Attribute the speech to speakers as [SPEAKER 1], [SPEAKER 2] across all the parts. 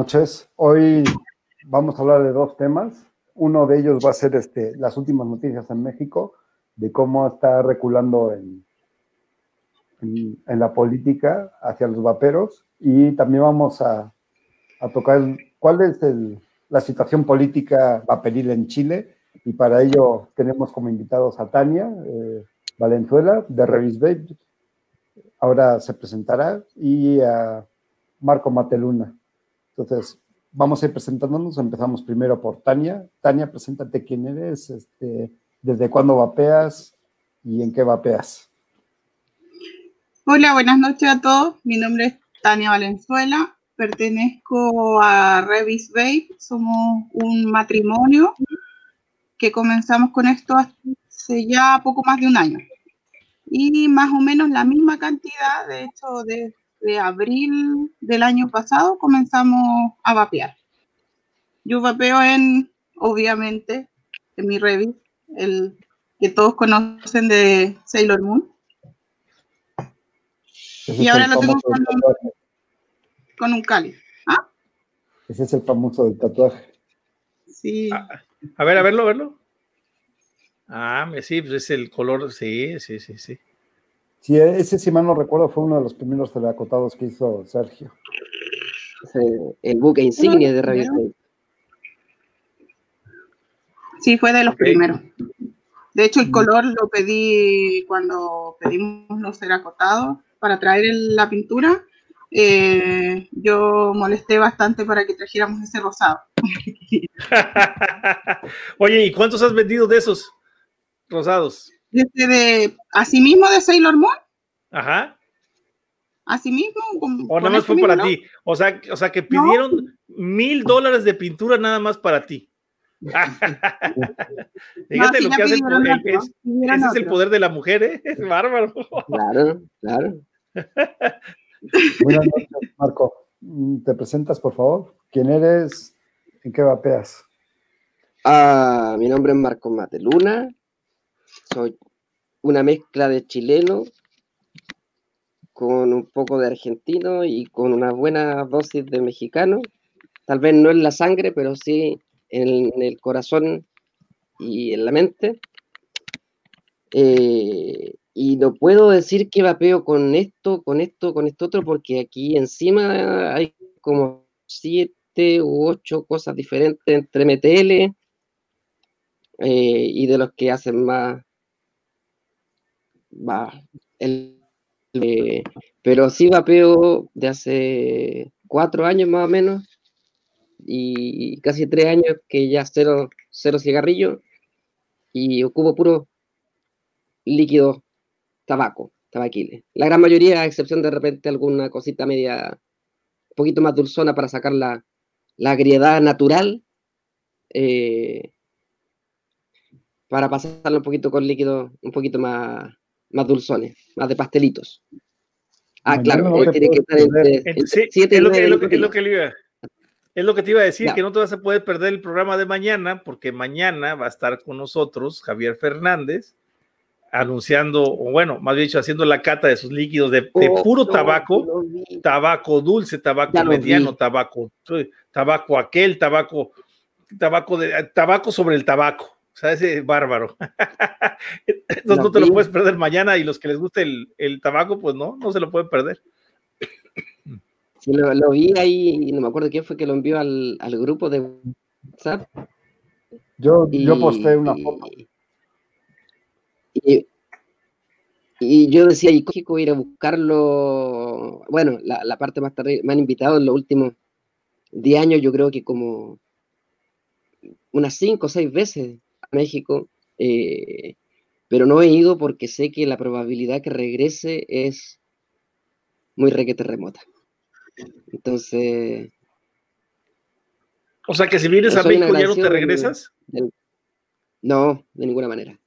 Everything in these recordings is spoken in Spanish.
[SPEAKER 1] Noches. Hoy vamos a hablar de dos temas. Uno de ellos va a ser este, las últimas noticias en México, de cómo está reculando en, la política hacia los vaperos. Y también vamos a, tocar cuál es la situación política vaperil en Chile. Y para ello tenemos como invitados a Tania eh, Valenzuela de Revis Ahora se presentará. Y a Marco Mateluna. Entonces, vamos a ir presentándonos. Empezamos primero por Tania. Tania, preséntate quién eres, este, desde cuándo vapeas y en qué vapeas.
[SPEAKER 2] Hola, buenas noches a todos. Mi nombre es Tania Valenzuela. Pertenezco a Revis Vape. Somos un matrimonio que comenzamos con esto hace ya poco más de un año. Y más o menos la misma cantidad, de hecho, de de abril del año pasado comenzamos a vapear. Yo vapeo en, obviamente, en mi Revit, el que todos conocen de Sailor Moon. y ahora lo tengo con un, con un cáliz. ¿Ah?
[SPEAKER 1] Ese es el famoso del tatuaje.
[SPEAKER 3] Sí. Ah, a, ver, a verlo, a verlo. Ah, sí, pues es el color, sí, sí, sí, sí.
[SPEAKER 1] Sí, ese, si mal no recuerdo, fue uno de los primeros teleacotados que hizo Sergio.
[SPEAKER 4] El buque insignia de Revista.
[SPEAKER 2] Sí, fue de los primeros. De hecho, el color lo pedí cuando pedimos los teracotados para traer la pintura. Eh, yo molesté bastante para que trajéramos ese rosado.
[SPEAKER 3] Oye, ¿y cuántos has vendido de esos rosados?
[SPEAKER 2] Desde de, así mismo de Sailor Moon.
[SPEAKER 3] Ajá.
[SPEAKER 2] Así mismo.
[SPEAKER 3] o nada más fue para ti. O sea, o sea que pidieron mil dólares de pintura nada más para ti. Fíjate lo que hace el, es, ese es el poder de la mujer, ¿eh? Es bárbaro.
[SPEAKER 4] Claro, claro.
[SPEAKER 1] Buenas noches, Marco. Mm, ¿Te presentas, por favor? ¿Quién eres? ¿En qué vapeas?
[SPEAKER 4] Ah, mi nombre es Marco Mateluna. Soy una mezcla de chileno con un poco de argentino y con una buena dosis de mexicano. Tal vez no en la sangre, pero sí en, el corazón y en la mente. Eh, y no puedo decir que vapeo con esto, con esto, con esto otro, porque aquí encima hay como siete u ocho cosas diferentes entre MTL eh, y de los que hacen más, va, el, eh, pero sí vapeo de hace cuatro años más o menos y casi tres años que ya cero, cero cigarrillo y ocupo puro líquido tabaco, tabaquiles. La gran mayoría, a excepción de repente alguna cosita media, un poquito más dulzona para sacar la, la agriedad natural, eh, para pasarlo un poquito con líquido un poquito más, más dulzones, más de pastelitos. Ah, claro, tiene que estar entre,
[SPEAKER 3] es lo que, es lo que, iba, es lo que te iba a decir, que no te vas a poder perder el programa de mañana, porque mañana va a estar con nosotros Javier Fernández, anunciando, o bueno, más bien dicho, haciendo la cata de sus líquidos de, oh, puro tabaco, tabaco dulce, tabaco mediano, tabaco, tabaco aquel, tabaco, tabaco de, tabaco sobre el tabaco. O sea, ese bárbaro. Entonces no te lo puedes perder mañana y los que les guste el, tabaco, pues no, no se lo pueden perder.
[SPEAKER 4] Sí, lo, vi ahí, no me acuerdo quién fue que lo envió al, grupo de WhatsApp.
[SPEAKER 1] Yo, yo posté una foto.
[SPEAKER 4] Y, yo decía, y cógico ir a buscarlo. Bueno, la, parte más tarde, me han invitado en los últimos 10 años, yo creo que como unas 5 o 6 veces México, eh, pero no he ido porque sé que la probabilidad que regrese es muy requete remota. Entonces...
[SPEAKER 3] O sea que si vienes a México ya no te regresas.
[SPEAKER 4] no, de ninguna manera.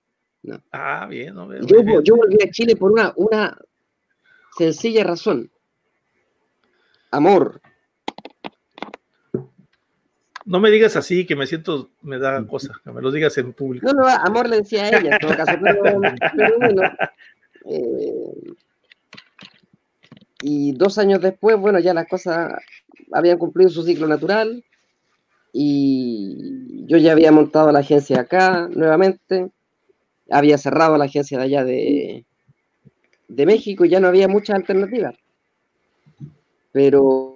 [SPEAKER 4] No.
[SPEAKER 3] Ah, bien.
[SPEAKER 4] yo, yo, volví a Chile por una, una sencilla razón. Amor.
[SPEAKER 3] No me digas así, que me siento, me da cosa, que me lo digas en público.
[SPEAKER 4] No, no, amor le decía a ella, en todo caso, pero, bueno. Eh, y dos años después, bueno, ya las cosas habían cumplido su ciclo natural y yo ya había montado la agencia acá nuevamente, había cerrado la agencia de allá de, de México y ya no había muchas alternativas. Pero,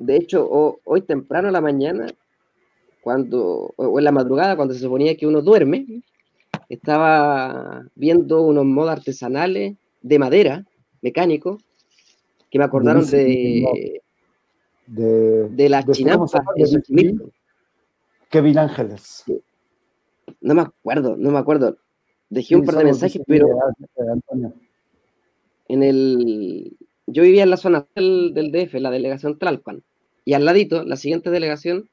[SPEAKER 4] de hecho, hoy temprano a la mañana, cuando, o en la madrugada, cuando se suponía que uno duerme, estaba viendo unos modos artesanales de madera, mecánico, que me acordaron de, de, de la chinampa.
[SPEAKER 1] Kevin Ángeles.
[SPEAKER 4] No me acuerdo, no me acuerdo. Dejé un par de mensajes, pero en el yo vivía en la zona del, DF, la delegación Tlalpan, y al ladito, la siguiente delegación,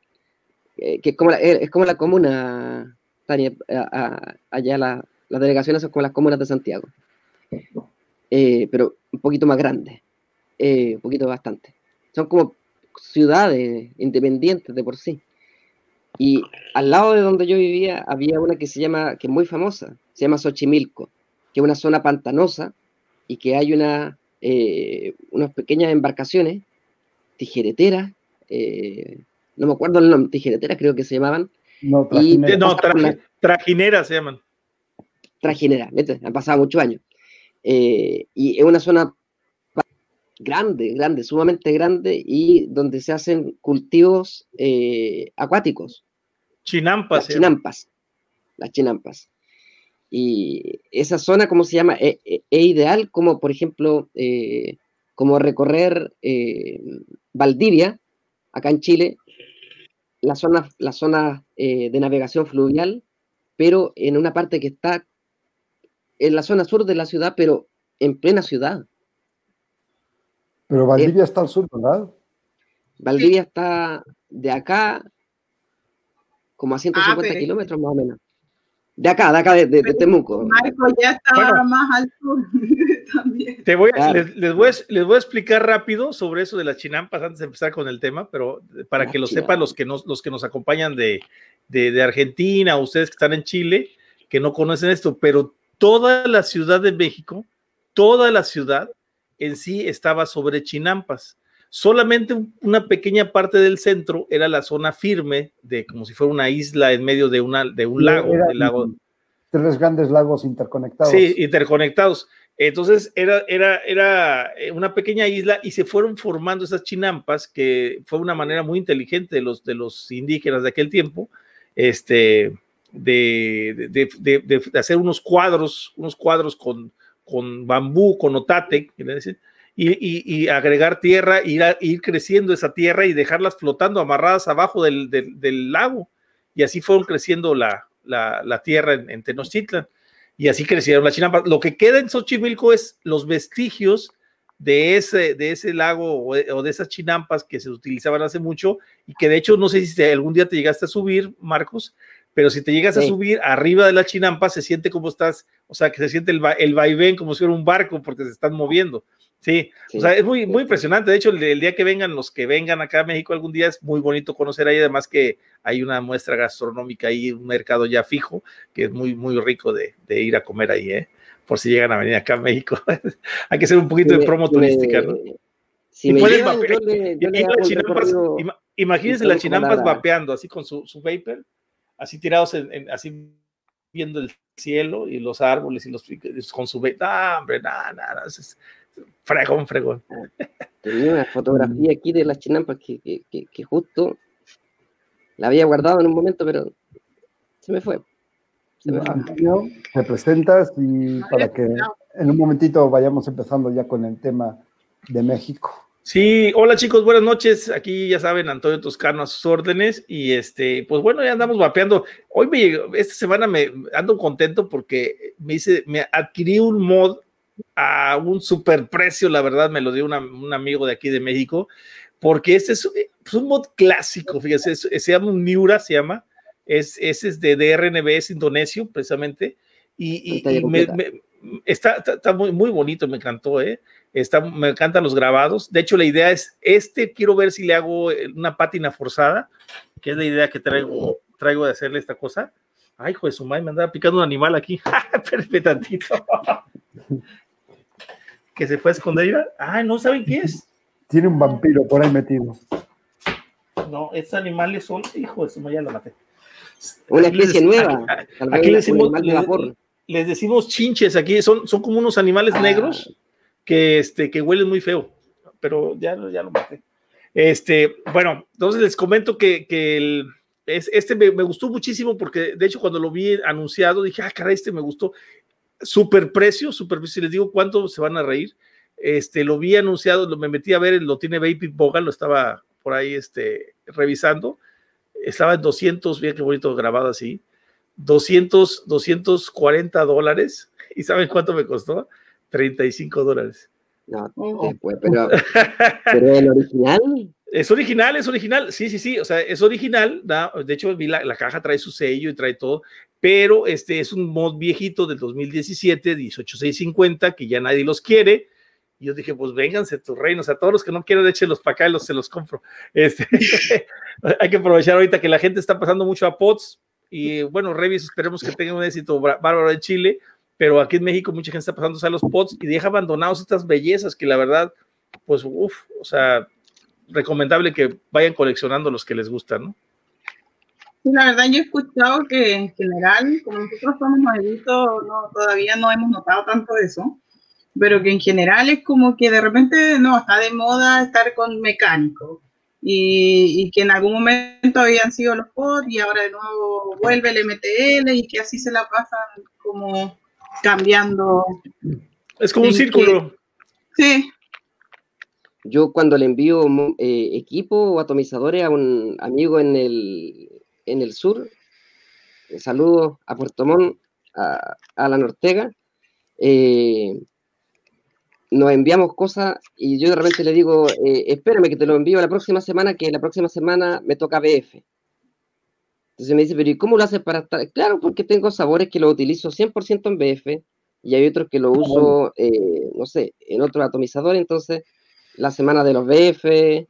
[SPEAKER 4] eh, que es como la, eh, es como la comuna, Tania, allá la, las delegaciones son como las comunas de Santiago, eh, pero un poquito más grandes, un poquito bastante. Son como ciudades independientes de por sí. Y al lado de donde yo vivía había una que se llama, que es muy famosa, se llama Xochimilco, que es una zona pantanosa y que hay una, eh, unas pequeñas embarcaciones tijereteras, eh, no me acuerdo el nombre, tijereteras creo que se llamaban.
[SPEAKER 3] No, trajineras se llaman.
[SPEAKER 4] Trajineras, han pasado muchos años. Eh, y es una zona grande, grande, sumamente grande y donde se hacen cultivos acuáticos.
[SPEAKER 3] Chinampas.
[SPEAKER 4] Las chinampas. Las chinampas. Y esa zona, ¿cómo se llama? Es, e, e ideal como, por ejemplo, eh, como recorrer eh, Valdivia, acá en Chile, la zona, la zona eh, de navegación fluvial, pero en una parte que está en la zona sur de la ciudad, pero en plena ciudad.
[SPEAKER 1] Pero Valdivia está al sur, ¿verdad?
[SPEAKER 4] Valdivia está de acá como a 150 ah, kilómetros más o menos. De acá, de acá, de, Temuco.
[SPEAKER 2] Marco ya estaba más al sur
[SPEAKER 3] también. Te voy les, voy a, les, voy a, explicar rápido sobre eso de las chinampas antes de empezar con el tema, pero para que lo sepan los que nos, los que nos acompañan de, de, de Argentina, ustedes que están en Chile, que no conocen esto, pero toda la Ciudad de México, toda la ciudad en sí estaba sobre chinampas. Solamente una pequeña parte del centro era la zona firme, de como si fuera una isla en medio de, una, de un lago, lago.
[SPEAKER 1] Tres grandes lagos interconectados.
[SPEAKER 3] Sí, interconectados. Entonces era, era, era eh, una pequeña isla y se fueron formando esas chinampas, que fue una manera muy inteligente de los, de los indígenas de aquel tiempo, este, de, de, de, de hacer unos cuadros, unos cuadros con, con bambú, con otate, y, agregar tierra, ir, ir creciendo esa tierra y dejarlas flotando amarradas abajo del, lago. Y así fueron creciendo la, la, tierra en, Tenochtitlan. Y así crecieron las chinampas. Lo que queda en Xochimilco es los vestigios de ese, de ese lago o de, esas chinampas que se utilizaban hace mucho y que de hecho no sé si algún día te llegaste a subir, Marcos, pero si te llegas a subir arriba de la chinampa se siente como estás, o sea, que se siente el, el vaivén como si fuera un barco porque se están moviendo. Sí, o sea, es muy, muy impresionante. De hecho, el, día que vengan, los que vengan acá a México algún día, es muy bonito conocer ahí. Además que hay una muestra gastronómica ahí, un mercado ya fijo, que es muy, muy rico de, ir a comer ahí, ¿eh? Por si llegan a venir acá a México. hay que hacer un poquito de promo turística, ¿no? imagínense las chinampas vapeando, así con su, su vapor, así tirados en, así viendo el cielo y los árboles y los con su vapor. No, hombre, nada, nada. Fregón, fregón.
[SPEAKER 4] Tenía una fotografía aquí de las chinampas que, que, justo la había guardado en un momento, pero se me fue.
[SPEAKER 1] Se me te presentas y para que en un momentito vayamos empezando ya con el tema de México.
[SPEAKER 3] Sí, hola chicos, buenas noches. Aquí ya saben, Antonio Toscano a sus órdenes. Y este, pues bueno, ya andamos vapeando. Hoy me llegó, esta semana me ando contento porque me hice, me adquirí un mod a un super precio, la verdad, me lo dio un amigo de aquí de México, porque este es, pues, un mod clásico, fíjese, se llama un Miura, se llama, es, ese es de DRNB, es indonesio, precisamente, y, está, está, muy, muy bonito, me encantó, ¿eh? Está, me encantan los grabados. De hecho, la idea es, este quiero ver si le hago una pátina forzada, que es la idea que traigo, traigo de hacerle esta cosa. Ay, hijo de su madre, me andaba picando un animal aquí. Tantito que se fue a esconder. Ah, no saben qué es.
[SPEAKER 1] Tiene un vampiro por ahí metido.
[SPEAKER 3] No, estos animales son, hijo de ya lo maté.
[SPEAKER 4] Una especie nueva.
[SPEAKER 3] Aquí, les, decimos, les, decimos chinches, aquí son, son como unos animales ah. negros que, este, que huelen muy feo, pero ya, ya lo maté. Este, bueno, entonces les comento que, que el, es, este me, me, gustó muchísimo porque de hecho cuando lo vi anunciado dije, ah, caray, este me gustó. Super precio, super Si les digo cuánto se van a reír. Este, lo vi anunciado, lo, me metí a ver, lo tiene Baby Bogan, lo estaba por ahí este, revisando. Estaba en 200, bien qué bonito grabado así. 200, 240 dólares. ¿Y saben cuánto me costó? 35 dólares.
[SPEAKER 4] No, pero, pero el original.
[SPEAKER 3] Es original, es original, sí, sí, sí, o sea, es original, de hecho la, la, caja trae su sello y trae todo, pero este es un mod viejito del 2017, 18650, que ya nadie los quiere, y yo dije, pues vénganse tus reinos, a todos los que no quieran, échenlos para acá y los, se los compro. Este, hay que aprovechar ahorita que la gente está pasando mucho a POTS, y bueno, Revis, esperemos que tengan un éxito bárbaro en Chile, pero aquí en México mucha gente está pasando a los POTS y deja abandonados estas bellezas que la verdad, pues, uff, o sea, recomendable que vayan coleccionando los que les gustan, ¿no?
[SPEAKER 2] la verdad yo he escuchado que en general, como nosotros somos nuevitos, no, todavía no hemos notado tanto eso, pero que en general es como que de repente no, está de moda estar con mecánicos y, que en algún momento habían sido los POD y ahora de nuevo vuelve el MTL y que así se la pasan como cambiando.
[SPEAKER 3] Es como un círculo.
[SPEAKER 2] sí,
[SPEAKER 4] yo cuando le envío eh, equipo o atomizadores a un amigo en el, en el sur, eh, saludo a Puerto Montt, a, a la Nortega, eh, nos enviamos cosas y yo de repente le digo, espérame que te lo envío la próxima semana, que la próxima semana me toca BF. Entonces me dice, pero ¿y cómo lo haces para estar? Claro, porque tengo sabores que lo utilizo 100% en BF y hay otros que lo uso, no sé, en otro atomizador, entonces la semana de los BF.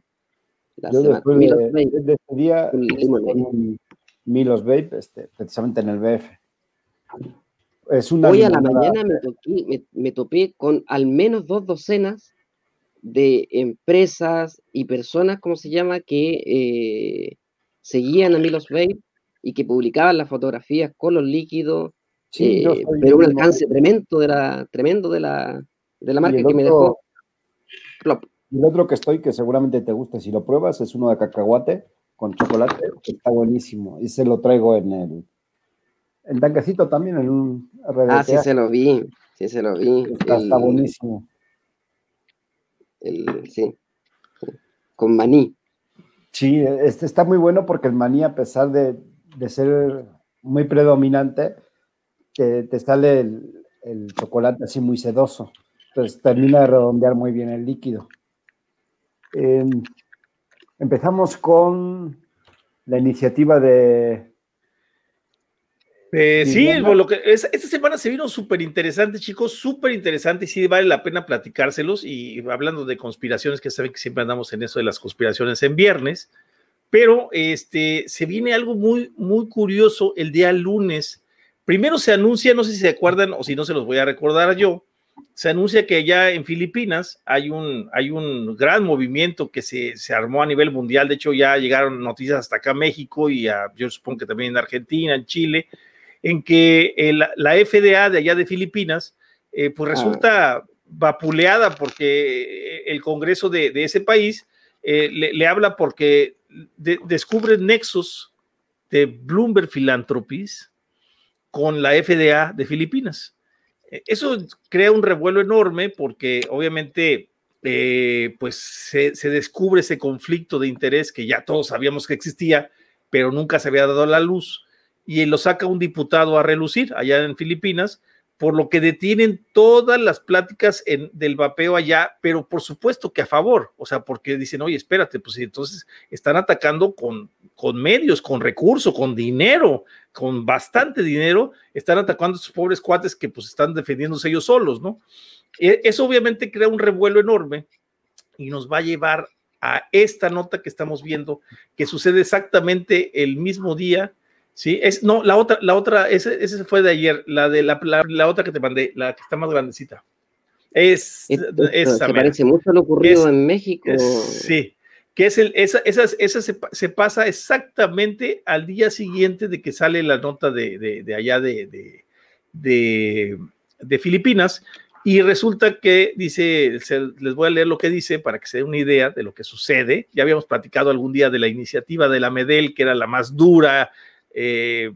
[SPEAKER 1] La Yo semana, después de, de, de, ese día Milos Vape, este, precisamente en el BF.
[SPEAKER 4] Es una Hoy a la mañana me, toqué, me, me, topé con al menos dos docenas de empresas y personas, ¿cómo se llama?, que eh, seguían a Milos Vape y que publicaban las fotografías con los líquidos, sí, eh, pero un alcance tremendo de la, tremendo de la, de la marca que me dejó.
[SPEAKER 1] Plop. Y el otro que estoy, que seguramente te guste si lo pruebas, es uno de cacahuate con chocolate, que está buenísimo. Y se lo traigo en el, el tanquecito también, en un
[SPEAKER 4] RDTA. Ah, sí se lo vi, sí se lo vi.
[SPEAKER 1] Está, buenísimo.
[SPEAKER 4] El, sí, con maní.
[SPEAKER 1] Sí, este está muy bueno porque el maní, a pesar de, de ser muy predominante, te, te sale el, el, chocolate así muy sedoso. Entonces termina de redondear muy bien el líquido. Eh, empezamos con la iniciativa de...
[SPEAKER 3] Eh, sí, lo que, esta semana se vino súper interesante, chicos, súper interesante y sí vale la pena platicárselos. Y hablando de conspiraciones, que saben que siempre andamos en eso de las conspiraciones en viernes, pero este, se viene algo muy, muy curioso el día lunes. Primero se anuncia, no sé si se acuerdan o si no se los voy a recordar yo, se anuncia que ya en Filipinas hay un, hay un gran movimiento que se, se, armó a nivel mundial. De hecho, ya llegaron noticias hasta acá a México y a, yo supongo que también en Argentina, en Chile, en que el, la FDA de allá de Filipinas, eh, pues ah. resulta vapuleada porque el Congreso de, de ese país eh, le, le, habla porque de, descubre nexos de Bloomberg Philanthropies con la FDA de Filipinas. E, eso crea un revuelo enorme porque obviamente eh, pues se, se, descubre ese conflicto de interés que ya todos sabíamos que existía, pero nunca se había dado a la luz. Y lo saca un diputado a relucir allá en Filipinas, por lo que detienen todas las pláticas del vapeo allá, pero por supuesto que a favor, o sea, porque dicen, oye, espérate, pues entonces están atacando con, con medios, con recursos, con dinero, con bastante dinero, están atacando a estos pobres cuates que pues están defendiéndose ellos solos, ¿no? E, eso obviamente crea un revuelo enorme y nos va a llevar a esta nota que estamos viendo, que sucede exactamente el mismo día, ¿sí? Es, no, la otra, la otra, ese, ese fue de ayer, la de la, la, la otra que te mandé, la que está más grandecita. Es,
[SPEAKER 4] se parece mucho lo ocurrido en México.
[SPEAKER 3] sí, que es el, esa, esa, esa se, pasa exactamente al día siguiente de que sale la nota de, de, allá de, de, Filipinas. Y resulta que dice, les voy a leer lo que dice para que se den una idea de lo que sucede. Ya habíamos platicado algún día de la iniciativa de la MEDEL, que era la más dura, eh,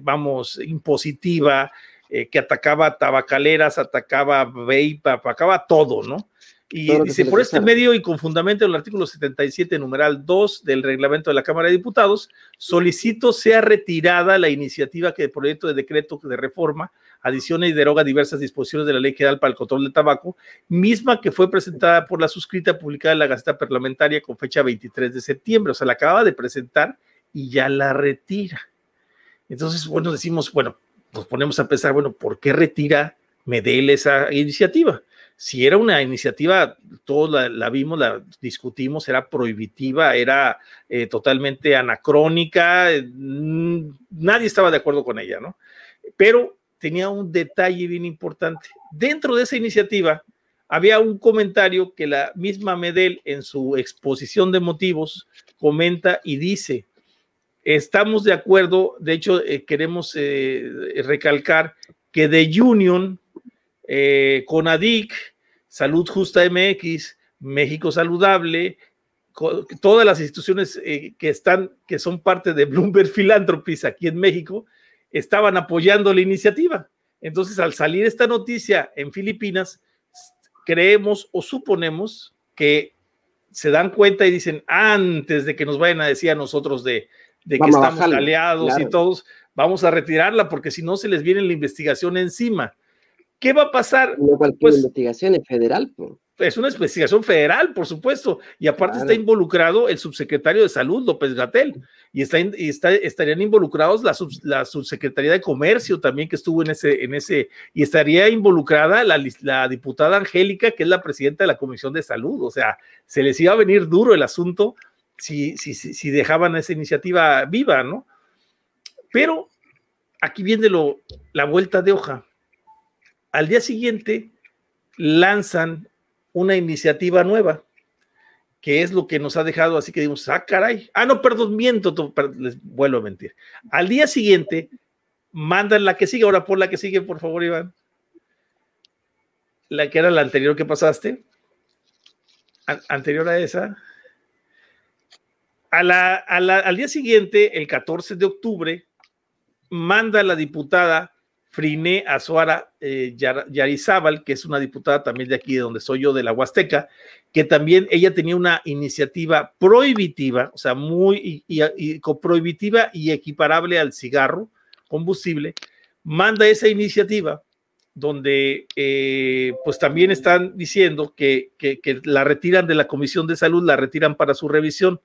[SPEAKER 3] vamos, impositiva, eh, que atacaba tabacaleras, atacaba vape, atacaba todo, ¿no? Y dice, por este medio y con fundamento el artículo 77, numeral 2 del reglamento de la Cámara de Diputados, solicito sea retirada la iniciativa que el proyecto de decreto de reforma adiciona y deroga diversas disposiciones de la Ley General para el Control del Tabaco, misma que fue presentada por la suscrita publicada en la Gaceta Parlamentaria con fecha 23 de septiembre. O sea, la acaba de presentar y ya la retira. Entonces, bueno, decimos, bueno, nos ponemos a pensar, bueno, ¿por qué retira Medel esa iniciativa? Si era una iniciativa, todos la, vimos, la discutimos, era prohibitiva, era eh, totalmente anacrónica, mm, nadie estaba de acuerdo con ella, ¿no? Pero tenía un detalle bien importante. Dentro de esa iniciativa había un comentario que la misma Medel en su exposición de motivos comenta y dice, Estamos de acuerdo, de hecho, eh, queremos eh, recalcar que de Union, eh, Conadic, Salud Justa MX, México Saludable, todas las instituciones que están, que son parte de Bloomberg Philanthropies aquí en México, estaban apoyando la iniciativa. Entonces, al salir esta noticia en Filipinas, creemos o suponemos que se dan cuenta y dicen, antes de que nos vayan a decir a nosotros de, de que estamos aliados y todos, vamos a retirarla porque si no se les viene la investigación encima. ¿Qué va a pasar?
[SPEAKER 4] No pues, investigación es federal.
[SPEAKER 3] Es una investigación federal, por supuesto, y aparte está involucrado el subsecretario de Salud, López Gatel, y, está, y está, estarían involucrados la, la, subsecretaría de Comercio también que estuvo en ese, en ese y estaría involucrada la, la diputada Angélica, que es la presidenta de la Comisión de Salud, o sea, se les iba a venir duro el asunto si, si, si dejaban esa iniciativa viva, ¿no? Pero aquí viene lo, la vuelta de hoja. Al día siguiente lanzan una iniciativa nueva, que es lo que nos ha dejado así que digamos, ah, caray, ah, no, perdón, miento, les vuelvo a mentir. Al día siguiente mandan la que sigue, ahora por la que sigue, por favor, Iván. La que era la anterior que pasaste. anterior a esa al día siguiente, el 14 de octubre, manda la diputada Friné Azuara eh, Yarizábal, que es una diputada también de aquí, de donde soy yo, de la Huasteca, que también ella tenía una iniciativa prohibitiva, o sea, muy y, prohibitiva y equiparable al cigarro combustible, manda esa iniciativa donde eh, pues también están diciendo que, la retiran de la Comisión de Salud, la retiran para su revisión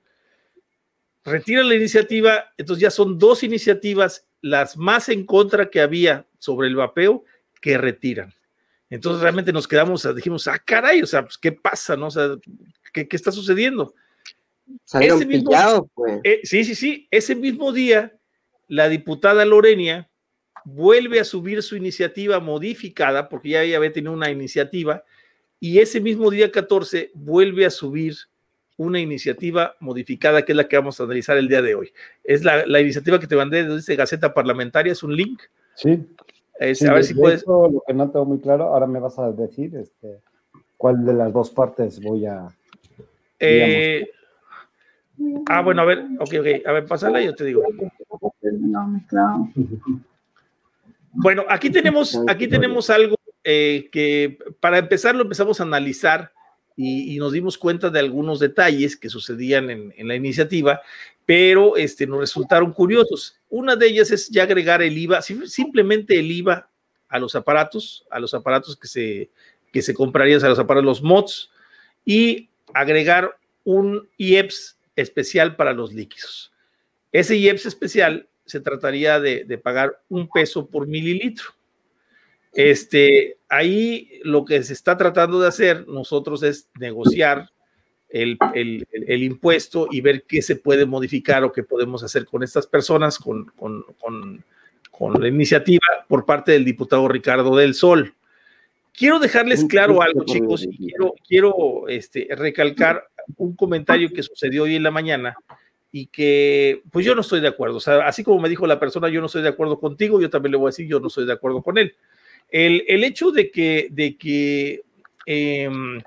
[SPEAKER 3] retiran la iniciativa, entonces ya son dos iniciativas, las más en contra que había sobre el vapeo, que retiran. Entonces realmente nos quedamos, dijimos, ah, caray, o sea, pues, ¿qué pasa? No? O sea, ¿qué, está sucediendo?
[SPEAKER 4] Ese mismo, pues.
[SPEAKER 3] eh, sí, sí, sí. Ese mismo día, la diputada Lorenia vuelve a subir su iniciativa modificada, porque ya había tenido una iniciativa, y ese mismo día 14 vuelve a subir una iniciativa modificada que es la que vamos a analizar el día de hoy. Es la, iniciativa que te mandé desde Gaceta Parlamentaria, es un link.
[SPEAKER 1] Sí.
[SPEAKER 3] a ver si puedes.
[SPEAKER 1] lo que no tengo muy claro, ahora me vas a decir este, cuál de las dos partes voy a.
[SPEAKER 3] Eh, ah, bueno, a ver, ok, ok, a ver, pásala y yo te digo. Bueno, aquí tenemos, aquí tenemos algo eh, que para empezar lo empezamos a analizar y, nos dimos cuenta de algunos detalles que sucedían en, la iniciativa, pero este, nos resultaron curiosos. Una de ellas es ya agregar el IVA, simplemente el IVA a los aparatos, a los aparatos que se, que se comprarían, a los aparatos, los mods, y agregar un IEPS especial para los líquidos. Ese IEPS especial se trataría de, de pagar un peso por mililitro. Este, ahí lo que se está tratando de hacer nosotros es negociar el, impuesto y ver qué se puede modificar o qué podemos hacer con estas personas, con, con, la iniciativa por parte del diputado Ricardo del Sol, quiero dejarles claro algo, chicos, y quiero, quiero este, recalcar un comentario que sucedió hoy en la mañana y que pues yo no estoy de acuerdo. O sea, así como me dijo la persona, yo no estoy de acuerdo contigo, yo también le voy a decir, yo no estoy de acuerdo con él. El, el hecho de que, de que, em,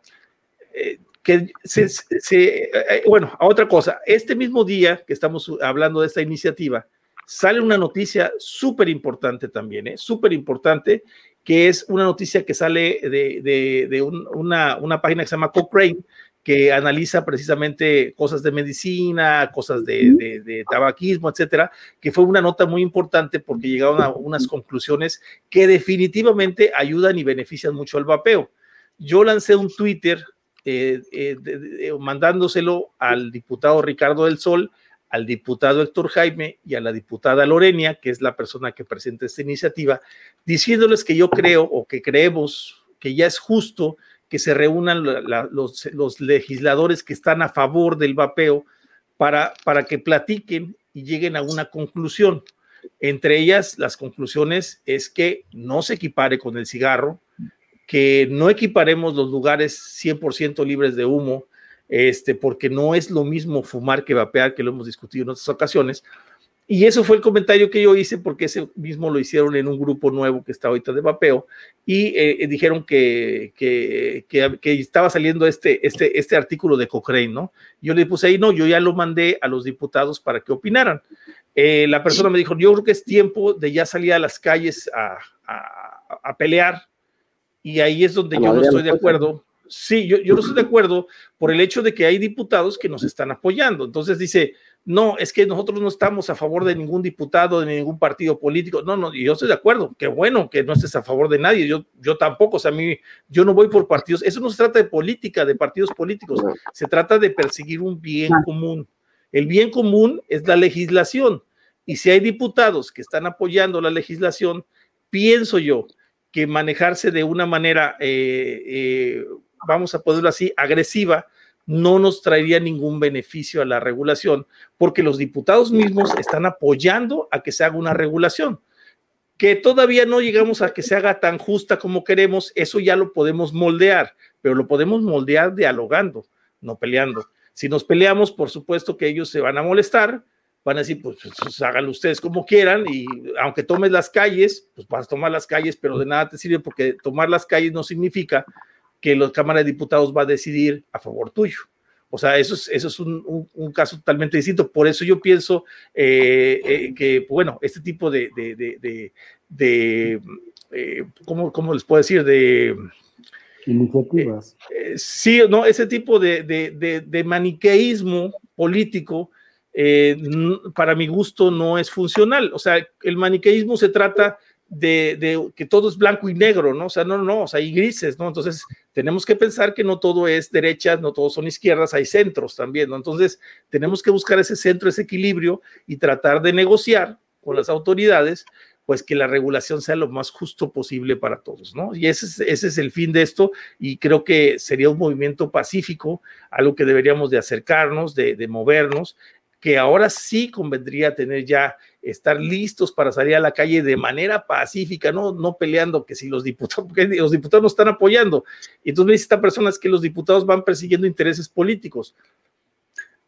[SPEAKER 3] eh, que se, se, eh, bueno, a otra cosa, este mismo día que estamos hablando de esta iniciativa, sale una noticia súper importante también, ¿eh? súper importante, que es una noticia que sale de, de, de un, una, una página que se llama Cochrane, que analiza precisamente cosas de medicina, cosas de, tabaquismo, etcétera, que fue una nota muy importante porque llegaron a unas conclusiones que definitivamente ayudan y benefician mucho al vapeo. Yo lancé un Twitter eh, eh, mandándoselo al diputado Ricardo del Sol, al diputado Héctor Jaime y a la diputada Lorenia, que es la persona que presenta esta iniciativa, diciéndoles que yo creo o que creemos que ya es justo que se reúnan los, legisladores que están a favor del vapeo para, para que platiquen y lleguen a una conclusión. Entre ellas, las conclusiones es que no se equipare con el cigarro, que no equiparemos los lugares 100% libres de humo, este, porque no es lo mismo fumar que vapear, que lo hemos discutido en otras ocasiones, y eso fue el comentario que yo hice porque ese mismo lo hicieron en un grupo nuevo que está ahorita de vapeo y eh, dijeron que, que, que, estaba saliendo este, este, este artículo de Cochrane, ¿no? Yo le puse ahí, no, yo ya lo mandé a los diputados para que opinaran. Eh, la persona me dijo, yo creo que es tiempo de ya salir a las calles a, a, a pelear y ahí es donde yo no estoy de acuerdo. Sí, yo, yo no estoy de acuerdo por el hecho de que hay diputados que nos están apoyando. Entonces dice, no, es que nosotros no estamos a favor de ningún diputado, de ningún partido político. No, no, yo estoy de acuerdo. Qué bueno que no estés a favor de nadie. Yo, yo tampoco, o sea, a mí, yo no voy por partidos. Eso no se trata de política, de partidos políticos. Se trata de perseguir un bien común. El bien común es la legislación. Y si hay diputados que están apoyando la legislación, pienso yo que manejarse de una manera, eh, eh, vamos a ponerlo así, agresiva, no nos traería ningún beneficio a la regulación, porque los diputados mismos están apoyando a que se haga una regulación. Que todavía no llegamos a que se haga tan justa como queremos, eso ya lo podemos moldear, pero lo podemos moldear dialogando, no peleando. Si nos peleamos, por supuesto que ellos se van a molestar, van a decir, pues, pues háganlo ustedes como quieran y aunque tomes las calles, pues vas a tomar las calles, pero de nada te sirve porque tomar las calles no significa que la Cámara de Diputados va a decidir a favor tuyo. O sea, eso es, eso es un, un, caso totalmente distinto. Por eso yo pienso eh, eh, que, bueno, este tipo de, de, de, de eh, ¿cómo, ¿cómo, les puedo decir? De
[SPEAKER 1] iniciativas.
[SPEAKER 3] sí, no, ese tipo de, maniqueísmo político, para mi gusto, no es funcional. O sea, el maniqueísmo se trata de, que todo es blanco y negro, ¿no? O sea, no, no, o sea, hay grises, ¿no? Entonces, tenemos que pensar que no todo es derechas, no todos son izquierdas, hay centros también, ¿no? Entonces, tenemos que buscar ese centro, ese equilibrio y tratar de negociar con las autoridades, pues que la regulación sea lo más justo posible para todos, ¿no? Y ese es, ese es el fin de esto y creo que sería un movimiento pacífico, algo que deberíamos de acercarnos, de, de movernos, que ahora sí convendría tener ya estar listos para salir a la calle de manera pacífica, no, no peleando que si los diputados, porque los diputados no están apoyando. Entonces me dice esta persona que los diputados van persiguiendo intereses políticos.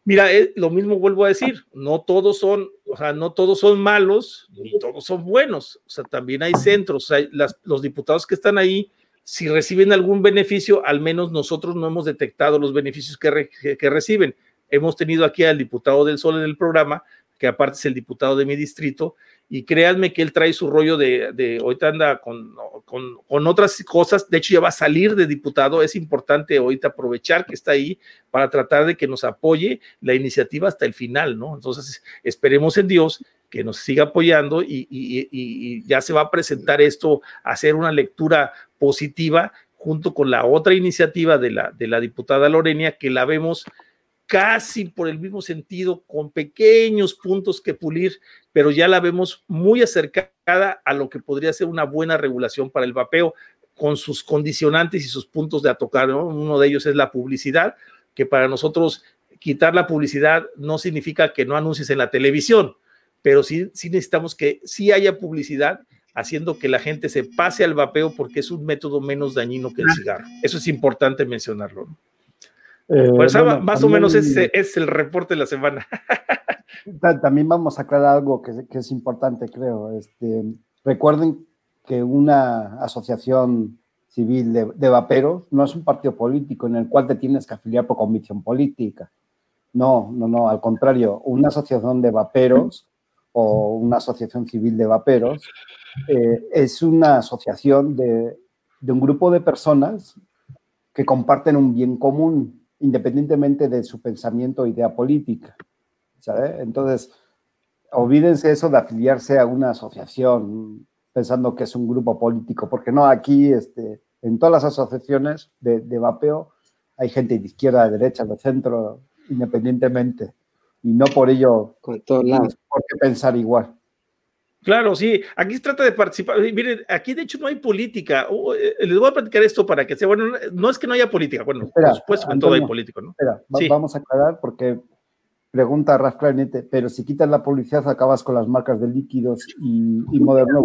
[SPEAKER 3] Mira, eh, lo mismo vuelvo a decir, no todos son, o sea, no todos son malos, ni todos son buenos, o sea, también hay centros, o los diputados que están ahí, si reciben algún beneficio, al menos nosotros no hemos detectado los beneficios que reciben. Hemos tenido aquí al diputado del Sol en el programa, que aparte es el diputado de mi distrito, y créanme que él trae su rollo de, de ahorita anda con, con, con, otras cosas, de hecho ya va a salir de diputado, es importante ahorita aprovechar que está ahí para tratar de que nos apoye la iniciativa hasta el final, ¿no? Entonces, esperemos en Dios que nos siga apoyando y, y, y ya se va a presentar esto, hacer una lectura positiva junto con la otra iniciativa de la, de la diputada Lorenia, que la vemos casi por el mismo sentido, con pequeños puntos que pulir, pero ya la vemos muy acercada a lo que podría ser una buena regulación para el vapeo, con sus condicionantes y sus puntos de atocar. Uno de ellos es la publicidad, que para nosotros quitar la publicidad no significa que no anuncies en la televisión, pero sí, sí necesitamos que sí haya publicidad haciendo que la gente se pase al vapeo porque es un método menos dañino que el cigarro. Eso es importante mencionarlo. Eh, pues más o menos ese es el reporte de la semana.
[SPEAKER 1] también vamos a aclarar algo que, es importante, creo. Este, recuerden que una asociación civil de, de, vaperos no es un partido político en el cual te tienes que afiliar por convicción política. No, no, no, al contrario, una asociación de vaperos o una asociación civil de vaperos eh, es una asociación de, de un grupo de personas que comparten un bien común independientemente de su pensamiento o idea política. ¿sabe? Entonces, olvídense eso de afiliarse a una asociación pensando que es un grupo político, porque no, aquí este, en todas las asociaciones de, de vapeo hay gente de izquierda, de derecha, de centro, independientemente, y no por ello por qué pensar igual.
[SPEAKER 3] Claro, sí, aquí se trata de participar. Miren, aquí de hecho no hay política. Eh, les voy a platicar esto para que sea bueno. No es que no haya política, bueno, por supuesto que en todo hay político, ¿no?
[SPEAKER 1] Espera, vamos a aclarar porque pregunta Raf Clarinete, pero si quitas la publicidad acabas con las marcas de líquidos y, y Moderno.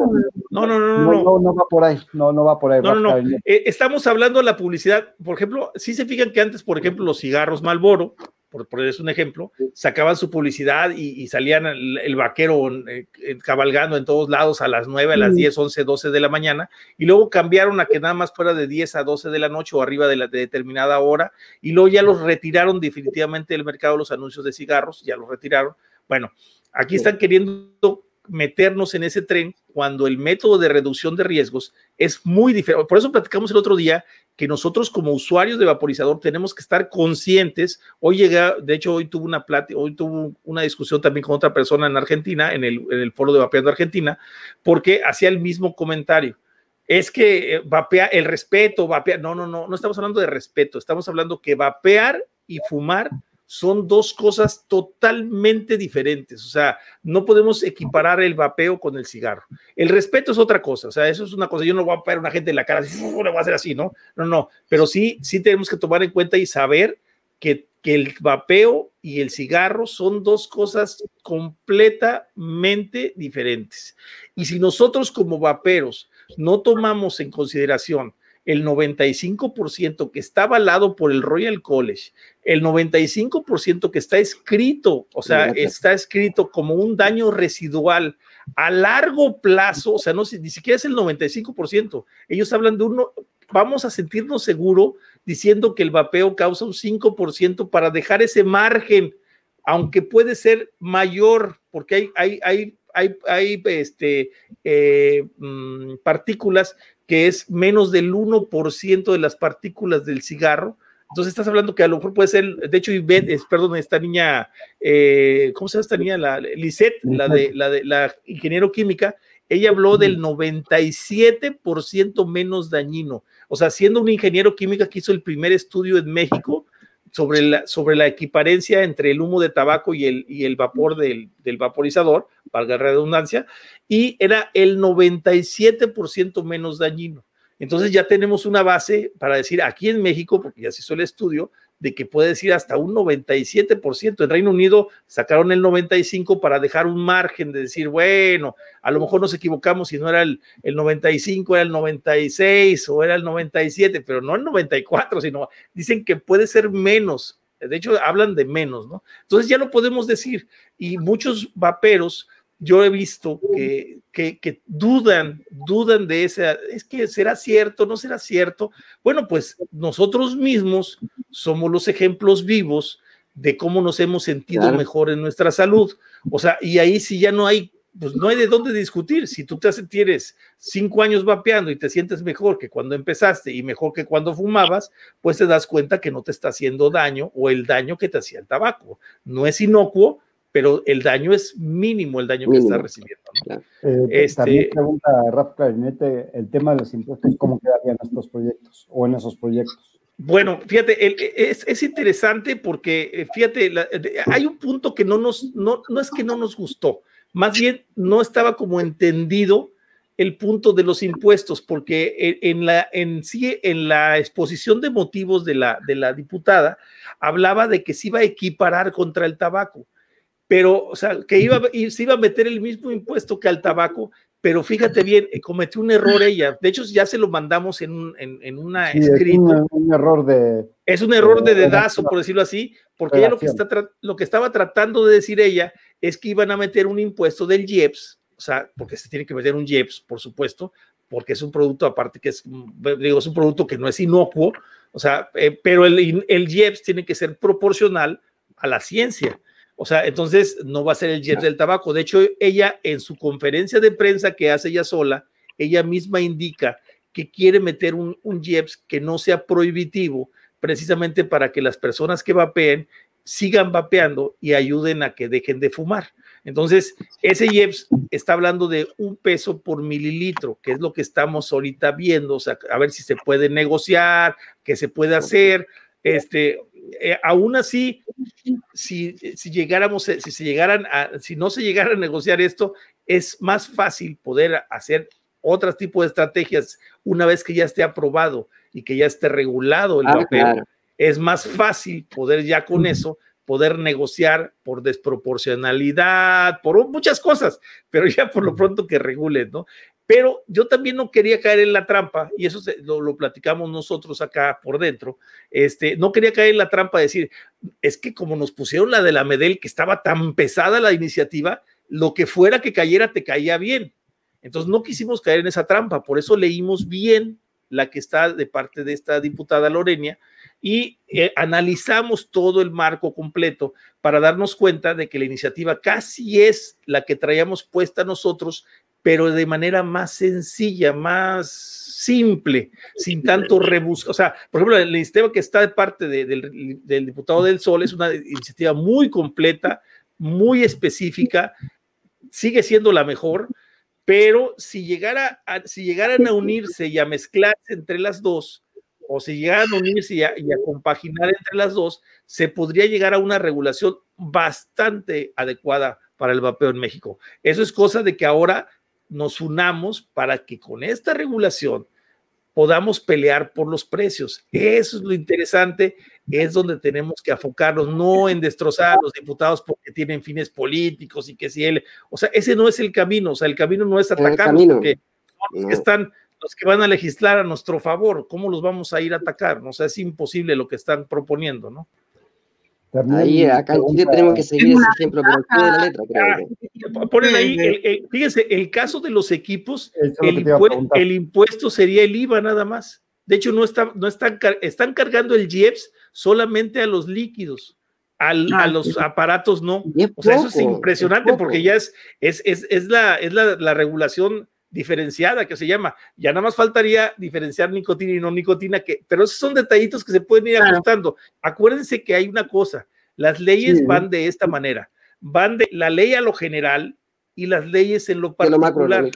[SPEAKER 3] No, no, no,
[SPEAKER 1] no, no, no, va por ahí, no, no va por ahí.
[SPEAKER 3] No, no, no. Eh, estamos hablando de la publicidad, por ejemplo, si se fijan que antes, por ejemplo, los cigarros Malboro, por ponerles un ejemplo, sacaban su publicidad y, salían el, vaquero eh, eh, cabalgando en todos lados a las 9, a las 10, 11, 12 de la mañana, y luego cambiaron a que nada más fuera de 10 a 12 de la noche o arriba de la determinada hora, y luego ya los retiraron definitivamente del mercado los anuncios de cigarros, ya los retiraron. Bueno, aquí están queriendo meternos en ese tren cuando el método de reducción de riesgos es muy diferente. Por eso platicamos el otro día que nosotros como usuarios de vaporizador tenemos que estar conscientes. Hoy llega, de hecho, hoy tuve una plática, hoy tuve una discusión también con otra persona en Argentina, en el, en el foro de Vapeando Argentina, porque hacía el mismo comentario. Es que eh, vapear, el respeto, vapear, no, no, no, no estamos hablando de respeto, estamos hablando que vapear y fumar son dos cosas totalmente diferentes. O sea, no podemos equiparar el vapeo con el cigarro. El respeto es otra cosa. O sea, eso es una cosa. Yo no voy a pegar a una gente en la cara, le voy a hacer así, ¿no? No, no. Pero sí, sí tenemos que tomar en cuenta y saber que el vapeo y el cigarro son dos cosas completamente diferentes. Y si nosotros como vaperos no tomamos en consideración el 95% que está avalado por el Royal College, el 95% que está escrito, o sea, está escrito como un daño residual a largo plazo, o sea, no, ni siquiera es el 95%. Ellos hablan de uno, vamos a sentirnos seguro diciendo que el vapeo causa un 5% para dejar ese margen, aunque puede ser mayor, porque hay, hay, hay hay, hay este, eh, mm, partículas que es menos del 1% de las partículas del cigarro. Entonces estás hablando que a lo mejor puede ser, de hecho, perdón, esta niña, eh, ¿cómo se llama esta niña? La Lisette, la de, la de la ingeniero química, ella habló del 97% menos dañino. O sea, siendo un ingeniero química que hizo el primer estudio en México, sobre la, sobre la equiparencia entre el humo de tabaco y el, y el vapor del, del, vaporizador, valga la redundancia, y era el 97% menos dañino. Entonces ya tenemos una base para decir aquí en México, porque ya se hizo el estudio, de que puede decir hasta un 97%. En Reino Unido sacaron el 95% para dejar un margen de decir, bueno, a lo mejor nos equivocamos si no era el, el 95, era el 96 o era el 97, pero no el 94, sino dicen que puede ser menos. De hecho, hablan de menos, ¿no? Entonces ya lo podemos decir. Y muchos vaperos yo he visto que, que, dudan, dudan de ese, es que será cierto, no será cierto. Bueno, pues nosotros mismos somos los ejemplos vivos de cómo nos hemos sentido mejor en nuestra salud. O sea, y ahí sí ya no hay, pues no hay de dónde discutir. Si tú te tienes cinco años vapeando y te sientes mejor que cuando empezaste y mejor que cuando fumabas, pues te das cuenta que no te está haciendo daño o el daño que te hacía el tabaco. No es inocuo, pero el daño es mínimo, el daño que está recibiendo.
[SPEAKER 1] Eh, este, también pregunta Rafa Clarinete el tema de los impuestos, ¿cómo quedarían estos proyectos o en esos proyectos?
[SPEAKER 3] Bueno, fíjate, es, es, interesante porque, eh, fíjate, hay un punto que no nos, no, no es que no nos gustó, más bien no estaba como entendido el punto de los impuestos, porque en la, en sí, en la exposición de motivos de la, de la diputada, hablaba de que se iba a equiparar contra el tabaco pero, o sea, que iba, se iba a meter el mismo impuesto que al tabaco, pero fíjate bien, eh, cometió un error ella. De hecho, ya se lo mandamos en, un, en, una
[SPEAKER 1] sí, Es un, error de.
[SPEAKER 3] Es un error de, dedazo, por decirlo así, porque ella lo que, está lo que estaba tratando de decir ella es que iban a meter un impuesto del IEPS, o sea, porque se tiene que meter un IEPS, por supuesto, porque es un producto aparte que es, digo, es un producto que no es inocuo, o sea, eh, pero el, el IEPS tiene que ser proporcional a la ciencia. O sea, entonces no va a ser el jet del tabaco. De hecho, ella en su conferencia de prensa que hace ella sola, ella misma indica que quiere meter un, un que no sea prohibitivo, precisamente para que las personas que vapeen sigan vapeando y ayuden a que dejen de fumar. Entonces, ese IEPS está hablando de un peso por mililitro, que es lo que estamos ahorita viendo, o sea, a ver si se puede negociar, qué se puede hacer. Este, eh, aún así, si, si llegáramos, eh, si se llegaran a, si no se llegara a negociar esto, es más fácil poder hacer otro tipo de estrategias una vez que ya esté aprobado y que ya esté regulado el ah, papel. Es más fácil poder ya con eso poder negociar por desproporcionalidad, por muchas cosas, pero ya por lo pronto que regulen, ¿no? Pero yo también no quería caer en la trampa, y eso lo, platicamos nosotros acá por dentro, este, no quería caer en la trampa de decir, es que como nos pusieron la de la Medel, que estaba tan pesada la iniciativa, lo que fuera que cayera te caía bien. Entonces no quisimos caer en esa trampa, por eso leímos bien la que está de parte de esta diputada Lorenia y eh, analizamos todo el marco completo para darnos cuenta de que la iniciativa casi es la que traíamos puesta nosotros pero de manera más sencilla, más simple, sin tanto rebusco. O sea, por ejemplo, la iniciativa que está de parte del, diputado del Sol es una iniciativa muy completa, muy específica, sigue siendo la mejor, pero si, llegara si llegaran a unirse y a mezclarse entre las dos, o si llegaran a unirse y a, y a compaginar entre las dos, se podría llegar a una regulación bastante adecuada para el vapeo en México. Eso es cosa de que ahora nos unamos para que con esta regulación podamos pelear por los precios. Eso es lo interesante, es donde tenemos que enfocarnos, no en destrozar a los diputados porque tienen fines políticos y que si él, o sea, ese no es el camino, o sea, el camino no es atacarlos porque están los que van a legislar a nuestro favor, ¿cómo los vamos a ir a atacar? O sea, es imposible lo que están proponiendo, ¿no?
[SPEAKER 4] Ahí, acá en Chile tenemos que seguir ese ejemplo, pero de la letra,
[SPEAKER 3] ah, Ponen ahí, el, fíjense, el caso de los equipos, el, impuesto sería el IVA nada más. De hecho, no, está, no están, están cargando el IEPS solamente a los líquidos. Al, a ah, los aparatos no. O sea, eso es impresionante porque ya es, es, es, es, la, es la, la regulación diferenciada que se llama. Ya nada más faltaría diferenciar nicotina y no nicotina, que, pero esos son detallitos que se pueden ir ajustando. Acuérdense que hay una cosa, las leyes van de esta manera, van de la ley a lo general y las leyes en lo particular.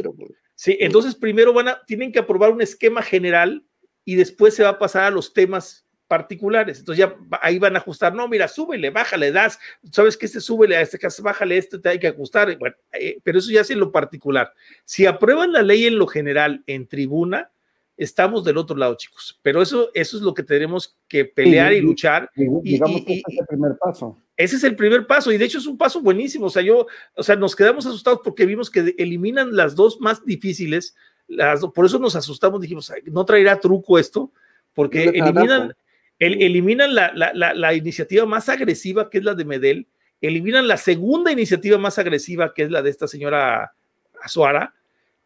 [SPEAKER 3] sí, entonces primero van a, tienen que aprobar un esquema general y después se va a pasar a los temas particulares. Entonces ya ahí van a ajustar, no, mira, súbele, bájale, das, sabes que este súbele, a este caso bájale, esto te hay que ajustar, bueno, eh, pero eso ya es en lo particular. Si aprueban la ley en lo general en tribuna, estamos del otro lado, chicos. Pero eso, eso es lo que tenemos que pelear y, luchar.
[SPEAKER 1] Y, digamos que ese es el primer paso.
[SPEAKER 3] Ese es el primer paso, y de hecho es un paso buenísimo. O sea, yo, o sea, nos quedamos asustados porque vimos que eliminan las dos más difíciles. Las, por eso nos asustamos, dijimos, no traerá truco esto, porque eliminan, eliminan la, iniciativa más agresiva, que es la de Medel, eliminan la segunda iniciativa más agresiva, que es la de esta señora Azuara,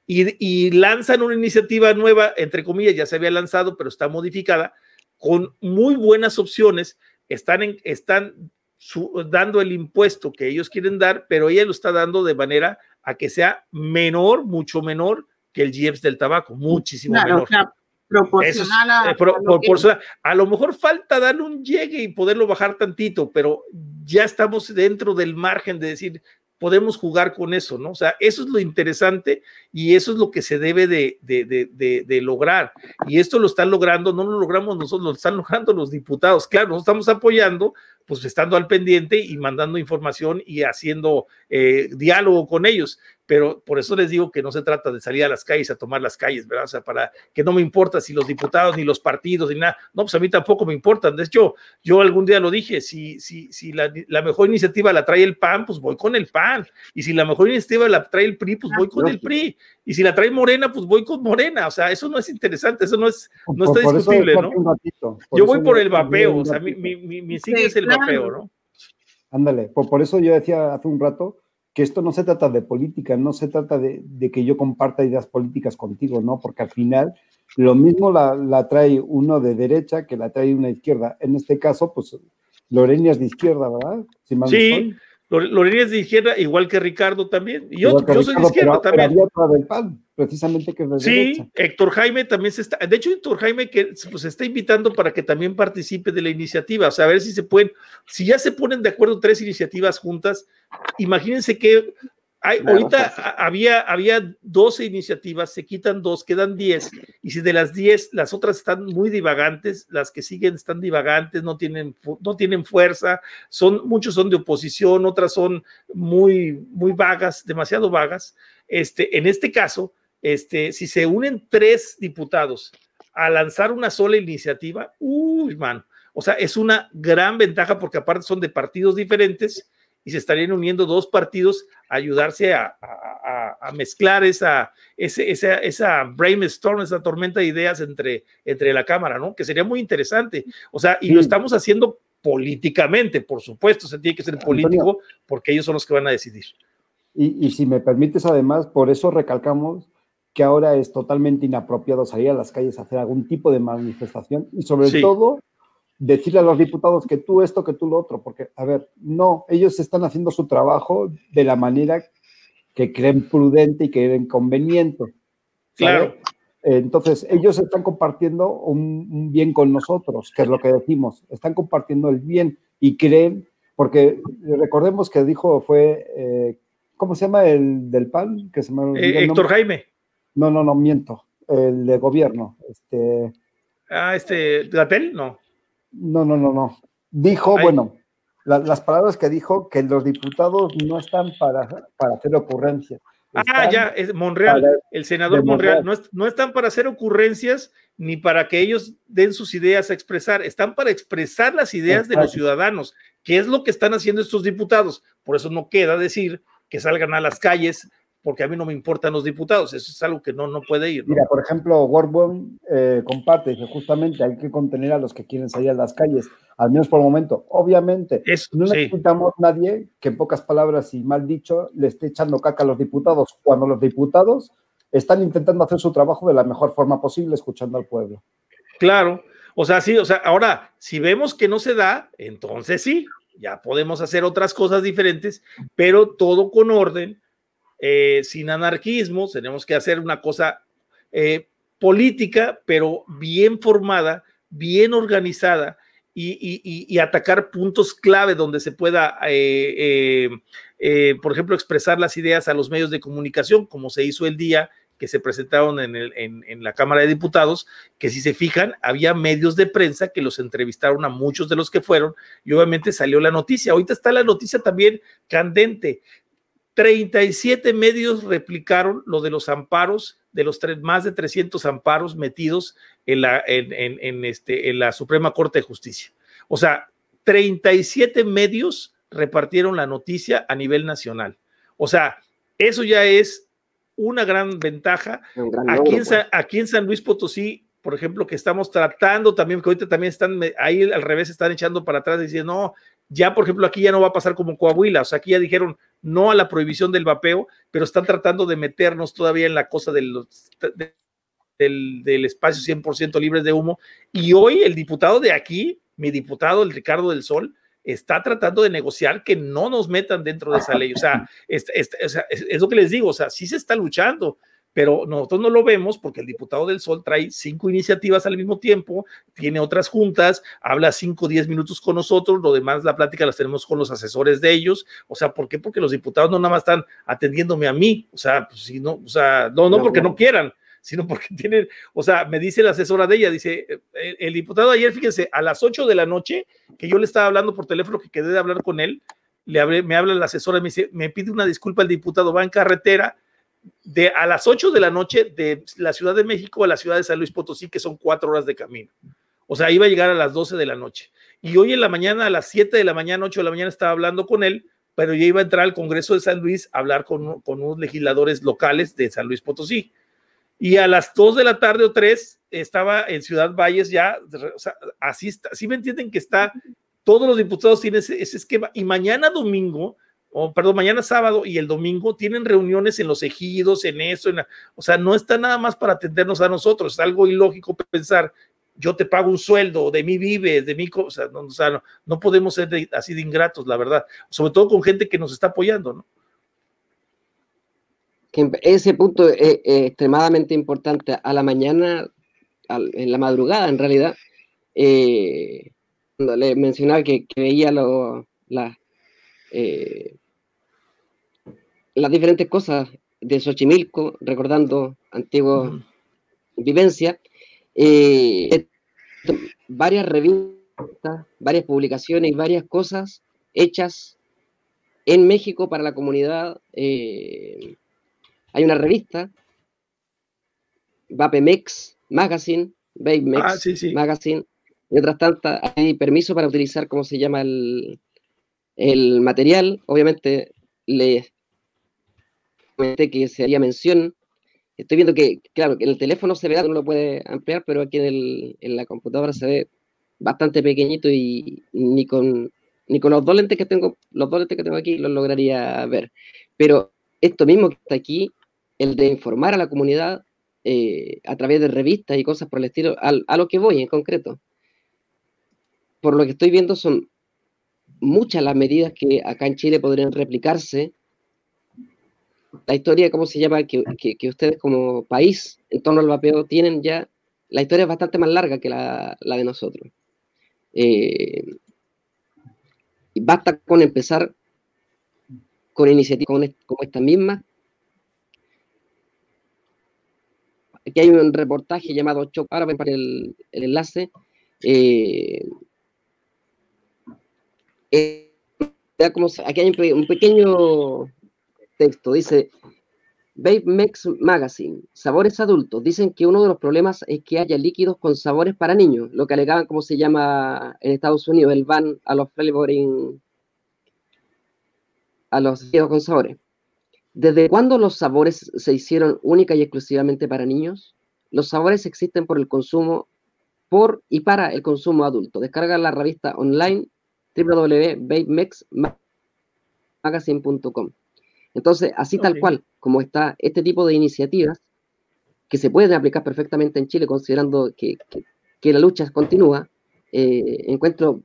[SPEAKER 3] y, lanzan una iniciativa nueva, entre comillas, ya se había lanzado, pero está modificada, con muy buenas opciones, están, en, están dando el impuesto que ellos quieren dar, pero ella lo está dando de manera a que sea menor, mucho menor que el GIEPS del tabaco, muchísimo menor.
[SPEAKER 2] Proporcional, a,
[SPEAKER 3] eh, a, lo mejor falta darle un llegue y poderlo bajar tantito, pero ya estamos dentro del margen de decir, podemos jugar con eso, ¿no? O sea, eso es lo interesante y eso es lo que se debe de, de, de, lograr. Y esto lo están logrando, no lo logramos nosotros, lo están logrando los diputados. Claro, nos estamos apoyando pues estando al pendiente y mandando información y haciendo eh, diálogo con ellos pero por eso les digo que no se trata de salir a las calles a tomar las calles, ¿verdad? O sea, para que no me importa si los diputados ni los partidos ni nada, no, pues a mí tampoco me importan. De hecho, yo algún día lo dije, si, si, si la, la mejor iniciativa la trae el PAN, pues voy con el PAN. Y si la mejor iniciativa la trae el PRI, pues voy con el PRI. Y si la trae Morena, pues voy con Morena. O sea, eso no es interesante, eso no es, no está discutible, ¿no? yo voy por el vapeo, o sea, mi, mi, mi, mi es el vapeo, ¿no?
[SPEAKER 1] Ándale, por, por eso yo decía hace un rato que esto no se trata de política, no se trata de, que yo comparta ideas políticas contigo, ¿no? Porque al final lo mismo la, trae uno de derecha que la trae una izquierda. En este caso, pues Lorena es de izquierda, ¿verdad?
[SPEAKER 3] sí, Lorena es de izquierda, igual que Ricardo también. Y yo, soy de izquierda también.
[SPEAKER 1] precisamente que es
[SPEAKER 3] Sí, Héctor Jaime también se está. De hecho, Héctor Jaime que pues, se está invitando para que también participe de la iniciativa. O sea, a ver si se pueden, si ya se ponen de acuerdo tres iniciativas juntas, imagínense que ahorita había, había 12 iniciativas, se quitan dos, quedan 10, y si de las 10 las otras están muy divagantes, las que siguen están divagantes, no tienen, no tienen fuerza, son, muchos son de oposición, otras son muy, muy vagas, demasiado vagas. Este, en este caso, este, si se unen tres diputados a lanzar una sola iniciativa, uy, man, o sea, es una gran ventaja porque aparte son de partidos diferentes y se estarían uniendo dos partidos a ayudarse a, mezclar esa, esa, esa, brainstorm, esa tormenta de ideas entre, entre la Cámara, ¿no? Que sería muy interesante. O sea, y lo estamos haciendo políticamente, por supuesto, se tiene que ser político porque ellos son los que van a decidir.
[SPEAKER 1] Y, si me permites, además, por eso recalcamos que ahora es totalmente inapropiado salir a las calles a hacer algún tipo de manifestación y sobre todo decirle a los diputados que tú esto, que tú lo otro, porque, a ver, no, ellos están haciendo su trabajo de la manera que creen prudente y que creen conveniente.
[SPEAKER 3] Claro.
[SPEAKER 1] Entonces, ellos están compartiendo un, bien con nosotros, que es lo que decimos, están compartiendo el bien y creen, porque recordemos que dijo, fue, eh, ¿cómo se llama el del PAN? Que se
[SPEAKER 3] eh, Héctor Jaime.
[SPEAKER 1] No, no, no, miento, el de gobierno. Este,
[SPEAKER 3] ah, este, ¿Gatel? No.
[SPEAKER 1] No, no, no, no. Dijo, bueno, las palabras que dijo, que los diputados no están para, para hacer ocurrencias.
[SPEAKER 3] Ah, ya, es Monreal, el senador Monreal, no, no, están para hacer ocurrencias ni para que ellos den sus ideas a expresar, están para expresar las ideas de los ciudadanos, que es lo que están haciendo estos diputados. Por eso no queda decir que salgan a las calles porque a mí no me importan los diputados, eso es algo que no, no puede ir.
[SPEAKER 1] Mira, por ejemplo, Warburg eh, comparte que justamente hay que contener a los que quieren salir a las calles, al menos por el momento. Obviamente, no necesitamos nadie que en pocas palabras y mal dicho le esté echando caca a los diputados, cuando los diputados están intentando hacer su trabajo de la mejor forma posible, escuchando al pueblo.
[SPEAKER 3] Claro, o sea, sí, o sea, ahora, si vemos que no se da, entonces sí, ya podemos hacer otras cosas diferentes, pero todo con orden eh, sin anarquismo, tenemos que hacer una cosa eh, política, pero bien formada, bien organizada y, atacar puntos clave donde se pueda, eh, por ejemplo, expresar las ideas a los medios de comunicación, como se hizo el día que se presentaron en, en, la Cámara de Diputados, que si se fijan, había medios de prensa que los entrevistaron a muchos de los que fueron y obviamente salió la noticia. Ahorita está la noticia también candente. 37 medios replicaron lo de los amparos, de los más de 300 amparos metidos en la, en, este, en la Suprema Corte de Justicia. O sea, 37 medios repartieron la noticia a nivel nacional. O sea, eso ya es una gran ventaja. aquí, en, pues. aquí en San Luis Potosí por ejemplo, que estamos tratando también, que ahorita también están ahí al revés, están echando para atrás diciendo, no, ya por ejemplo aquí ya no va a pasar como Coahuila, o sea, aquí ya dijeron no a la prohibición del vapeo, pero están tratando de meternos todavía en la cosa del, del espacio 100% libre de humo. Y hoy el diputado de aquí, mi diputado, el Ricardo del Sol, está tratando de negociar que no nos metan dentro de esa ley. O sea, es, es, lo que les digo, o sea, sí se está luchando, pero nosotros no lo vemos porque el diputado del Sol trae cinco iniciativas al mismo tiempo, tiene otras juntas, habla cinco o diez minutos con nosotros, lo demás la plática las tenemos con los asesores de ellos, o sea, ¿por qué? Porque los diputados no nada más están atendiéndome a mí, o sea, pues si no, o sea, no, no porque no quieran, sino porque tienen, o sea, me dice la asesora de ella, dice, el, el diputado ayer, fíjense, a las 8 de la noche, que yo le estaba hablando por teléfono, que quedé de hablar con él, le me habla la asesora, me dice, me pide una disculpa el diputado, va en carretera de a las 8 de la noche de la Ciudad de México a la ciudad de San Luis Potosí, que son cuatro horas de camino. O sea, iba a llegar a las 12 de la noche. Y hoy en la mañana, a las 7 de la mañana, 8 de la mañana, estaba hablando con él, pero ya iba a entrar al Congreso de San Luis a hablar con, con unos legisladores locales de San Luis Potosí. Y a las 2 de la tarde o 3 estaba en Ciudad Valles ya, o así está, ¿sí me entienden que está todos los diputados tienen ese, esquema y mañana domingo, perdón, mañana sábado y el domingo tienen reuniones en los ejidos, en eso, o sea, no está nada más para atendernos a nosotros, es algo ilógico pensar, yo te pago un sueldo, de mí vives, de mí, o no, o sea, no, podemos ser así de ingratos, la verdad, sobre todo con gente que nos está apoyando, ¿no?
[SPEAKER 4] Ese punto es, extremadamente importante. A la mañana, en la madrugada, en realidad, eh, le mencionaba que, veía eh, las diferentes cosas de Xochimilco, recordando antiguas vivencias, eh, varias revistas, varias publicaciones y varias cosas hechas en México para la comunidad. Eh, hay una revista, Vapemex Magazine, Vapemex ah, Magazine, y otras tantas hay permiso para utilizar, ¿cómo se llama? El, el material. Obviamente, le comenté que se haría mención. Estoy viendo que, claro, que en el teléfono se ve, no lo puede ampliar, pero aquí en, el, en la computadora se ve bastante pequeñito y ni con, ni con los dos lentes que tengo, los dos lentes que tengo aquí, lo lograría ver. Pero esto mismo que está aquí, el de informar a la comunidad eh, a través de revistas y cosas por el estilo, a lo que voy en concreto por lo que estoy viendo, son muchas las medidas que acá en Chile podrían replicarse. La historia, ¿cómo se llama? Que, ustedes como país en torno al vapeo tienen ya, la historia es bastante más larga que la, de nosotros. Eh, y basta con empezar con iniciativas como esta misma. Aquí hay un reportaje llamado Choc, ahora ven para el, enlace, eh, eh, aquí hay un pequeño texto, dice, Babe Mex Magazine, sabores adultos. Dicen que uno de los problemas es que haya líquidos con sabores para niños, lo que alegaban, como se llama en Estados Unidos, el ban a los flavoring, a los líquidos con sabores. ¿Desde cuándo los sabores se hicieron única y exclusivamente para niños? Los sabores existen por el consumo, por y para el consumo adulto. Descarga la revista online www.babemexmagazine.com. Entonces, así tal cual, como está este tipo de iniciativas que se pueden aplicar perfectamente en Chile, considerando que, la lucha continúa, eh, encuentro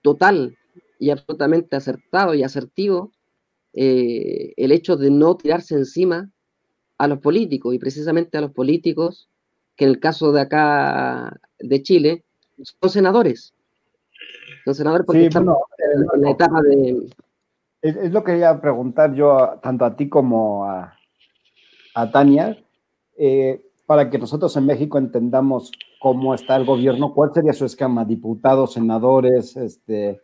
[SPEAKER 4] total y absolutamente acertado y asertivo eh, el hecho de no tirarse encima a los políticos y precisamente a los políticos que en el caso de acá de Chile son senadores. Senador, porque estamos en la etapa de...
[SPEAKER 1] Es, lo que quería preguntar yo tanto a ti como a, Tania, eh, para que nosotros en México entendamos cómo está el gobierno, cuál sería su esquema, diputados, senadores, este,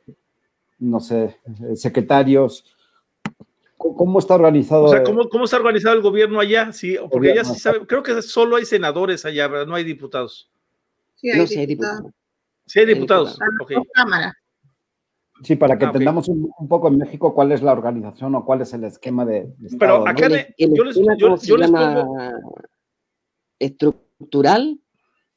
[SPEAKER 1] no sé, secretarios, ¿Cómo está organizado?
[SPEAKER 3] O sea, ¿cómo, ¿cómo, está organizado el gobierno allá? Sí, porque allá sí sabe, creo que solo hay senadores allá, ¿verdad? No hay diputados.
[SPEAKER 2] Sí, hay sí hay diputados.
[SPEAKER 3] Sí, hay diputados.
[SPEAKER 1] Sí, para que ah, entendamos un, poco en México cuál es la organización o cuál es el esquema de.
[SPEAKER 3] Pero acá yo, les, yo, les pongo...
[SPEAKER 4] estructural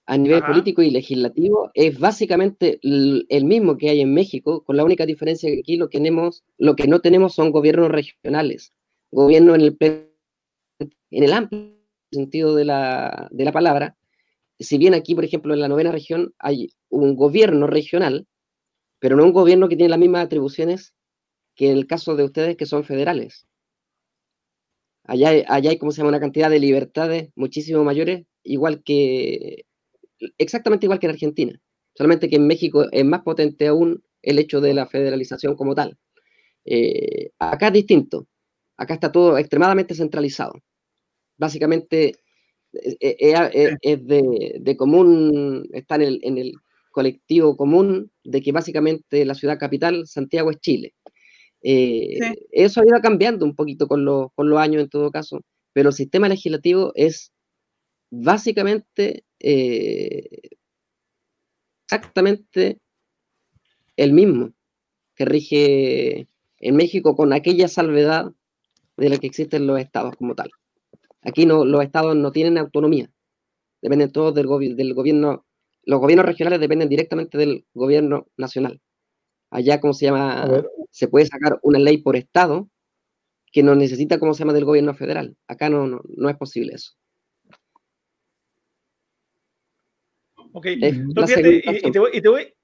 [SPEAKER 4] a nivel político y legislativo es básicamente el mismo que hay en México, con la única diferencia que aquí lo que tenemos, lo que no tenemos son gobiernos regionales, gobierno en el en el amplio sentido de la, de la palabra, si bien aquí, por ejemplo, en la novena región hay un gobierno regional, pero no un gobierno que tiene las mismas atribuciones que en el caso de ustedes que son federales. Allá, allá hay, como se llama, una cantidad de libertades muchísimo mayores, igual que, exactamente igual que en Argentina. Solamente que en México es más potente aún el hecho de la federalización como tal. Eh, acá es distinto. Acá está todo extremadamente centralizado. Básicamente es, de, común, está en el, en el colectivo común de que básicamente la ciudad capital, Santiago, es Chile. Eh, eso ha ido cambiando un poquito con, los, años en todo caso, pero el sistema legislativo es básicamente eh, exactamente el mismo que rige en México con aquella salvedad de la que existen los estados como tal. Aquí no, los estados no tienen autonomía, dependen todos del, del gobierno, los gobiernos regionales dependen directamente del gobierno nacional. Allá, ¿cómo se llama? Se puede sacar una ley por estado que no necesita, ¿cómo se llama?, del gobierno federal. Acá no, no, es posible eso.
[SPEAKER 3] Ok, y,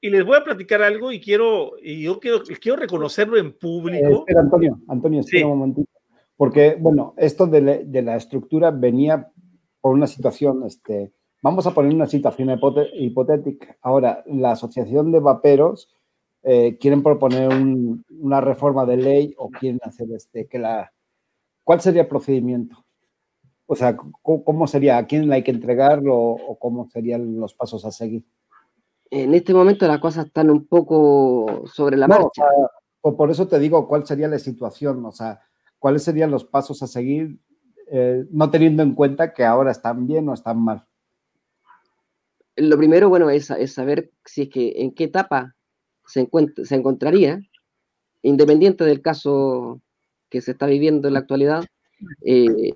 [SPEAKER 3] les voy a platicar algo y quiero, y yo quiero, quiero reconocerlo en público.
[SPEAKER 1] espera, Antonio, Antonio, espera un momentito. Porque, bueno, esto de, de, la estructura venía por una situación, este, vamos a poner una situación hipotética. Ahora, la Asociación de Vaperos eh, quieren proponer una reforma de ley o quieren hacer este, que la... ¿Cuál sería el procedimiento? O sea, ¿cómo, sería? ¿A quién le hay que entregarlo o cómo serían los pasos a seguir?
[SPEAKER 4] En este momento las cosas están un poco sobre la marcha.
[SPEAKER 1] O, por eso te digo, ¿cuál sería la situación? O sea, ¿cuáles serían los pasos a seguir eh, no teniendo en cuenta que ahora están bien o están mal?
[SPEAKER 4] Lo primero, bueno, es, es saber si es que en qué etapa se, se encontraría, independiente del caso que se está viviendo en la actualidad, eh,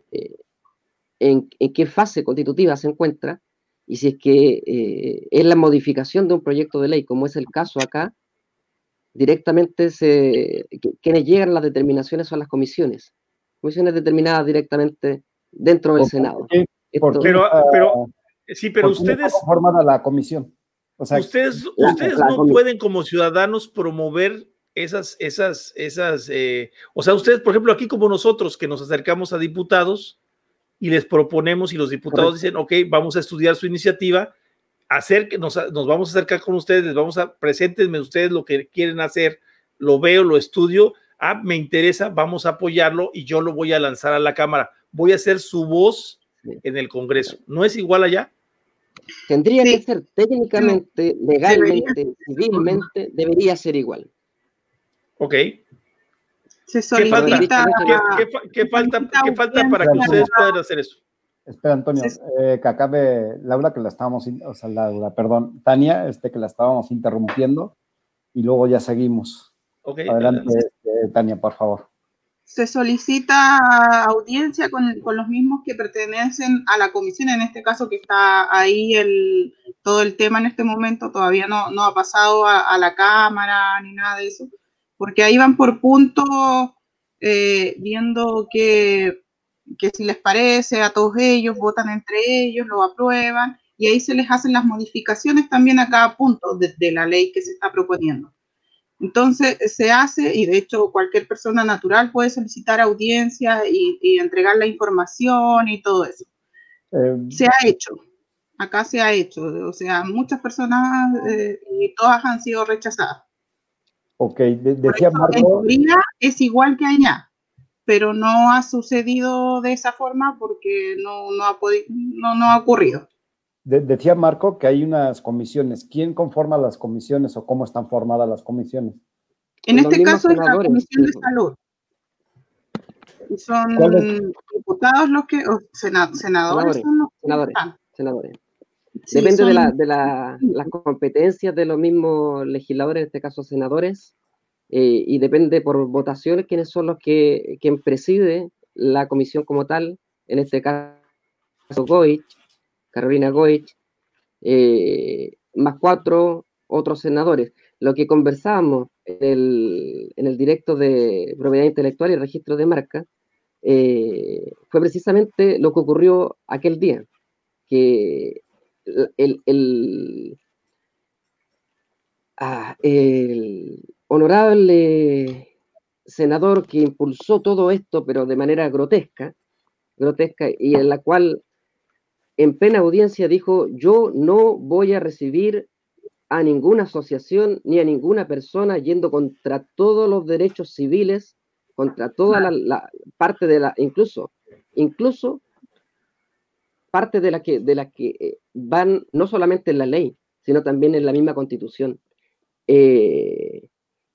[SPEAKER 4] en, qué fase constitutiva se encuentra y si es que eh, es la modificación de un proyecto de ley, como es el caso acá, directamente se, quienes llegan a las determinaciones son las comisiones, comisiones determinadas directamente dentro del Senado.
[SPEAKER 3] pero, pero, sí, pero ustedes...
[SPEAKER 1] formada la comisión.
[SPEAKER 3] Ustedes, ustedes no pueden como ciudadanos promover esas, esas, esas, eh, o sea, ustedes, por ejemplo, aquí como nosotros que nos acercamos a diputados y les proponemos y los diputados dicen, ok, vamos a estudiar su iniciativa, hacer que nos, nos vamos a acercar con ustedes, les vamos a, preséntenme ustedes lo que quieren hacer, lo veo, lo estudio, ah, me interesa, vamos a apoyarlo y yo lo voy a lanzar a la Cámara. Voy a ser su voz en el Congreso. ¿No es igual allá?
[SPEAKER 4] Tendría que ser técnicamente, legalmente, civilmente, debería ser igual.
[SPEAKER 3] Ok. ¿Qué falta, ¿Qué, falta, para que ustedes puedan hacer eso?
[SPEAKER 1] Espera, Antonio, eh, que acabe Laura, que la estábamos, o sea, Laura, perdón, Tania, este, que la estábamos interrumpiendo y luego ya seguimos. Okay, adelante, este, Tania, por favor
[SPEAKER 2] se solicita audiencia con, los mismos que pertenecen a la comisión, en este caso que está ahí el, todo el tema en este momento, todavía no, no ha pasado a, la Cámara ni nada de eso, porque ahí van por puntos eh, viendo que, que, si les parece a todos ellos, votan entre ellos, lo aprueban, y ahí se les hacen las modificaciones también a cada punto de la ley que se está proponiendo. Entonces se hace, y de hecho cualquier persona natural puede solicitar audiencia y, entregar la información y todo eso. Eh, se ha hecho, acá se ha hecho, o sea, muchas personas eh, y todas han sido rechazadas.
[SPEAKER 1] Ok, decía Marco.
[SPEAKER 2] En es igual que allá, pero no ha sucedido de esa forma porque no, no, ha, no, no ha ocurrido
[SPEAKER 1] decía Marco que hay unas comisiones. ¿Quién conforma las comisiones o cómo están formadas las comisiones?
[SPEAKER 2] En este caso es la Comisión de Salud. son diputados los que, o senadores, senadores,
[SPEAKER 4] senadores, Depende de, la, de la, las competencias de los mismos legisladores, en este caso senadores, eh, y depende por votaciones quiénes son los que quien preside la comisión como tal, en este caso Goich, Carolina Goich, eh, más cuatro otros senadores. Lo que conversábamos en el, directo de propiedad intelectual y registro de marca eh, fue precisamente lo que ocurrió aquel día, que el, ah, el honorable senador que impulsó todo esto, pero de manera grotesca, grotesca y en la cual en plena audiencia dijo, yo no voy a recibir a ninguna asociación ni a ninguna persona yendo contra todos los derechos civiles, contra toda la, parte de la, incluso, incluso parte de las que, de la que eh, van no solamente en la ley, sino también en la misma constitución. Eh,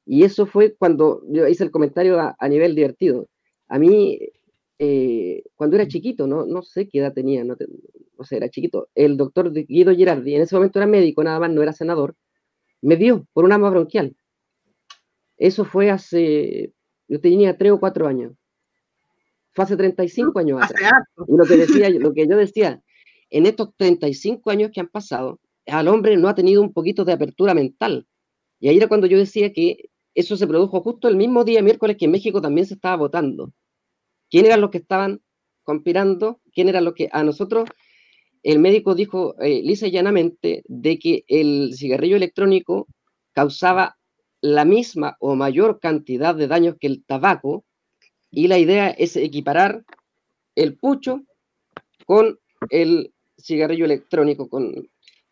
[SPEAKER 4] y eso fue cuando yo hice el comentario a, nivel divertido. A mí, eh, cuando era chiquito, no, no sé qué edad tenía, no, no sé, era chiquito, el doctor Guido Girardi, en ese momento era médico, nada más, no era senador, me dio por un asma bronquial. Eso fue hace, yo tenía tres o cuatro años. Fue hace 35 años atrás. Y lo que, decía, lo que yo decía, en estos 35 años que han pasado, al hombre no ha tenido un poquito de apertura mental. Y ahí era cuando yo decía que eso se produjo justo el mismo día, miércoles, que en México también se estaba votando. ¿Quién eran los que estaban conspirando? ¿Quién eran los que a nosotros el médico dijo eh, lisa y llanamente de que el cigarrillo electrónico causaba la misma o mayor cantidad de daños que el tabaco y la idea es equiparar el pucho con el cigarrillo electrónico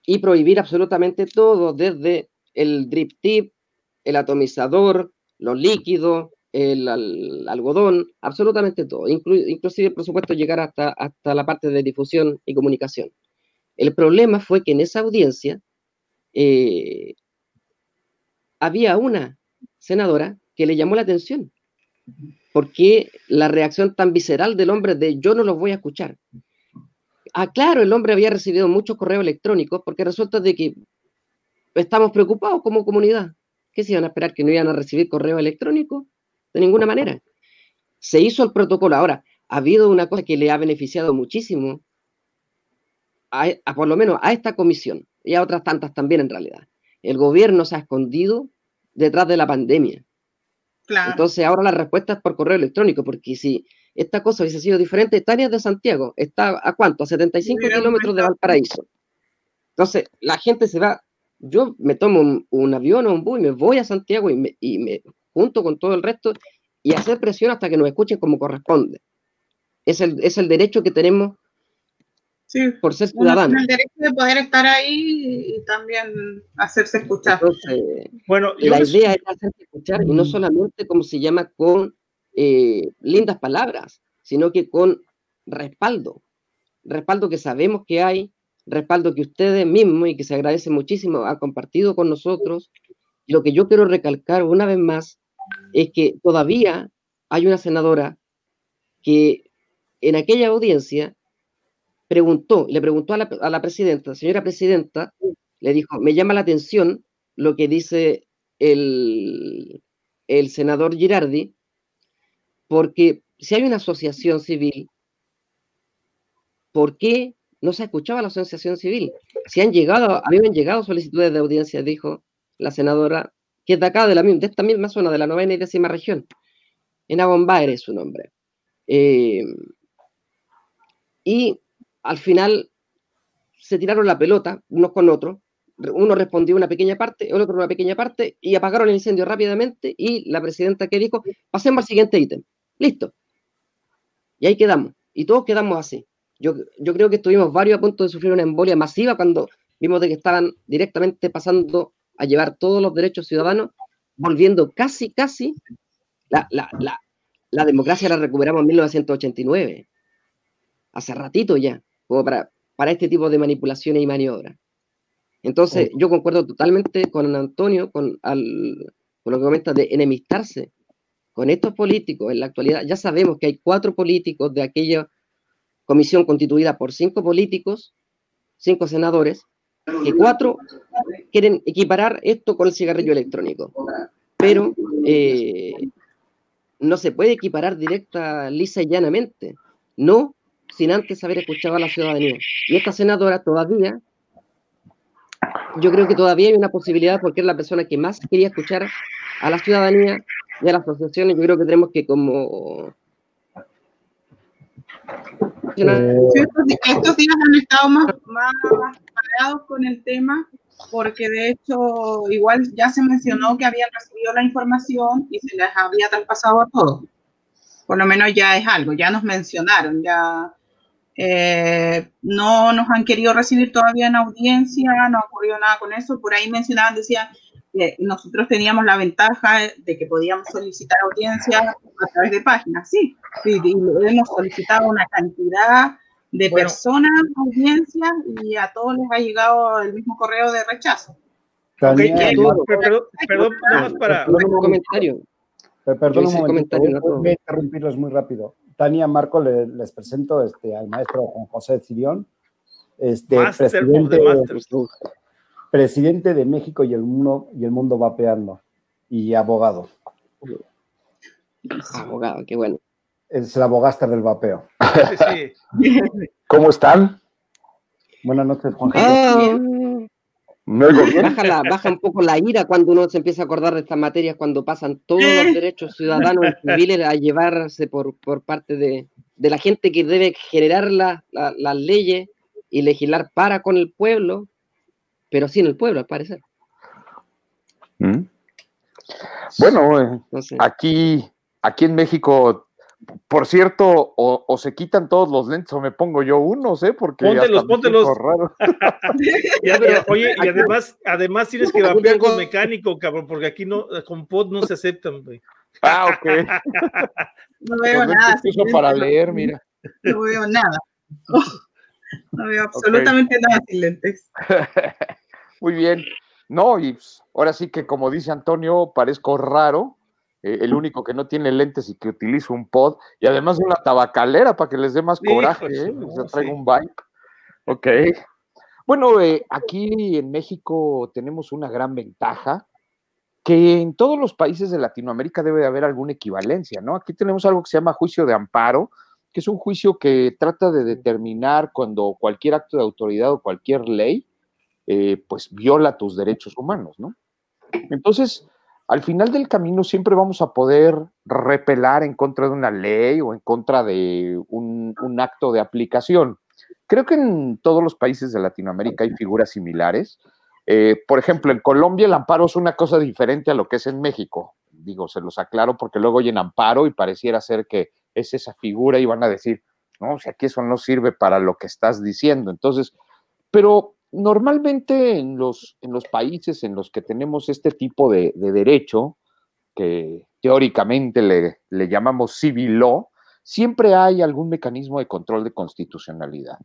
[SPEAKER 4] y prohibir absolutamente todo, desde el drip tip, el atomizador, los líquidos, el, algodón, absolutamente todo, inclusive, por supuesto, llegar hasta, hasta la parte de difusión y comunicación. El problema fue que en esa audiencia eh, había una senadora que le llamó la atención ¿Por qué la reacción tan visceral del hombre de yo no los voy a escuchar? Ah, claro, el hombre había recibido muchos correos electrónicos porque resulta de que estamos preocupados como comunidad. ¿Qué se iban a esperar que no iban a recibir correo electrónico? De ninguna manera. Se hizo el protocolo. Ahora, ha habido una cosa que le ha beneficiado muchísimo, a, por lo menos a esta comisión y a otras tantas también en realidad. El gobierno se ha escondido detrás de la pandemia. Entonces ahora la respuesta es por correo electrónico, porque si esta cosa hubiese sido diferente, Tania de Santiago está a cuánto? A 75 kilómetros de Valparaíso. Entonces la gente se va, yo me tomo un, avión o un bus y me voy a Santiago y me, y me junto con todo el resto y hacer presión hasta que nos escuchen como corresponde. Es el, es el derecho que tenemos
[SPEAKER 2] Sí, por ser ciudadano. el derecho de poder estar ahí y también hacerse escuchar.
[SPEAKER 4] bueno, la idea es hacerse escuchar y no mm. solamente como se llama con eh, lindas palabras, sino que con respaldo. Respaldo que sabemos que hay, respaldo que ustedes mismos y que se agradece muchísimo ha compartido con nosotros. Y lo que yo quiero recalcar una vez más es que todavía hay una senadora que en aquella audiencia preguntó, le preguntó a la, presidenta, señora presidenta, le dijo, me llama la atención lo que dice el, el senador Girardi, porque si hay una asociación civil, ¿por qué no se ha escuchado a la asociación civil? Si han llegado, a han llegado solicitudes de audiencia, dijo la senadora, que es de acá, de, la, esta misma zona, de la novena y décima región. En Abombaer es su nombre. Eh, y al final se tiraron la pelota unos con otros, uno respondió una pequeña parte, el otro una pequeña parte, y apagaron el incendio rápidamente, y la presidenta que dijo, pasemos al siguiente ítem, listo. Y ahí quedamos, y todos quedamos así. Yo, yo creo que estuvimos varios a punto de sufrir una embolia masiva cuando vimos de que estaban directamente pasando a llevar todos los derechos ciudadanos, volviendo casi, casi, la, la, la, la democracia la recuperamos en 1989, hace ratito ya para, para este tipo de manipulaciones y maniobras. Entonces, yo concuerdo totalmente con Antonio, con, con lo que comenta de enemistarse con estos políticos en la actualidad. Ya sabemos que hay cuatro políticos de aquella comisión constituida por cinco políticos, cinco senadores, que cuatro quieren equiparar esto con el cigarrillo electrónico. Pero eh, no se puede equiparar directa, lisa y llanamente. No sin antes haber escuchado a la ciudadanía. Y esta senadora todavía, yo creo que todavía hay una posibilidad porque es la persona que más quería escuchar a la ciudadanía y a las asociaciones. Yo creo que tenemos que como...
[SPEAKER 2] estos, días han estado más, más con el tema porque de hecho igual ya se mencionó que habían recibido la información y se les había traspasado a todos. Por lo menos ya es algo, ya nos mencionaron, ya eh, no nos han querido recibir todavía en audiencia, no ha ocurrido nada con eso. Por ahí mencionaban, decían, que nosotros teníamos la ventaja de que podíamos solicitar audiencia a través de páginas. Sí, sí, hemos solicitado una cantidad de personas, audiencias, y a todos les ha llegado el mismo correo de rechazo.
[SPEAKER 3] Okay, perdón, perdón, para...
[SPEAKER 1] un comentario. Perdón un comentario, voy a interrumpirlos muy rápido. Tania, Marco, les, presento este, al maestro Juan José Cirión, este, presidente, presidente de México y el mundo, y el mundo vapeando, y abogado.
[SPEAKER 4] Abogado, qué bueno.
[SPEAKER 1] Es el abogaster del vapeo.
[SPEAKER 5] ¿Cómo están?
[SPEAKER 1] Buenas noches, Juan
[SPEAKER 4] ah, Baja, baja un poco la ira cuando uno se empieza a acordar de estas materias, cuando pasan todos los derechos ciudadanos civiles a llevarse por, por parte de, de, la gente que debe generar las leyes y legislar para con el pueblo, pero sin el pueblo, al parecer.
[SPEAKER 5] ¿Mm? Bueno, eh, aquí, aquí en México por cierto, o, se quitan todos los lentes o me pongo yo unos, ¿eh? Porque
[SPEAKER 3] póntelos, póntelos. oye, y además, además tienes que vapear con mecánico, cabrón, porque aquí no, con pod no se aceptan, güey.
[SPEAKER 5] Ah, ok.
[SPEAKER 2] No veo nada.
[SPEAKER 5] para leer, mira.
[SPEAKER 2] No veo nada. No veo absolutamente nada sin lentes.
[SPEAKER 5] Muy bien. No, y ahora sí que como dice Antonio, parezco raro, eh, el único que no tiene lentes y que utiliza un pod, y además una tabacalera para que les dé más coraje, ¿eh? traigo un bike. Ok. Bueno, eh, aquí en México tenemos una gran ventaja, que en todos los países de Latinoamérica debe de haber alguna equivalencia, ¿no? Aquí tenemos algo que se llama juicio de amparo, que es un juicio que trata de determinar cuando cualquier acto de autoridad o cualquier ley, pues viola tus derechos humanos, ¿no? Entonces, al final del camino siempre vamos a poder repelar en contra de una ley o en contra de un, acto de aplicación. Creo que en todos los países de Latinoamérica hay figuras similares. Eh, por ejemplo, en Colombia el amparo es una cosa diferente a lo que es en México. Digo, se los aclaro porque luego oyen amparo y pareciera ser que es esa figura y van a decir, no, o sea, que eso no sirve para lo que estás diciendo. Entonces, pero normalmente en los, en los países en los que tenemos este tipo de, derecho, que teóricamente le, le, llamamos civil law, siempre hay algún mecanismo de control de constitucionalidad.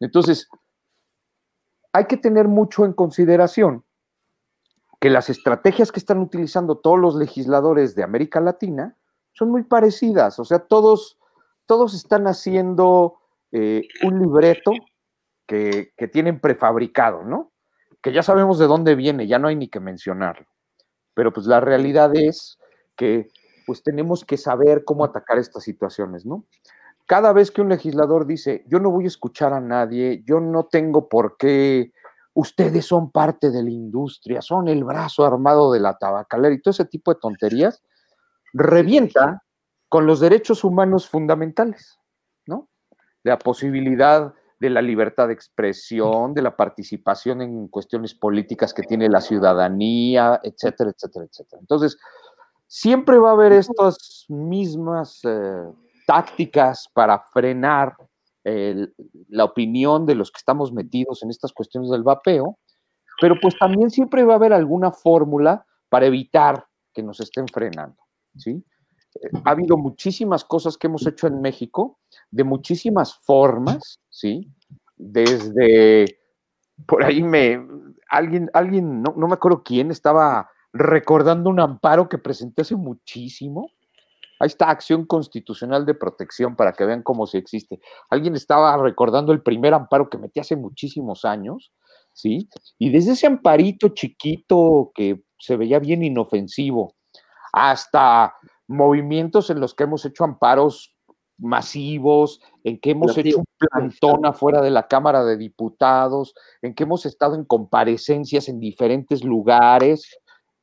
[SPEAKER 5] Entonces, hay que tener mucho en consideración que las estrategias que están utilizando todos los legisladores de América Latina son muy parecidas, o sea, todos, todos están haciendo eh, un libreto que, tienen prefabricado, ¿no? Que ya sabemos de dónde viene, ya no hay ni que mencionarlo. Pero pues la realidad es que pues tenemos que saber cómo atacar estas situaciones, ¿no? Cada vez que un legislador dice, yo no voy a escuchar a nadie, yo no tengo por qué, ustedes son parte de la industria, son el brazo armado de la tabacalera y todo ese tipo de tonterías, revienta con los derechos humanos fundamentales, ¿no? La posibilidad de la libertad de expresión, de la participación en cuestiones políticas que tiene la ciudadanía, etcétera, etcétera, etcétera. Entonces, siempre va a haber estas mismas eh, tácticas para frenar la opinión de los que estamos metidos en estas cuestiones del vapeo, pero pues también siempre va a haber alguna fórmula para evitar que nos estén frenando, ¿sí? ha habido muchísimas cosas que hemos hecho en México, de muchísimas formas, ¿sí? Desde, por ahí me, alguien, alguien, no, me acuerdo quién, estaba recordando un amparo que presenté hace muchísimo. Ahí está, Acción Constitucional de Protección, para que vean cómo se existe. Alguien estaba recordando el primer amparo que metí hace muchísimos años, ¿sí? Y desde ese amparito chiquito que se veía bien inofensivo, hasta movimientos en los que hemos hecho amparos masivos, en que hemos hecho un plantón afuera de la Cámara de Diputados, en que hemos estado en comparecencias en diferentes lugares.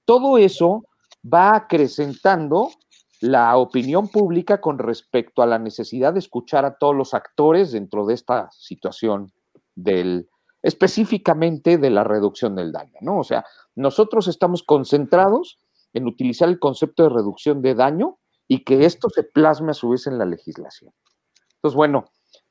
[SPEAKER 5] Todo eso va acrecentando la opinión pública con respecto a la necesidad de escuchar a todos los actores dentro de esta situación del específicamente de la reducción del daño, ¿no? O sea, nosotros estamos concentrados en utilizar el concepto de reducción de daño y que esto se plasme a su vez en la legislación. Entonces, bueno,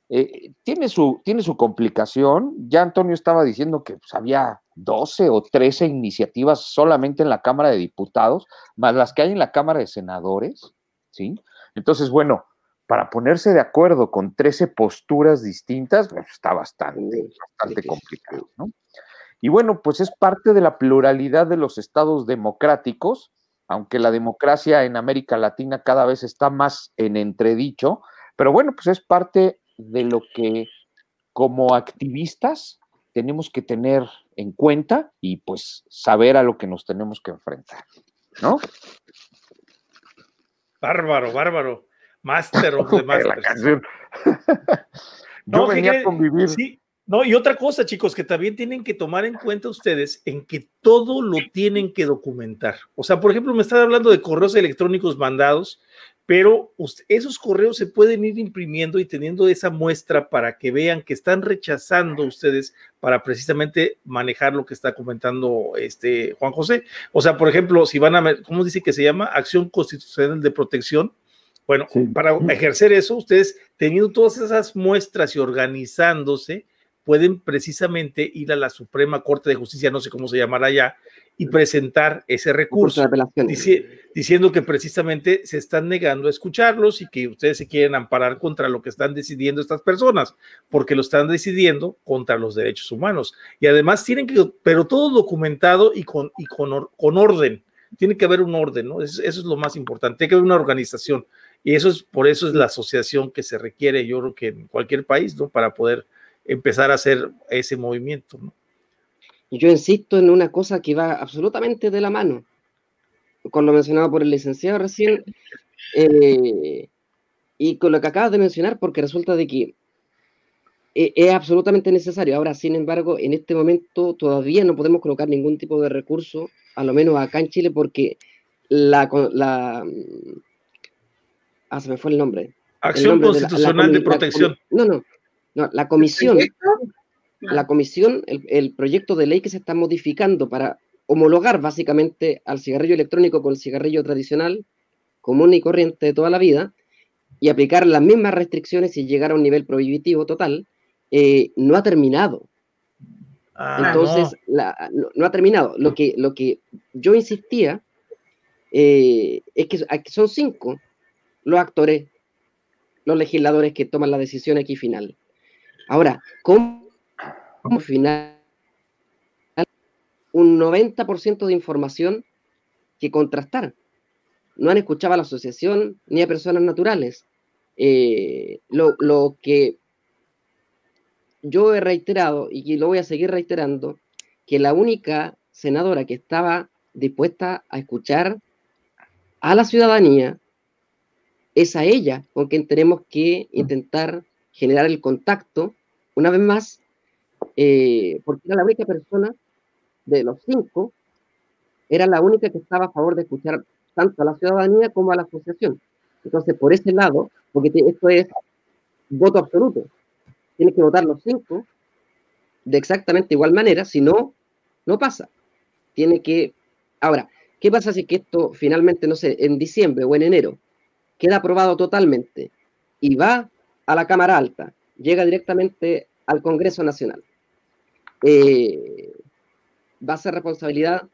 [SPEAKER 5] eh, tiene, su, tiene su complicación. Ya Antonio estaba diciendo que pues, había 12 o 13 iniciativas solamente en la Cámara de Diputados, más las que hay en la Cámara de Senadores, ¿sí? Entonces, bueno, para ponerse de acuerdo con 13 posturas distintas, pues está bastante, bastante complicado, ¿no? Y bueno, pues es parte de la pluralidad de los estados democráticos, aunque la democracia en América Latina cada vez está más en entredicho, pero bueno, pues es parte de lo que como activistas tenemos que tener en cuenta y pues saber a lo que nos tenemos que enfrentar, ¿no?
[SPEAKER 3] Bárbaro, bárbaro. Master of the Masters.
[SPEAKER 5] no, venía a convivir.
[SPEAKER 3] Sí, no, y otra cosa, chicos, que también tienen que tomar en cuenta ustedes en que todo lo tienen que documentar. O sea, por ejemplo, me están hablando de correos electrónicos mandados, pero esos correos se pueden ir imprimiendo y teniendo esa muestra para que vean que están rechazando ustedes para precisamente manejar lo que está comentando este Juan José. O sea, por ejemplo, si van a, ¿cómo dice que se llama? Acción Constitucional de Protección bueno, para ejercer eso, ustedes teniendo todas esas muestras y organizándose, pueden precisamente ir a la Suprema Corte de Justicia, no sé cómo se llamará ya, y presentar ese recurso, diciendo que precisamente se están negando a escucharlos y que ustedes se quieren amparar contra lo que están decidiendo estas personas, porque lo están decidiendo contra los derechos humanos. Y además tienen que, pero todo documentado y con, y con, con orden. Tiene que haber un orden, ¿no? Eso, eso es lo más importante. Tiene que haber una organización. Y eso es, por eso es la asociación que se requiere, yo creo que en cualquier país, ¿no? Para poder empezar a hacer ese movimiento, ¿no?
[SPEAKER 4] Yo insisto en una cosa que va absolutamente de la mano, con lo mencionado por el licenciado recién, eh, y con lo que acabas de mencionar, porque resulta de que e, es absolutamente necesario. Ahora, sin embargo, en este momento todavía no podemos colocar ningún tipo de recurso, a lo menos acá en Chile, porque la, la Ah, se me fue el nombre.
[SPEAKER 3] Acción Constitucional de, Protección.
[SPEAKER 4] no, no, no, la comisión, la comisión, el, proyecto de ley que se está modificando para homologar básicamente al cigarrillo electrónico con el cigarrillo tradicional, común y corriente de toda la vida, y aplicar las mismas restricciones y llegar a un nivel prohibitivo total, eh, no ha terminado. Ah, Entonces, no. ha terminado. Lo que, lo que yo insistía eh, es que son cinco los actores, los legisladores que toman la decisión aquí final. Ahora, ¿cómo, final un 90% de información que contrastar? No han escuchado a la asociación ni a personas naturales. Eh, lo, lo que yo he reiterado y lo voy a seguir reiterando, que la única senadora que estaba dispuesta a escuchar a la ciudadanía es a ella con quien tenemos que intentar generar el contacto, una vez más, eh, porque era la única persona de los cinco, era la única que estaba a favor de escuchar tanto a la ciudadanía como a la asociación. Entonces, por ese lado, porque esto es voto absoluto, tiene que votar los cinco de exactamente igual manera, si no, no pasa. Tiene que... Ahora, ¿qué pasa si que esto finalmente, no sé, en diciembre o en enero, queda aprobado totalmente y va a la Cámara Alta, llega directamente al Congreso Nacional. Eh, va a ser responsabilidad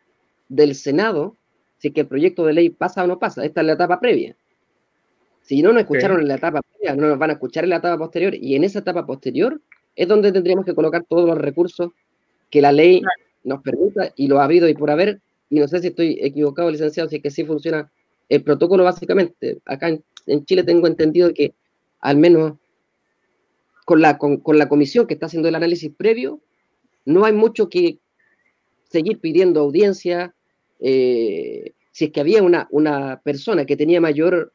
[SPEAKER 4] del Senado si que el proyecto de ley pasa o no pasa. Esta es la etapa previa. Si no nos escucharon en la etapa previa, no nos van a escuchar en la etapa posterior. Y en esa etapa posterior es donde tendríamos que colocar todos los recursos que la ley nos permita y lo ha habido y por haber. Y no sé si estoy equivocado, licenciado, si es que sí funciona el protocolo básicamente, acá en, Chile tengo entendido que al menos con la, con, la comisión que está haciendo el análisis previo, no hay mucho que seguir pidiendo audiencia. Eh, si es que había una, una persona que tenía mayor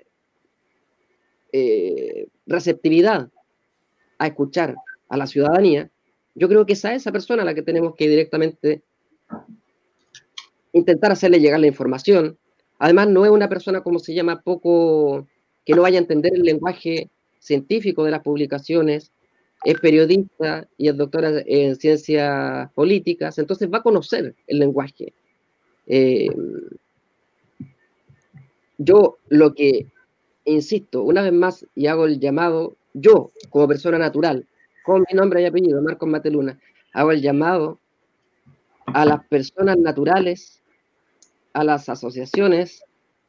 [SPEAKER 4] eh, receptividad a escuchar a la ciudadanía, yo creo que es a esa persona a la que tenemos que directamente intentar hacerle llegar la información, Además, no es una persona, como se llama, poco, que no vaya a entender el lenguaje científico de las publicaciones, es periodista y es doctora en ciencias políticas, entonces va a conocer el lenguaje. Eh, yo lo que insisto, una vez más, y hago el llamado, yo como persona natural, con mi nombre y apellido, Marcos Mateluna, hago el llamado a las personas naturales a las asociaciones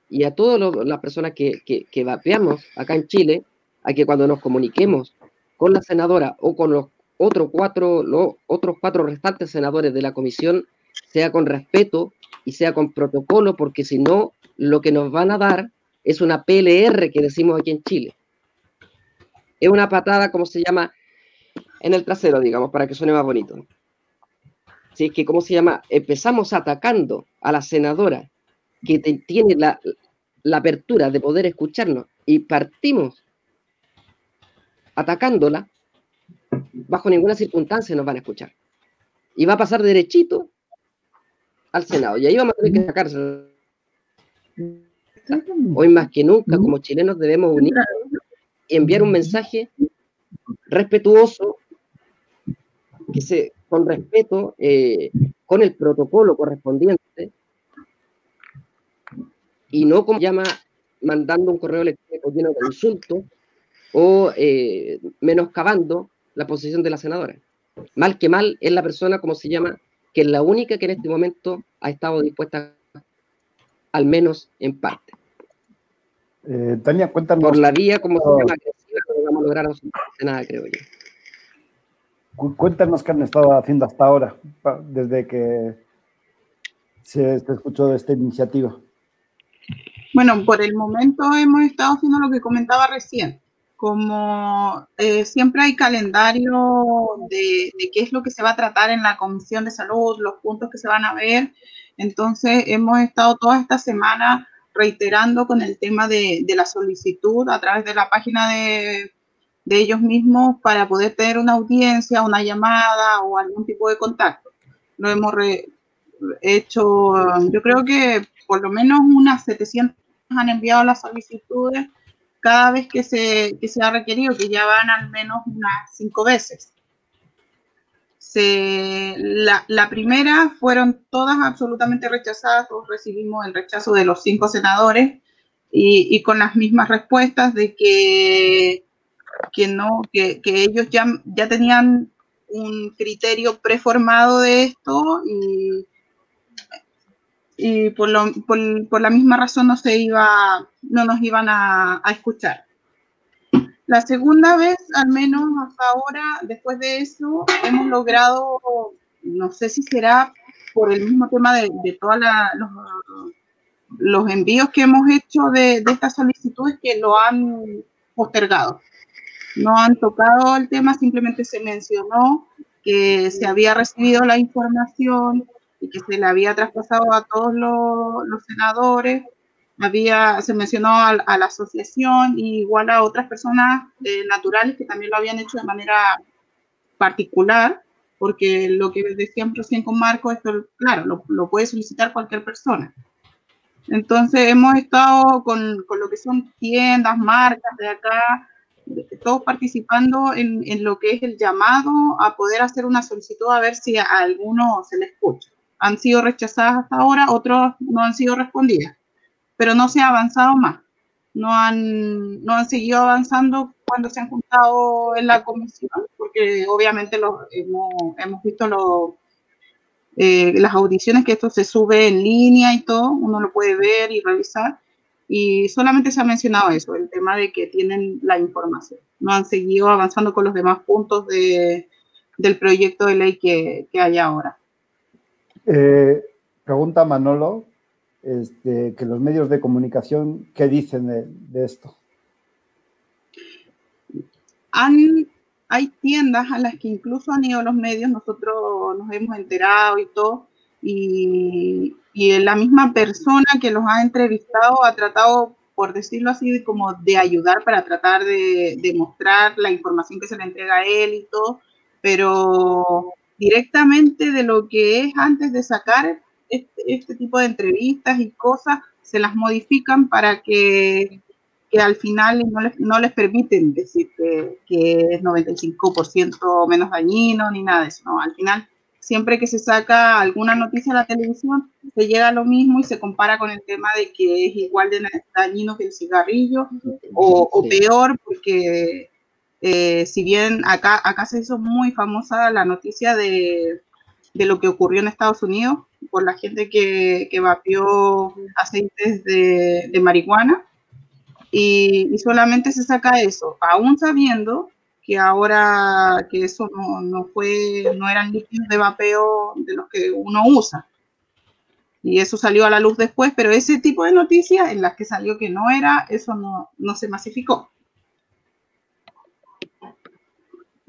[SPEAKER 4] y a todas las personas que, que, vapeamos acá en Chile, a que cuando nos comuniquemos con la senadora o con los otros cuatro, los otros cuatro restantes senadores de la comisión sea con respeto y sea con protocolo, porque si no, lo que nos van a dar es una PLR que decimos aquí en Chile. Es una patada, como se llama, en el trasero, digamos, para que suene más bonito. Si es que, ¿cómo se llama? Empezamos atacando a la senadora que tiene la, la apertura de poder escucharnos y partimos atacándola, bajo ninguna circunstancia nos van a escuchar. Y va a pasar derechito al Senado. Y ahí vamos a tener que sacarse. Hoy más que nunca, como chilenos, debemos unir y enviar un mensaje respetuoso, que se, con respeto, eh, con el protocolo correspondiente, y no como llama mandando un correo electrónico lleno de insultos o eh, menoscabando la posición de la senadora. Mal que mal es la persona, como se llama, que es la única que en este momento ha estado dispuesta, al menos en parte.
[SPEAKER 1] Eh, Tania, cuéntanos.
[SPEAKER 4] Por la vía, como se llama, no vamos a lograr nada, creo yo.
[SPEAKER 1] Cuéntanos qué han estado haciendo hasta ahora, desde que se, se escuchó de esta iniciativa.
[SPEAKER 2] Bueno, por el momento hemos estado haciendo lo que comentaba recién como eh, siempre hay calendario de, qué es lo que se va a tratar en la Comisión de Salud, los puntos que se van a ver. Entonces, hemos estado toda esta semana reiterando con el tema de, la solicitud a través de la página de, ellos mismos para poder tener una audiencia, una llamada o algún tipo de contacto. Lo hemos hecho, yo creo que por lo menos unas 700 han enviado las solicitudes cada vez que se, que se ha requerido, que ya van al menos unas cinco veces. Se, la, la, primera fueron todas absolutamente rechazadas, todos recibimos el rechazo de los cinco senadores y, y con las mismas respuestas de que, que no, que, que, ellos ya, ya tenían un criterio preformado de esto y, y por, lo, por, por, la misma razón no se iba, no nos iban a, a, escuchar. La segunda vez, al menos hasta ahora, después de eso, hemos logrado, no sé si será por el mismo tema de, de todos los, los, envíos que hemos hecho de, de estas solicitudes que lo han postergado. No han tocado el tema, simplemente se mencionó que se había recibido la información, y que se le había traspasado a todos los, senadores. Había, se mencionó a, la asociación y igual a otras personas eh, naturales que también lo habían hecho de manera particular, porque lo que decían recién con Marco, esto, claro, lo, lo, puede solicitar cualquier persona. Entonces hemos estado con, con, lo que son tiendas, marcas de acá, todos participando en, en, lo que es el llamado a poder hacer una solicitud a ver si a alguno se le escucha han sido rechazadas hasta ahora, otros no han sido respondidas, pero no se ha avanzado más. No han, no han seguido avanzando cuando se han juntado en la comisión, porque obviamente lo, hemos, hemos, visto lo, eh, las audiciones, que esto se sube en línea y todo, uno lo puede ver y revisar, y solamente se ha mencionado eso, el tema de que tienen la información. No han seguido avanzando con los demás puntos de, del proyecto de ley que, que hay ahora.
[SPEAKER 1] Eh, pregunta Manolo, este, que los medios de comunicación, ¿qué dicen de, esto?
[SPEAKER 2] Han, hay tiendas a las que incluso han ido los medios, nosotros nos hemos enterado y todo, y, y la misma persona que los ha entrevistado ha tratado, por decirlo así, como de ayudar para tratar de, de mostrar la información que se le entrega a él y todo, pero directamente de lo que es antes de sacar este, este, tipo de entrevistas y cosas, se las modifican para que, que al final no les, no les permiten decir que, que es 95% menos dañino ni nada de eso. No, al final, siempre que se saca alguna noticia a la televisión, se llega a lo mismo y se compara con el tema de que es igual de dañino que el cigarrillo o, o peor porque eh, si bien acá, acá se hizo muy famosa la noticia de, de, lo que ocurrió en Estados Unidos por la gente que, que vapeó aceites de, de marihuana, y, solamente se saca eso, aún sabiendo que ahora que eso no, no, fue, no eran líquidos de vapeo de los que uno usa. Y eso salió a la luz después, pero ese tipo de noticias en las que salió que no era, eso no, no se masificó.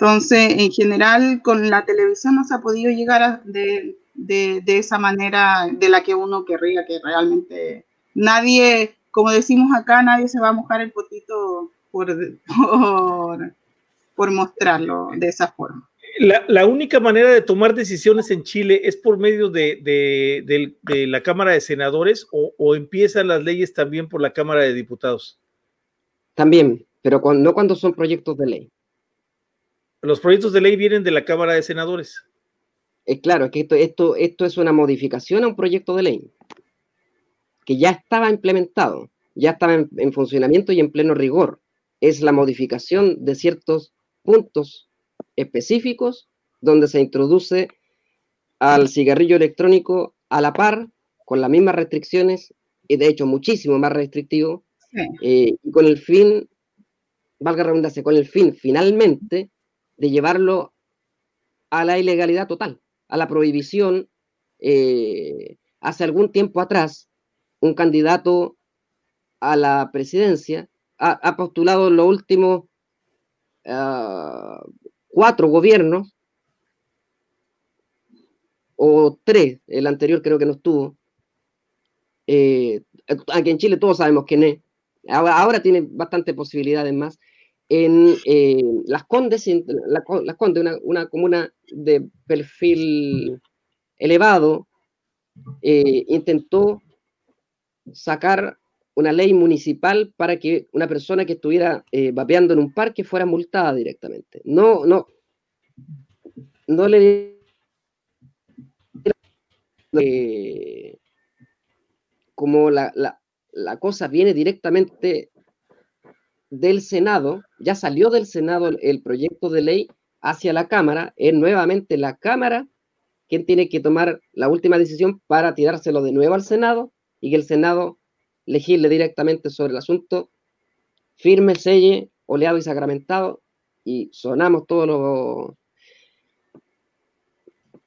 [SPEAKER 2] Entonces, en general, con la televisión no se ha podido llegar a, de, de, de, esa manera de la que uno querría, que realmente nadie, como decimos acá, nadie se va a mojar el potito por, por, por mostrarlo de esa forma.
[SPEAKER 3] La, la, única manera de tomar decisiones en Chile es por medio de, de, de la Cámara de Senadores o, o, empiezan las leyes también por la Cámara de Diputados.
[SPEAKER 4] También, pero cuando, no cuando son proyectos de ley.
[SPEAKER 3] Los proyectos de ley vienen de la Cámara de Senadores.
[SPEAKER 4] Eh, claro, es que esto, esto, esto es una modificación a un proyecto de ley que ya estaba implementado, ya estaba en, en funcionamiento y en pleno rigor. Es la modificación de ciertos puntos específicos donde se introduce al cigarrillo electrónico a la par, con las mismas restricciones, y de hecho muchísimo más restrictivo, sí. eh, y con el fin, valga redundancia, con el fin finalmente de llevarlo a la ilegalidad total, a la prohibición. Eh, hace algún tiempo atrás, un candidato a la presidencia ha, postulado en los últimos uh, cuatro gobiernos, o tres, el anterior creo que no estuvo. Eh, aquí en Chile todos sabemos quién es. Ahora, ahora tiene bastantes posibilidades más. En eh, Las Condes, la, una, una, comuna de perfil elevado, eh, intentó sacar una ley municipal para que una persona que estuviera eh, vapeando en un parque fuera multada directamente. No, no, no le como la, la, la, cosa viene directamente del Senado, ya salió del Senado el, el, proyecto de ley hacia la Cámara, es nuevamente la Cámara quien tiene que tomar la última decisión para tirárselo de nuevo al Senado y que el Senado legisle directamente sobre el asunto, firme, selle, oleado y sacramentado, y sonamos todos los...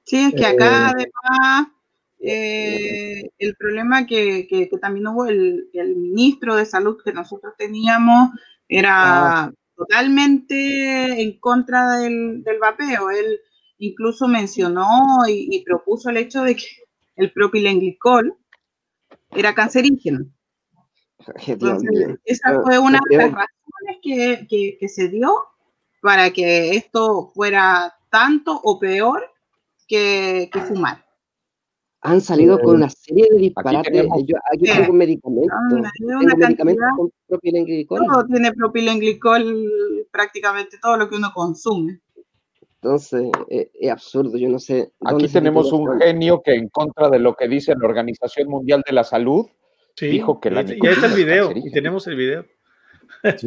[SPEAKER 2] Sí, es que acá eh, además eh, el problema que, que, que, también hubo el, el, ministro de salud que nosotros teníamos era ah. totalmente en contra del, del, vapeo. Él incluso mencionó y, y, propuso el hecho de que el propilenglicol era cancerígeno. Entonces, esa fue una de las razones que, que, que, se dio para que esto fuera tanto o peor que, que fumar.
[SPEAKER 4] Han salido con una serie de disparates. Aquí, tenemos, Yo, aquí tengo un medicamento. tengo medicamento
[SPEAKER 2] con propilenglicol. Todo tiene propilenglicol, prácticamente todo lo que uno consume.
[SPEAKER 4] Entonces, es, es, absurdo, yo no sé.
[SPEAKER 5] Aquí tenemos un genio que en contra de lo que dice la Organización Mundial de la Salud,
[SPEAKER 3] Sí, dijo que la y, y ahí está el video, y tenemos el video. Sí.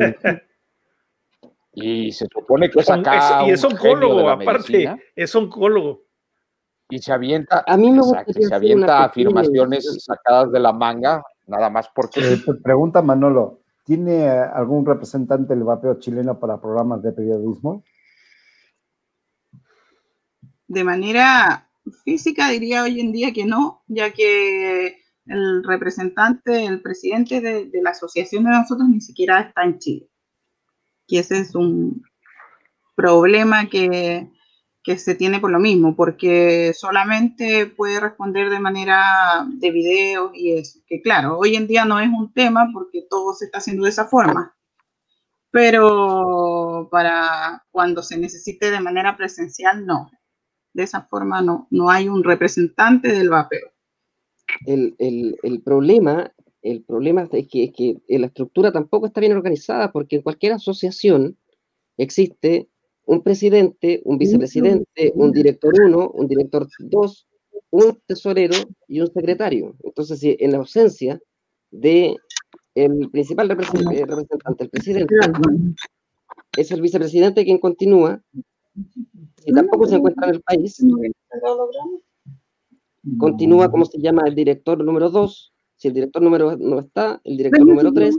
[SPEAKER 5] y se supone que es acá.
[SPEAKER 3] Es, y es oncólogo, aparte, medicina. es oncólogo.
[SPEAKER 5] Y se avienta,
[SPEAKER 4] a mí me
[SPEAKER 5] exacto, se avienta afirmaciones sacadas de la manga, nada más porque.
[SPEAKER 1] Eh, pregunta Manolo: ¿tiene algún representante del vapeo chileno para programas de periodismo?
[SPEAKER 2] De manera física, diría hoy en día que no, ya que el representante, el presidente de, de, la asociación de nosotros ni siquiera está en Chile. Y ese es un problema que, que se tiene por lo mismo, porque solamente puede responder de manera de video y eso. Que claro, hoy en día no es un tema porque todo se está haciendo de esa forma. Pero para cuando se necesite de manera presencial, no. De esa forma no, no hay un representante del vapeo
[SPEAKER 4] el, el, el, problema, el problema es que, es que la estructura tampoco está bien organizada, porque en cualquier asociación existe un presidente, un vicepresidente, un director 1, un director 2, un tesorero y un secretario. Entonces, si en la ausencia de el principal representante, el presidente, es el vicepresidente quien continúa, si tampoco se encuentra en el país, continúa como se llama el director número 2, si el director número no está, el director número 3,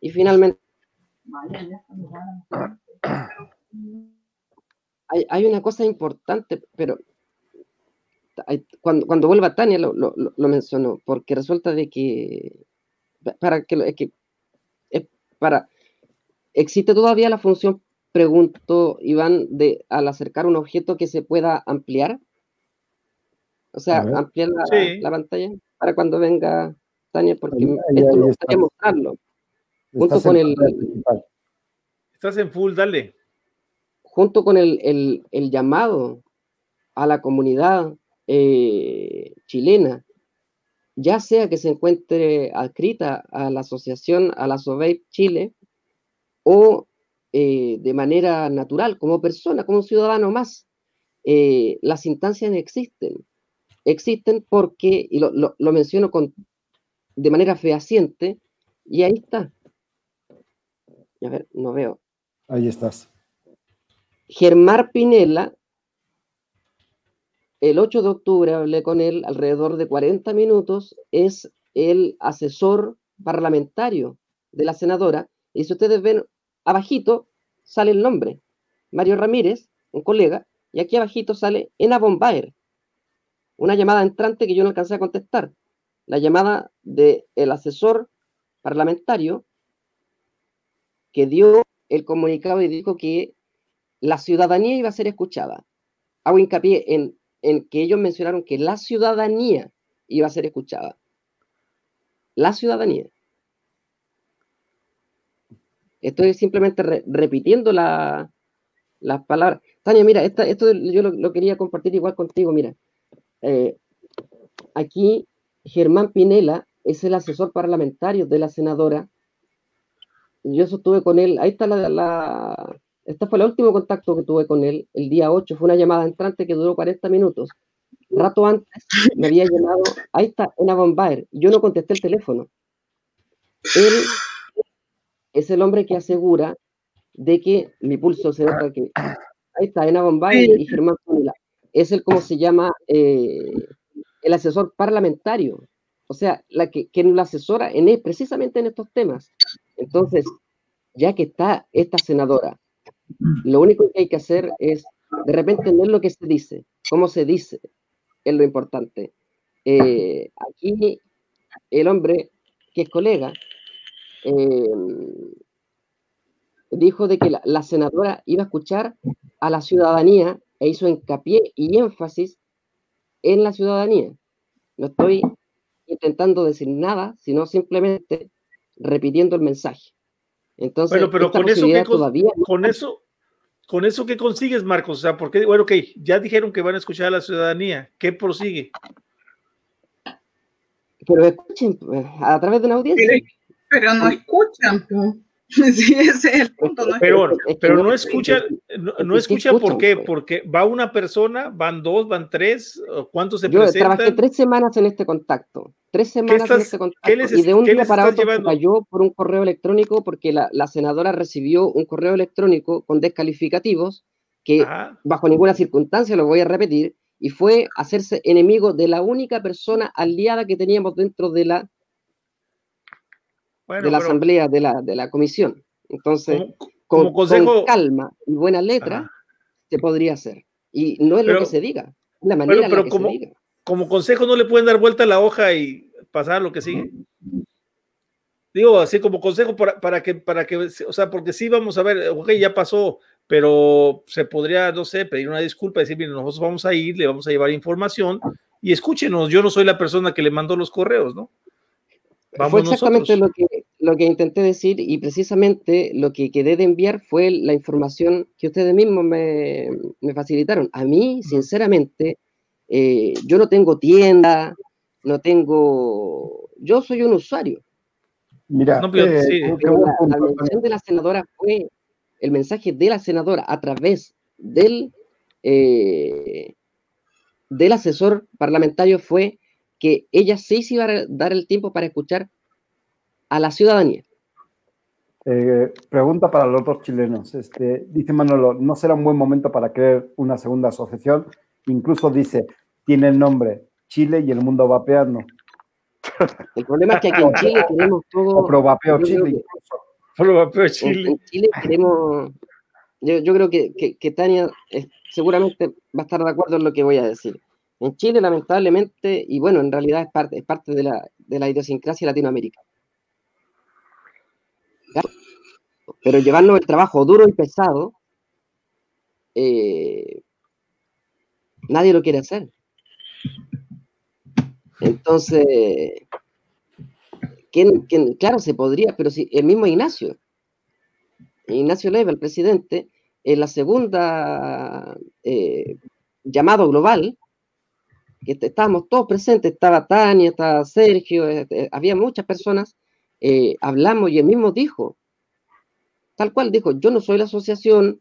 [SPEAKER 4] Y finalmente, hay, hay una cosa importante, pero cuando, cuando vuelva Tania lo, lo, lo, mencionó, porque resulta de que, para que, es que para, existe todavía la función, pregunto, Iván, de al acercar un objeto que se pueda ampliar, o sea, ampliar la, la, pantalla para cuando venga Tania, porque esto me gustaría mostrarlo. Junto con el.
[SPEAKER 3] Estás en full, dale.
[SPEAKER 4] Junto con el, el, llamado a la comunidad eh, chilena, ya sea que se encuentre adscrita a la asociación, a la SOVEIP Chile, o eh, de manera natural, como persona, como ciudadano más, eh, las instancias existen. Existen porque, y lo, lo, menciono con, de manera fehaciente, y ahí está. A ver, no veo.
[SPEAKER 1] Ahí estás.
[SPEAKER 4] Germán Pinela el 8 de octubre hablé con él alrededor de 40 minutos, es el asesor parlamentario de la senadora, y si ustedes ven abajito sale el nombre, Mario Ramírez, un colega, y aquí abajito sale Ena Bombaer, una llamada entrante que yo no alcancé a contestar, la llamada del el asesor parlamentario que dio el comunicado y dijo que la ciudadanía iba a ser escuchada. Hago hincapié en en que ellos mencionaron que la ciudadanía iba a ser escuchada. La ciudadanía. Estoy simplemente repitiendo las palabras. Tania, mira, esto yo lo, quería compartir igual contigo. Mira, eh, aquí Germán Pinela es el asesor parlamentario de la senadora. Yo estuve con él. Ahí está la, este fue el último contacto que tuve con él, el día 8, fue una llamada entrante que duró 40 minutos. Rato antes me había llamado, ahí está, Ena Bombaer, yo no contesté el teléfono. Él es el hombre que asegura de que mi pulso se nota que ahí está, Ena Bombaer y Germán. Es el, como se llama, eh, el asesor parlamentario. O sea, la que, que lo asesora en, e, precisamente en estos temas. Entonces, ya que está esta senadora lo único que hay que hacer es de repente entender lo que se dice, cómo se dice, es lo importante. Eh, aquí el hombre que es colega eh, dijo de que la, senadora iba a escuchar a la ciudadanía e hizo hincapié y énfasis en la ciudadanía. No estoy intentando decir nada, sino simplemente repitiendo el mensaje. Entonces,
[SPEAKER 3] pero con eso, todavía con eso, con eso qué consigues, Marcos? O sea, porque, bueno, ok, ya dijeron que van a escuchar a la ciudadanía. ¿Qué prosigue?
[SPEAKER 4] Pero escuchen pues, a través de una audiencia.
[SPEAKER 2] Pero, no escuchan. Sí, ese es el punto.
[SPEAKER 3] No pero, pero no escuchan, no, escuchan por qué, porque va una persona, van dos, van tres, ¿cuántos se
[SPEAKER 4] Yo trabajé tres semanas en este contacto, tres semanas en este contacto, y de un día para otro cayó por un correo electrónico porque la, la, senadora recibió un correo electrónico con descalificativos que bajo ninguna circunstancia, lo voy a repetir, y fue hacerse enemigo de la única persona aliada que teníamos dentro de la de la asamblea, de la, de la comisión. Entonces, con, calma y buena letra, se podría hacer. Y no es lo que se diga, la manera
[SPEAKER 3] pero como, se diga. Como consejo no le pueden dar vuelta a la hoja y pasar lo que sigue. Digo, así como consejo para, para, que, para que, o sea, porque sí vamos a ver, ok, ya pasó, pero se podría, no sé, pedir una disculpa, decir, miren, nosotros vamos a ir, le vamos a llevar información y escúchenos, yo no soy la persona que le mandó los correos, ¿no?
[SPEAKER 4] fue exactamente lo que, lo que intenté decir y precisamente lo que quedé de enviar fue la información que ustedes mismos me, me facilitaron. A mí, sinceramente, eh, yo no tengo tienda, no tengo... Yo soy un usuario.
[SPEAKER 1] Mira,
[SPEAKER 4] eh, la, mención de la senadora fue el mensaje de la senadora a través del, eh, del asesor parlamentario fue que ella sí se iba a dar el tiempo para escuchar a la ciudadanía.
[SPEAKER 1] Eh, pregunta para los dos chilenos. Este, dice Manolo, ¿no será un buen momento para crear una segunda asociación? Incluso dice, tiene el nombre Chile y el mundo vapeando.
[SPEAKER 4] El problema es que aquí en Chile tenemos todo...
[SPEAKER 1] O vapeo Chile incluso.
[SPEAKER 3] Puro vapeo Chile.
[SPEAKER 4] En, Chile queremos, yo, creo que, que, Tania seguramente va a estar de acuerdo en lo que voy a decir. En Chile, lamentablemente, y bueno, en realidad es parte, es parte de, la, de la idiosincrasia latinoamericana. Pero llevarnos el trabajo duro y pesado, eh, nadie lo quiere hacer. Entonces, ¿quién, claro, se podría, pero si el mismo Ignacio, Ignacio Leiva, el presidente, en la segunda eh, llamado global, que estábamos todos presentes, estaba Tania, estaba Sergio, eh, había muchas personas, hablamos y él mismo dijo, tal cual dijo, yo no soy la asociación,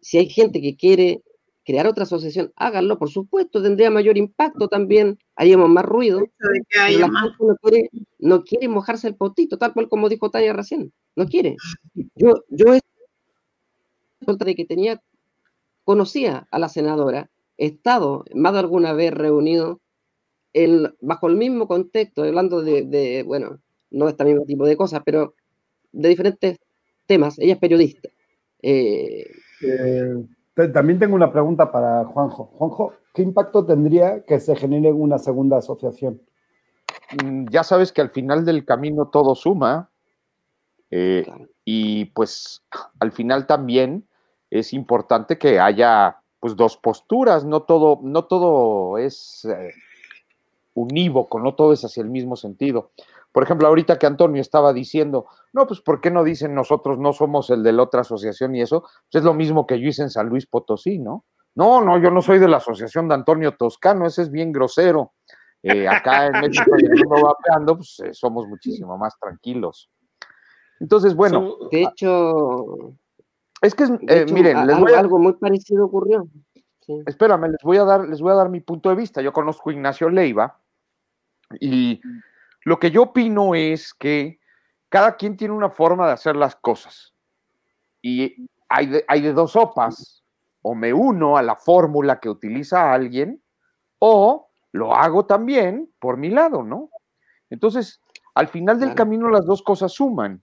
[SPEAKER 4] si hay gente que quiere crear otra asociación, háganlo, por supuesto, tendría mayor impacto también, haríamos más ruido. Pero la gente no quiere, no quiere mojarse el potito, tal cual como dijo Tania recién, no quiere. Yo, yo de que tenía, conocía a la senadora, he estado más de alguna vez reunido el, bajo el mismo contexto, hablando de, bueno, no de este mismo tipo de cosas, pero de diferentes temas. Ella es periodista.
[SPEAKER 1] Eh, eh, también tengo una pregunta para Juanjo. Juanjo, ¿qué impacto tendría que se genere una segunda asociación?
[SPEAKER 5] Mm, ya sabes que al final del camino todo suma. Eh, y pues al final también es importante que haya pues dos posturas, no todo, no todo es eh, unívoco, no todo es hacia el mismo sentido. Por ejemplo, ahorita que Antonio estaba diciendo, no, pues ¿por qué no dicen nosotros no somos el de la otra asociación y eso? Pues es lo mismo que yo hice en San Luis Potosí, ¿no? No, no, yo no soy de la asociación de Antonio Toscano, ese es bien grosero. Eh, acá en México y el mundo vapeando, pues eh, somos muchísimo más tranquilos. Entonces, bueno.
[SPEAKER 4] De hecho.
[SPEAKER 5] Es que, eh, miren,
[SPEAKER 4] algo muy parecido ocurrió.
[SPEAKER 5] Espérame, les voy a dar, les voy a dar mi punto de vista. Yo conozco a Ignacio Leiva y lo que yo opino es que cada quien tiene una forma de hacer las cosas. Y hay de, hay de dos sopas. O me uno a la fórmula que utiliza alguien, o lo hago también por mi lado, ¿no? Entonces, al final del camino las dos cosas suman,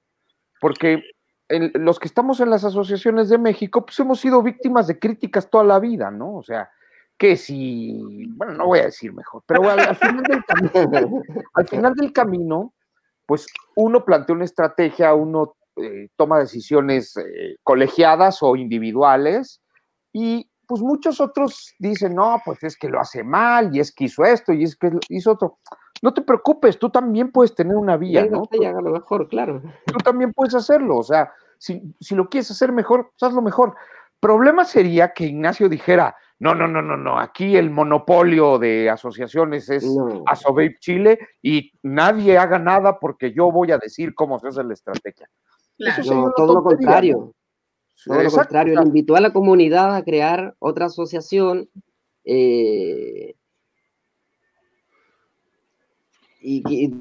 [SPEAKER 5] porque los que estamos en las asociaciones de México, pues hemos sido víctimas de críticas toda la vida, ¿no? O sea, que si, bueno, no voy a decir mejor, pero al, final, del camino, al final del camino, pues uno plantea una estrategia, uno eh, toma decisiones eh, colegiadas o individuales y pues muchos otros dicen, no, pues es que lo hace mal y es que hizo esto y es que hizo otro. No te preocupes, tú también puedes tener una vía, ¿no?
[SPEAKER 4] haga lo mejor, claro.
[SPEAKER 5] Tú también puedes hacerlo, o sea, si, si lo quieres hacer mejor, pues hazlo mejor. Problema sería que Ignacio dijera, no, no, no, no, no. Aquí el monopolio de asociaciones es no. Chile y nadie haga nada porque yo voy a decir cómo se hace la estrategia.
[SPEAKER 4] Claro. todo lo contrario. Todo lo contrario. Él invitó a la comunidad a crear otra asociación. Eh, y,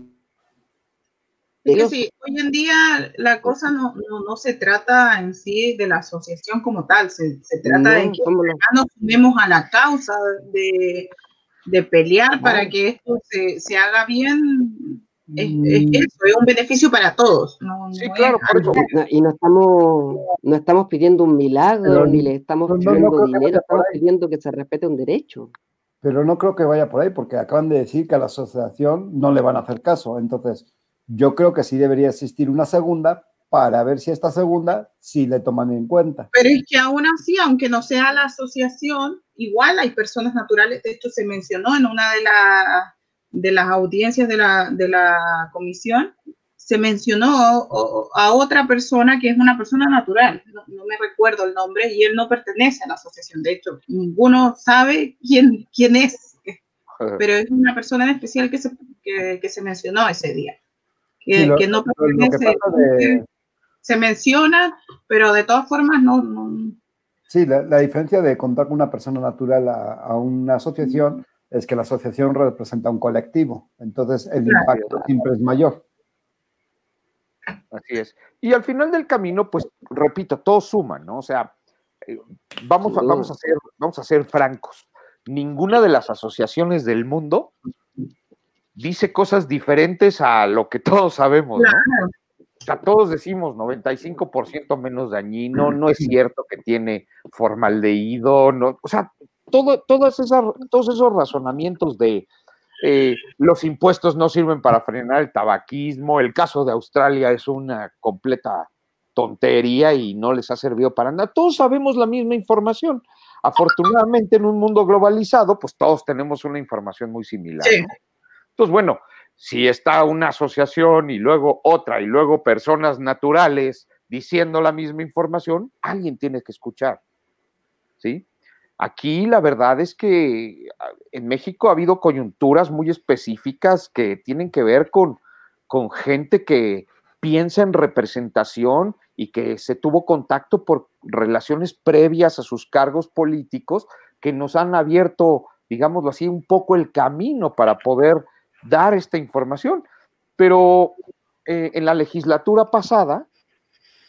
[SPEAKER 2] sí, hoy en día la cosa no, no, se trata en sí de la asociación como tal, se, se trata de que nos unimos a la causa de, de pelear para que esto se, se haga bien. Es, es, mm. eso, es un beneficio para todos. No,
[SPEAKER 5] sí, claro,
[SPEAKER 4] Y no estamos, no estamos pidiendo un milagro, ni le estamos pidiendo dinero, estamos pidiendo que se respete un derecho.
[SPEAKER 1] Pero no creo que vaya por ahí, porque acaban de decir que a la asociación no le van a hacer caso. Entonces, yo creo que sí debería existir una segunda para ver si esta segunda sí le toman en cuenta.
[SPEAKER 2] Pero es que aún así, aunque no sea la asociación, igual hay personas naturales, de hecho se mencionó en una de, de las audiencias de la, de la comisión, se mencionó a otra persona que es una persona natural, no, me recuerdo el nombre, y él no pertenece a la asociación, de hecho, ninguno sabe quién, quién es, pero es una persona en especial que se, que se mencionó ese día que, no se menciona, pero de todas formas no.
[SPEAKER 1] Sí, la, diferencia de contar con una persona natural a, una asociación es que la asociación representa un colectivo, entonces el impacto siempre es mayor.
[SPEAKER 5] Así es. Y al final del camino, pues, repito, todo suma, ¿no? O sea, eh, vamos a, vamos a, ser, vamos a ser francos. Ninguna de las asociaciones del mundo dice cosas diferentes a lo que todos sabemos, ¿no? o sea, todos decimos 95% menos dañino, no es cierto que tiene formaldehído, no, o sea, todo, todas esas, todos esos razonamientos de eh, los impuestos no sirven para frenar el tabaquismo, el caso de Australia es una completa tontería y no les ha servido para nada. Todos sabemos la misma información. Afortunadamente, en un mundo globalizado, pues todos tenemos una información muy similar. Entonces, bueno, si está una asociación y luego otra y luego personas naturales diciendo la misma información, alguien tiene que escuchar. ¿Sí? Aquí la verdad es que ah, en México ha habido coyunturas muy específicas que tienen que ver con, con gente que piensa en representación y que se tuvo contacto por relaciones previas a sus cargos políticos que nos han abierto, digámoslo así, un poco el camino para poder dar esta información. Pero eh, en la legislatura pasada,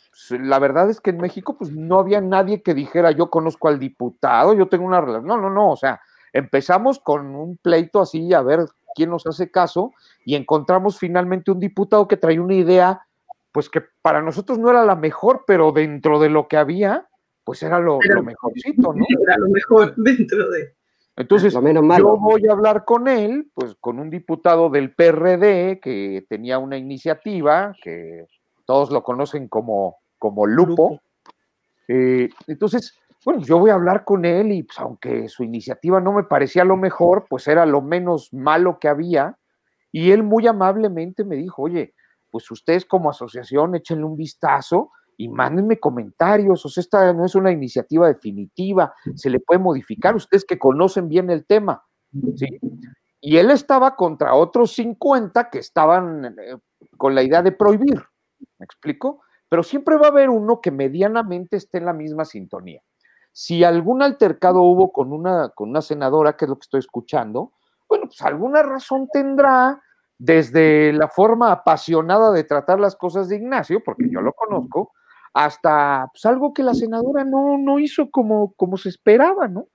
[SPEAKER 5] pues, la verdad es que en México pues no había nadie que dijera yo conozco al diputado, yo tengo una relación. No, no, no, o sea, empezamos con un pleito así a ver quién nos hace caso y encontramos finalmente un diputado que traía una idea pues que para nosotros no era la mejor, pero dentro de lo que había, pues era lo, lo mejorcito, ¿no?
[SPEAKER 2] Era lo mejor dentro de.
[SPEAKER 5] Entonces, yo voy a hablar con él, pues con un diputado del PRD que tenía una iniciativa, que todos lo conocen como, como Lupo. Eh, entonces, bueno, yo voy a hablar con él y pues, aunque su iniciativa no me parecía lo mejor, pues era lo menos malo que había. Y él muy amablemente me dijo, oye, pues ustedes como asociación échenle un vistazo y mándenme comentarios, o sea, esta no es una iniciativa definitiva, se le puede modificar, ustedes que conocen bien el tema, ¿sí? Y él estaba contra otros 50 que estaban eh, con la idea de prohibir, ¿me explico? Pero siempre va a haber uno que medianamente esté en la misma sintonía. Si algún altercado hubo con una, con una senadora, que es lo que estoy escuchando, bueno, pues alguna razón tendrá, desde la forma apasionada de tratar las cosas de Ignacio, porque yo lo conozco, hasta pues, algo que la senadora no, no hizo como, como se esperaba, ¿no?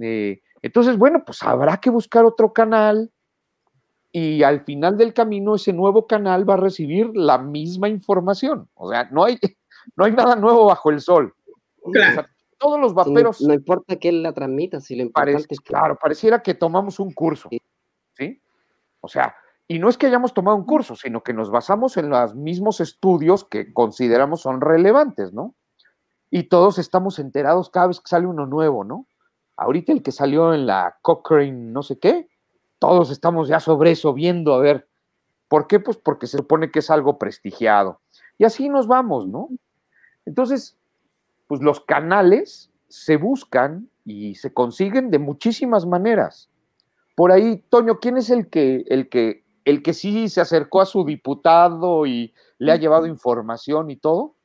[SPEAKER 5] Eh, entonces, bueno, pues habrá que buscar otro canal y al final del camino ese nuevo canal va a recibir la misma información. O sea, no hay, no hay nada nuevo bajo el sol. todos los vaperos.
[SPEAKER 4] no, importa que él la transmita, si le importante
[SPEAKER 5] es Claro, pareciera que tomamos un curso. ¿Sí? O sea, y no es que hayamos tomado un curso, sino que nos basamos en los mismos estudios que consideramos son relevantes, ¿no? Y todos estamos enterados cada vez que sale uno nuevo, ¿no? Ahorita el que salió en la Cochrane no sé qué, todos estamos ya sobre eso viendo, a ver, ¿por qué? Pues porque se supone que es algo prestigiado. Y así nos vamos, ¿no? Entonces, pues los canales se buscan y se consiguen de muchísimas maneras. Por ahí, Toño, ¿quién es el que, el que el que sí se acercó a su diputado y le ha llevado información y todo.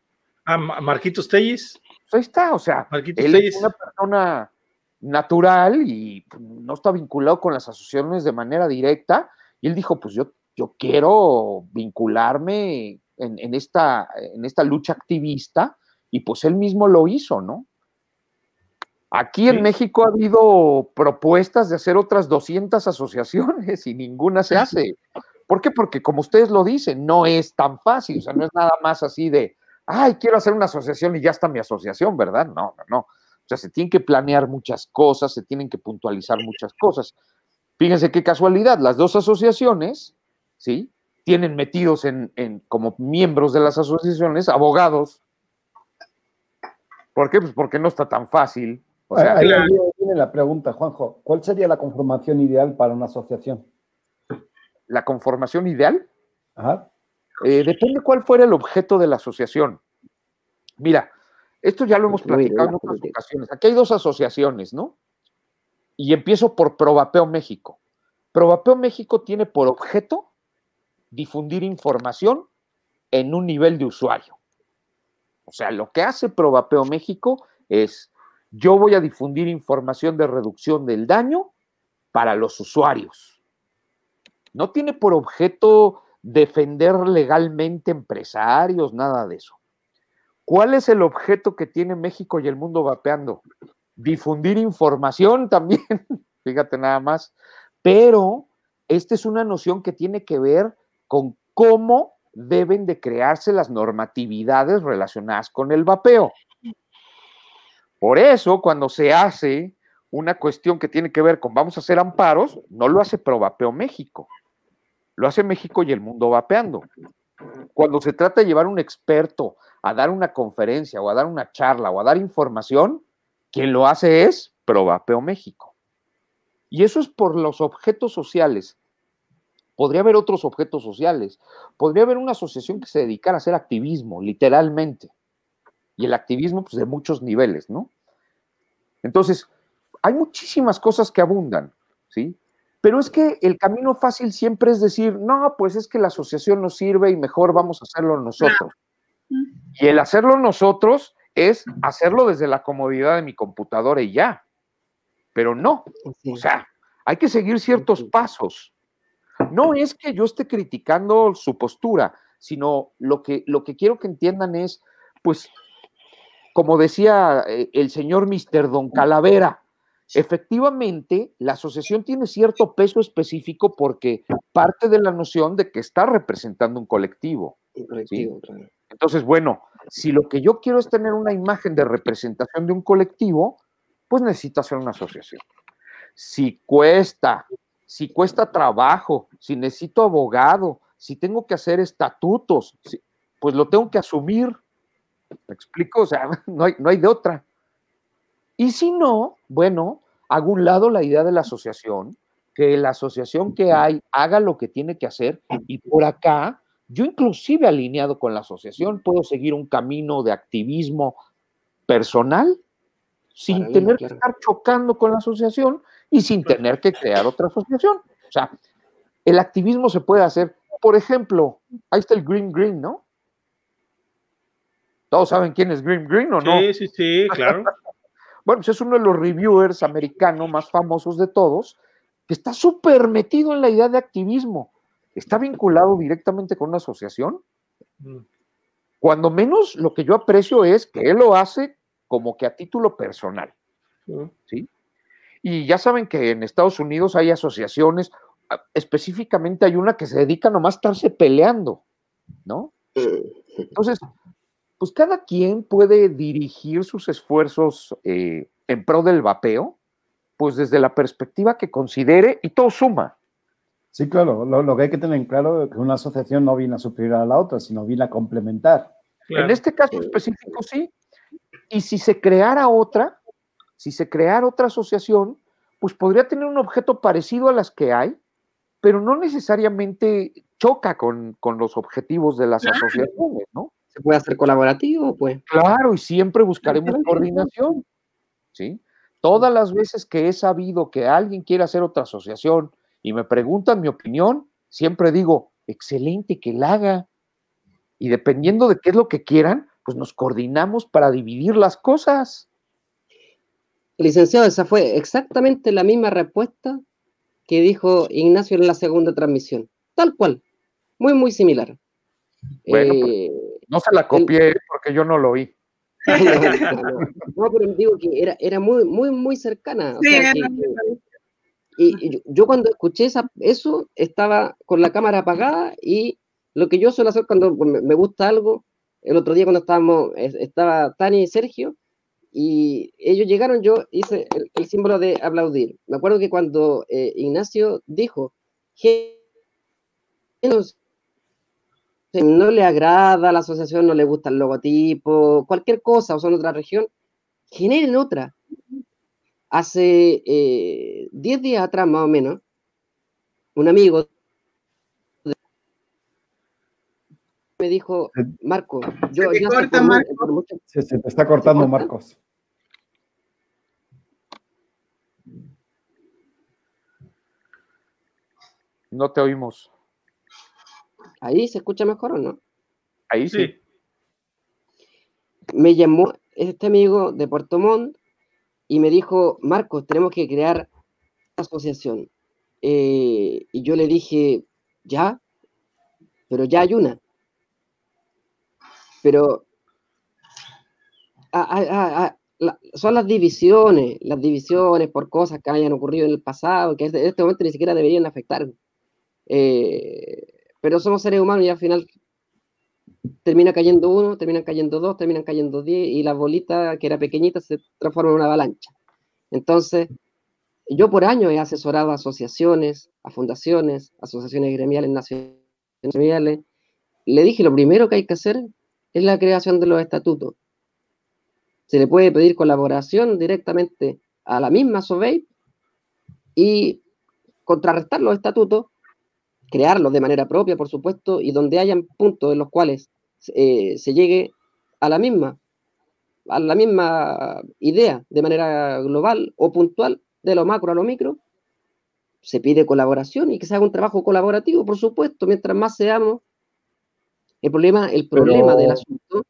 [SPEAKER 3] A Marquitos Telles.
[SPEAKER 5] Pues ahí está, o sea, él es una persona natural y no está vinculado con las asociaciones de manera directa. Y él dijo, pues yo, yo quiero vincularme en, esta, en esta lucha activista y pues él mismo lo hizo, ¿no? Aquí en México ha habido propuestas de hacer otras 200 asociaciones y ninguna se hace. ¿Por qué? Porque como ustedes lo dicen, no es tan fácil, o sea, no es nada más así de, ay, quiero hacer una asociación y ya está mi asociación, ¿verdad? No, no, no. O sea, se tienen que planear muchas cosas, se tienen que puntualizar muchas cosas. Fíjense qué casualidad, las dos asociaciones, ¿sí? Tienen metidos en, en como miembros de las asociaciones abogados. ¿Por qué? Pues porque no está tan fácil
[SPEAKER 1] o sea, ahí viene la pregunta, Juanjo. ¿Cuál sería la conformación ideal para una asociación?
[SPEAKER 5] ¿La conformación ideal? Ajá. Eh, depende cuál fuera el objeto de la asociación. Mira, esto ya lo hemos platicado en otras ocasiones. Aquí hay dos asociaciones, ¿no? Y empiezo por Probapeo México. Probapeo México tiene por objeto difundir información en un nivel de usuario. O sea, lo que hace Probapeo México es yo voy a difundir información de reducción del daño para los usuarios. No tiene por objeto defender legalmente empresarios, nada de eso. ¿Cuál es el objeto que tiene México y el mundo vapeando? Difundir información también, fíjate nada más, pero esta es una noción que tiene que ver con cómo deben de crearse las normatividades relacionadas con el vapeo. Por eso, cuando se hace una cuestión que tiene que ver con vamos a hacer amparos, no lo hace ProVapeo México, lo hace México y el mundo vapeando. Cuando se trata de llevar un experto a dar una conferencia o a dar una charla o a dar información, quien lo hace es ProVapeo México. Y eso es por los objetos sociales. Podría haber otros objetos sociales. Podría haber una asociación que se dedicara a hacer activismo, literalmente. Y el activismo, pues, de muchos niveles, ¿no? Entonces, hay muchísimas cosas que abundan, ¿sí? Pero es que el camino fácil siempre es decir, no, pues es que la asociación nos sirve y mejor vamos a hacerlo nosotros. Y el hacerlo nosotros es hacerlo desde la comodidad de mi computadora y ya. Pero no, o sea, hay que seguir ciertos pasos. No es que yo esté criticando su postura, sino lo que, lo que quiero que entiendan es, pues, como decía eh, el señor Mr. Don Calavera, efectivamente la asociación tiene cierto peso específico porque parte de la noción de que está representando un colectivo. Entonces, bueno, si lo que yo quiero es tener una imagen de representación de un colectivo, pues necesito hacer una asociación. Si cuesta, si cuesta trabajo, si necesito abogado, si tengo que hacer estatutos, pues lo tengo que asumir. ¿Me explico? O sea, no hay, no hay de otra. Y si no, bueno, hago un lado la idea de la asociación, que la asociación que hay haga lo que tiene que hacer y por acá, yo inclusive alineado con la asociación, puedo seguir un camino de activismo personal sin tener que estar chocando con la asociación y sin tener que crear otra asociación. O sea, el activismo se puede hacer, por ejemplo, ahí está el Green Green, ¿no? ¿Todos saben quién es Green Green o no?
[SPEAKER 3] Sí, sí, sí, claro.
[SPEAKER 5] bueno, pues es uno de los reviewers americanos más famosos de todos, que está súper metido en la idea de activismo. ¿Está vinculado directamente con una asociación? Mm. Cuando menos lo que yo aprecio es que él lo hace como que a título personal. ¿sí? Y ya saben que en Estados Unidos hay asociaciones, ah, específicamente hay una que se dedica nomás a estarse peleando, ¿no? Entonces, pues cada quien puede dirigir sus esfuerzos eh, en pro del vapeo, pues desde la perspectiva que considere y todo suma.
[SPEAKER 1] Sí, claro, lo, que hay que tener en claro es que una asociación no viene a suplir a la otra, sino viene a complementar.
[SPEAKER 5] En este caso específico sí, y si se creara otra, si se creara otra asociación, pues podría tener un objeto parecido a las que hay, pero no necesariamente choca con, los objetivos de las asociaciones, ¿no?
[SPEAKER 4] Se puede hacer colaborativo, pues.
[SPEAKER 5] Claro, y siempre buscaremos coordinación, ¿sí? Todas las veces que he sabido que alguien quiere hacer otra asociación y me preguntan mi opinión, siempre digo, excelente que la haga. Y dependiendo de qué es lo que quieran, pues nos coordinamos para dividir las cosas.
[SPEAKER 4] Licenciado, esa fue exactamente la misma respuesta que dijo Ignacio en la segunda transmisión. Tal cual. Muy, muy similar.
[SPEAKER 5] Bueno, pues, eh, no se la copié porque yo no lo oí.
[SPEAKER 4] no, pero digo que era, era muy, muy, muy cercana. y, yo cuando escuché eso, estaba con la cámara apagada y lo que yo suelo hacer cuando me gusta algo, el otro día cuando estábamos, estaba Tani y Sergio, y ellos llegaron, yo hice el, símbolo de aplaudir. Me acuerdo que cuando eh, Ignacio dijo, no le agrada la asociación, no le gusta el logotipo, cualquier cosa, o son otra región, generen otra. Hace 10 eh, días atrás, más o menos, un amigo me dijo, Marco, yo
[SPEAKER 1] se, se te está cortando, Marcos.
[SPEAKER 5] No te oímos.
[SPEAKER 4] Ahí se escucha mejor o no?
[SPEAKER 5] Ahí sí.
[SPEAKER 4] Me llamó este amigo de Puerto Montt y me dijo, Marcos, tenemos que crear asociación. Eh, y yo le dije, ya, pero ya hay una pero son las divisiones, las divisiones por cosas que hayan ocurrido en el pasado, que en este momento ni siquiera deberían afectar. Eh, pero somos seres humanos y al final termina cayendo uno, terminan cayendo dos, terminan cayendo diez, y la bolita que era pequeñita se transforma en una avalancha. Entonces, yo por años he asesorado a asociaciones, a fundaciones, asociaciones gremiales nacionales. Le dije, lo primero que hay que hacer es la creación de los estatutos. Se le puede pedir colaboración directamente a la misma SOBEI y contrarrestar los estatutos, crearlos de manera propia, por supuesto, y donde hayan puntos en los cuales eh, se llegue a la misma, a la misma idea de manera global o puntual, de lo macro a lo micro, se pide colaboración y que se haga un trabajo colaborativo, por supuesto, mientras más seamos. El problema, el problema del asunto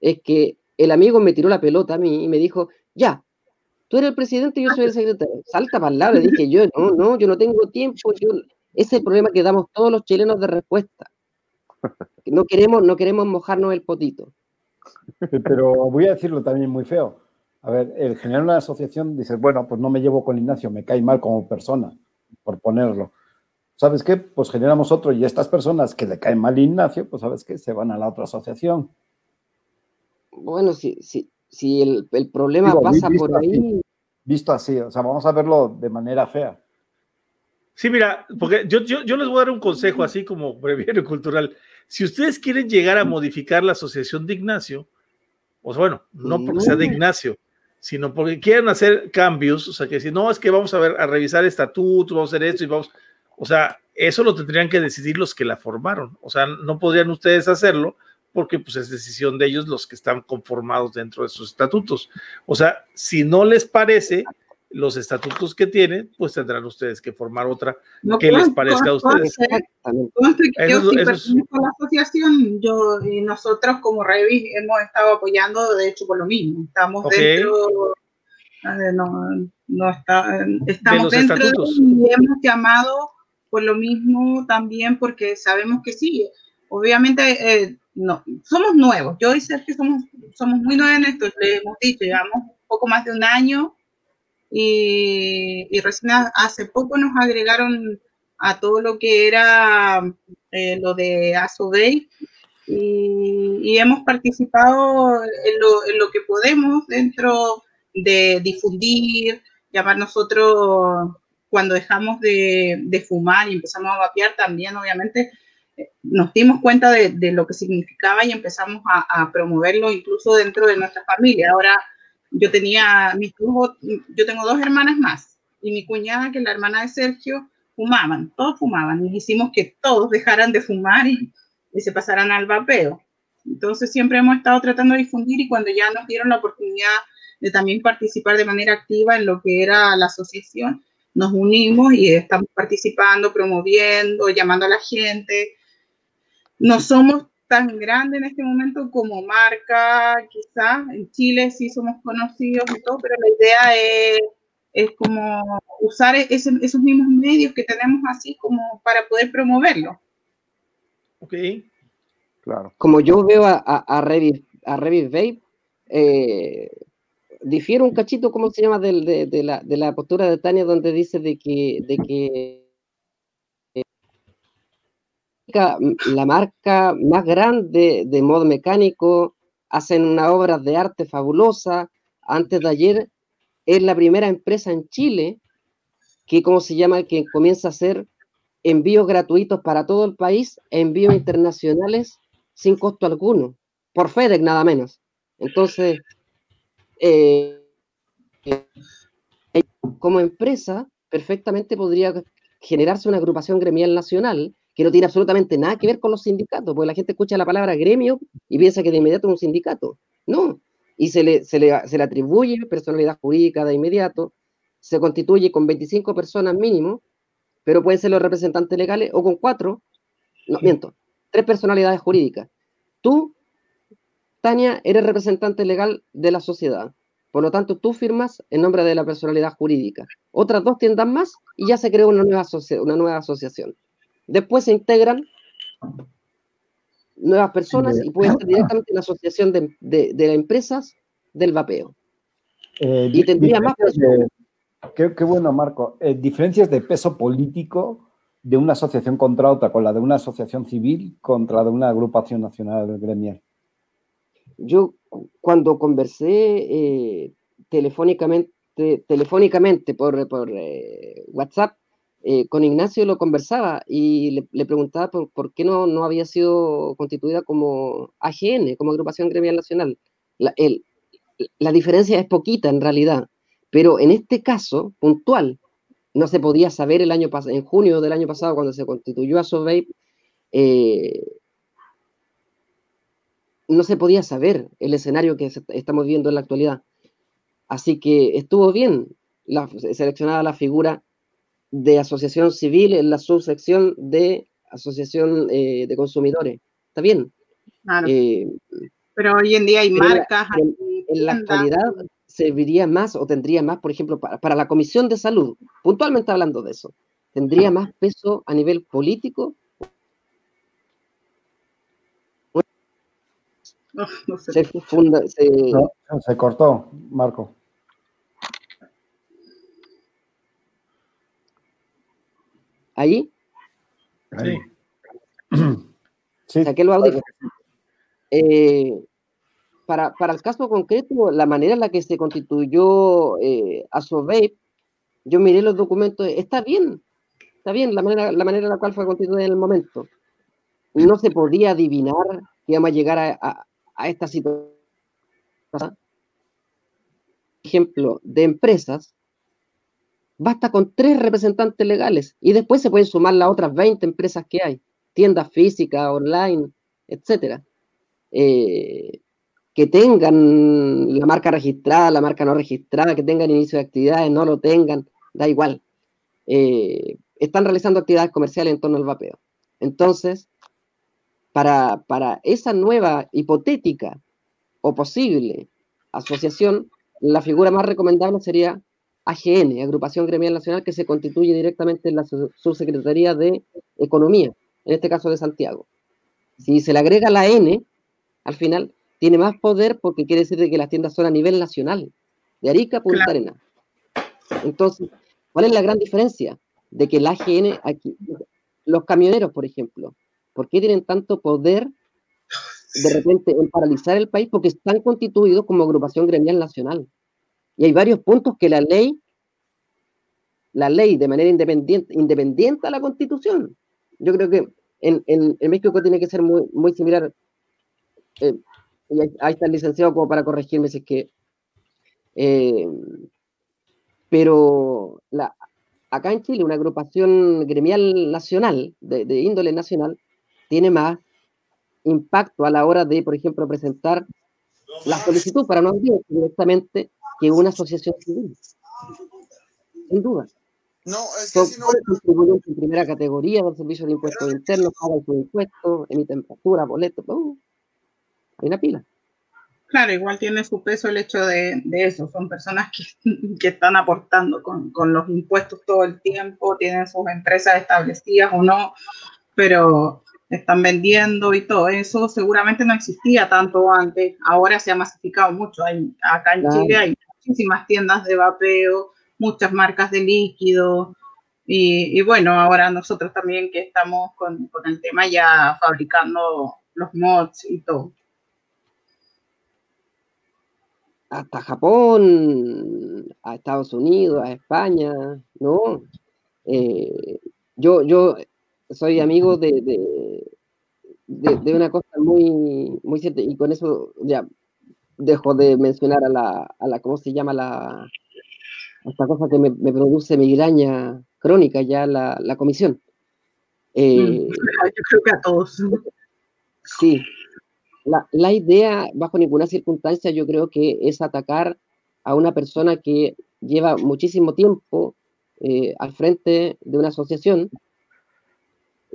[SPEAKER 4] es que el amigo me tiró la pelota a mí y me dijo, ya, tú eres el presidente y yo soy el secretario. Salta para el lado, le dije yo, no, no, yo no tengo tiempo. Yo... Ese es el problema que damos todos los chilenos de respuesta. No queremos, no queremos mojarnos el potito.
[SPEAKER 1] Pero voy a decirlo también muy feo. A ver, el generar una asociación dice, bueno, pues no me llevo con Ignacio, me cae mal como persona, por ponerlo. ¿Sabes qué? Pues generamos otro y estas personas que le caen mal Ignacio, pues sabes qué, se van a la otra asociación.
[SPEAKER 4] Bueno, si, si, si el, el problema pasa por ahí.
[SPEAKER 1] visto así, o sea, vamos a verlo de manera fea.
[SPEAKER 3] Sí, mira, porque yo, yo, yo, les voy a dar un consejo así como breviario cultural. Si ustedes quieren llegar a modificar la asociación de Ignacio, pues bueno, no porque sea de Ignacio, sino porque quieren hacer cambios, o sea, que si no, es que vamos a ver, a revisar estatutos, vamos a hacer esto y vamos, o sea, eso lo tendrían que decidir los que la formaron, o sea, no podrían ustedes hacerlo porque pues es decisión de ellos los que están conformados dentro de sus estatutos. O sea, si no les parece, los estatutos que tienen, pues tendrán ustedes que formar otra que les parezca a ustedes.
[SPEAKER 2] yo sí pertenezco a la asociación, yo y nosotros como Revis hemos estado apoyando, de hecho, por lo mismo. Estamos dentro, no, no está, estamos de dentro y hemos llamado por lo mismo también porque sabemos que sí, obviamente eh, no, somos nuevos, yo y Sergio somos, somos muy nuevos en esto, le hemos dicho, llevamos un poco más de un año y, recién hace poco nos agregaron a todo lo que era eh, lo de ASOBEI y, y, hemos participado en lo, en lo, que podemos dentro de difundir, llamar nosotros cuando dejamos de, de, fumar y empezamos a vapear también, obviamente, nos dimos cuenta de, de lo que significaba y empezamos a, a, promoverlo incluso dentro de nuestra familia. Ahora yo tenía mi yo tengo dos hermanas más y mi cuñada, que es la hermana de Sergio, fumaban, todos fumaban y hicimos que todos dejaran de fumar y, y se pasaran al vapeo. Entonces siempre hemos estado tratando de difundir y cuando ya nos dieron la oportunidad de también participar de manera activa en lo que era la asociación, nos unimos y estamos participando, promoviendo, llamando a la gente. No somos tan grande en este momento como marca, quizás. En Chile sí somos conocidos y todo, pero la idea es, es como usar ese, esos mismos medios que tenemos así como para poder promoverlo.
[SPEAKER 3] Ok.
[SPEAKER 4] Claro. Como yo veo a, a, a Revis, a Vape, eh, difiere un cachito, ¿cómo se llama? De, de, de, la, de la postura de Tania, donde dice de que, de que la marca más grande de modo mecánico, hacen una obra de arte fabulosa. Antes de ayer es la primera empresa en Chile que, ¿cómo se llama?, que comienza a hacer envíos gratuitos para todo el país, envíos internacionales sin costo alguno, por FedEx nada menos. Entonces, eh, como empresa, perfectamente podría generarse una agrupación gremial nacional que no tiene absolutamente nada que ver con los sindicatos, porque la gente escucha la palabra gremio y piensa que de inmediato es un sindicato. No, y se le, se le, atribuye personalidad jurídica de inmediato, se constituye con 25 personas mínimo, pero pueden ser los representantes legales o con cuatro, no, miento, tres personalidades jurídicas. Tú, Tania, eres representante legal de la sociedad. Por lo tanto, tú firmas en nombre de la personalidad jurídica. Otras dos tiendas más y ya se creó una nueva, una nueva asociación. Después se integran nuevas personas y pueden ser directamente la asociación de, de, empresas del vapeo.
[SPEAKER 1] Eh, y tendría más Qué, qué, bueno, Marco. Eh, diferencias de peso político de una asociación contra otra, con la de una asociación civil contra la de una agrupación nacional gremial?
[SPEAKER 4] Yo cuando conversé eh, telefónicamente, telefónicamente por, por eh, WhatsApp eh, con Ignacio lo conversaba y le, preguntaba por, qué no, no había sido constituida como AGN, como agrupación gremial nacional. La, la diferencia es poquita en realidad, pero en este caso puntual, no se podía saber el año en junio del año pasado, cuando se constituyó a eh, no se podía saber el escenario que estamos viendo en la actualidad. Así que estuvo bien la, seleccionada la figura de asociación civil en la subsección de asociación eh, de consumidores. Está bien.
[SPEAKER 2] Eh, Pero hoy en día hay marcas.
[SPEAKER 4] en la actualidad serviría más o tendría más, por ejemplo, para, la Comisión de Salud, puntualmente hablando de eso, tendría más peso a nivel político.
[SPEAKER 1] se, cortó, Marco.
[SPEAKER 4] ¿Ahí?
[SPEAKER 3] Sí.
[SPEAKER 4] sí. Saqué los audífonos. Eh, para, el caso concreto, la manera en la que se constituyó eh, ASOVEIP, yo miré los documentos, está bien, está bien la manera, la manera en la cual fue constituida en el momento. No se podía adivinar que íbamos a llegar a, esta situación. Ejemplo, de empresas, basta con tres representantes legales y después se pueden sumar las otras 20 empresas que hay, tiendas físicas, online, etcétera. Eh, que tengan la marca registrada, la marca no registrada, que tengan inicio de actividades, no lo tengan, da igual. Eh, están realizando actividades comerciales en torno al vapeo. Entonces, para, para esa nueva hipotética o posible asociación, la figura más recomendable sería AGN, Agrupación Gremial Nacional, que se constituye directamente en la subsecretaría de Economía, en este caso de Santiago. Si se le agrega la N, al final tiene más poder porque quiere decir que las tiendas son a nivel nacional, de Arica a Punta Arena. Entonces, ¿cuál es la gran diferencia? De que el AGN aquí, los camioneros, por ejemplo, ¿por qué tienen tanto poder de repente en paralizar el país? Porque están constituidos como agrupación gremial nacional. Y hay varios puntos que la ley, la ley de manera independiente, independiente a la constitución. Yo creo que en, en, México tiene que ser muy, muy similar. Eh, y ahí está el licenciado como para corregirme si es que. Eh, pero acá en Chile, una agrupación gremial nacional, de, índole nacional, tiene más impacto a la hora de, por ejemplo, presentar la solicitud para no enviar directamente que una asociación civil. Sin duda.
[SPEAKER 6] No, es que si no...
[SPEAKER 4] contribuyentes en primera categoría del servicio de impuestos internos, pagan sus impuestos, emiten factura, boletos, hay una pila.
[SPEAKER 2] Claro, igual tiene su peso el hecho de, eso. Son personas que, que están aportando con, con, los impuestos todo el tiempo, tienen sus empresas establecidas o no, pero están vendiendo y todo eso seguramente no existía tanto antes. Ahora se ha masificado mucho. Hay, acá en Chile hay muchísimas tiendas de vapeo, muchas marcas de líquido. Y, y bueno, ahora nosotros también que estamos con, con el tema ya fabricando los mods y todo.
[SPEAKER 4] hasta Japón, a Estados Unidos, a España, ¿no? Eh, yo, yo soy amigo de, de, una cosa muy, muy cierta, y con eso ya dejo de mencionar a la, a la ¿cómo se llama? La, esta cosa que me, produce migraña crónica, ya la, la comisión.
[SPEAKER 2] Eh, mm, yo creo que a todos.
[SPEAKER 4] Sí, la, idea, bajo ninguna circunstancia, yo creo que es atacar a una persona que lleva muchísimo tiempo eh, al frente de una asociación.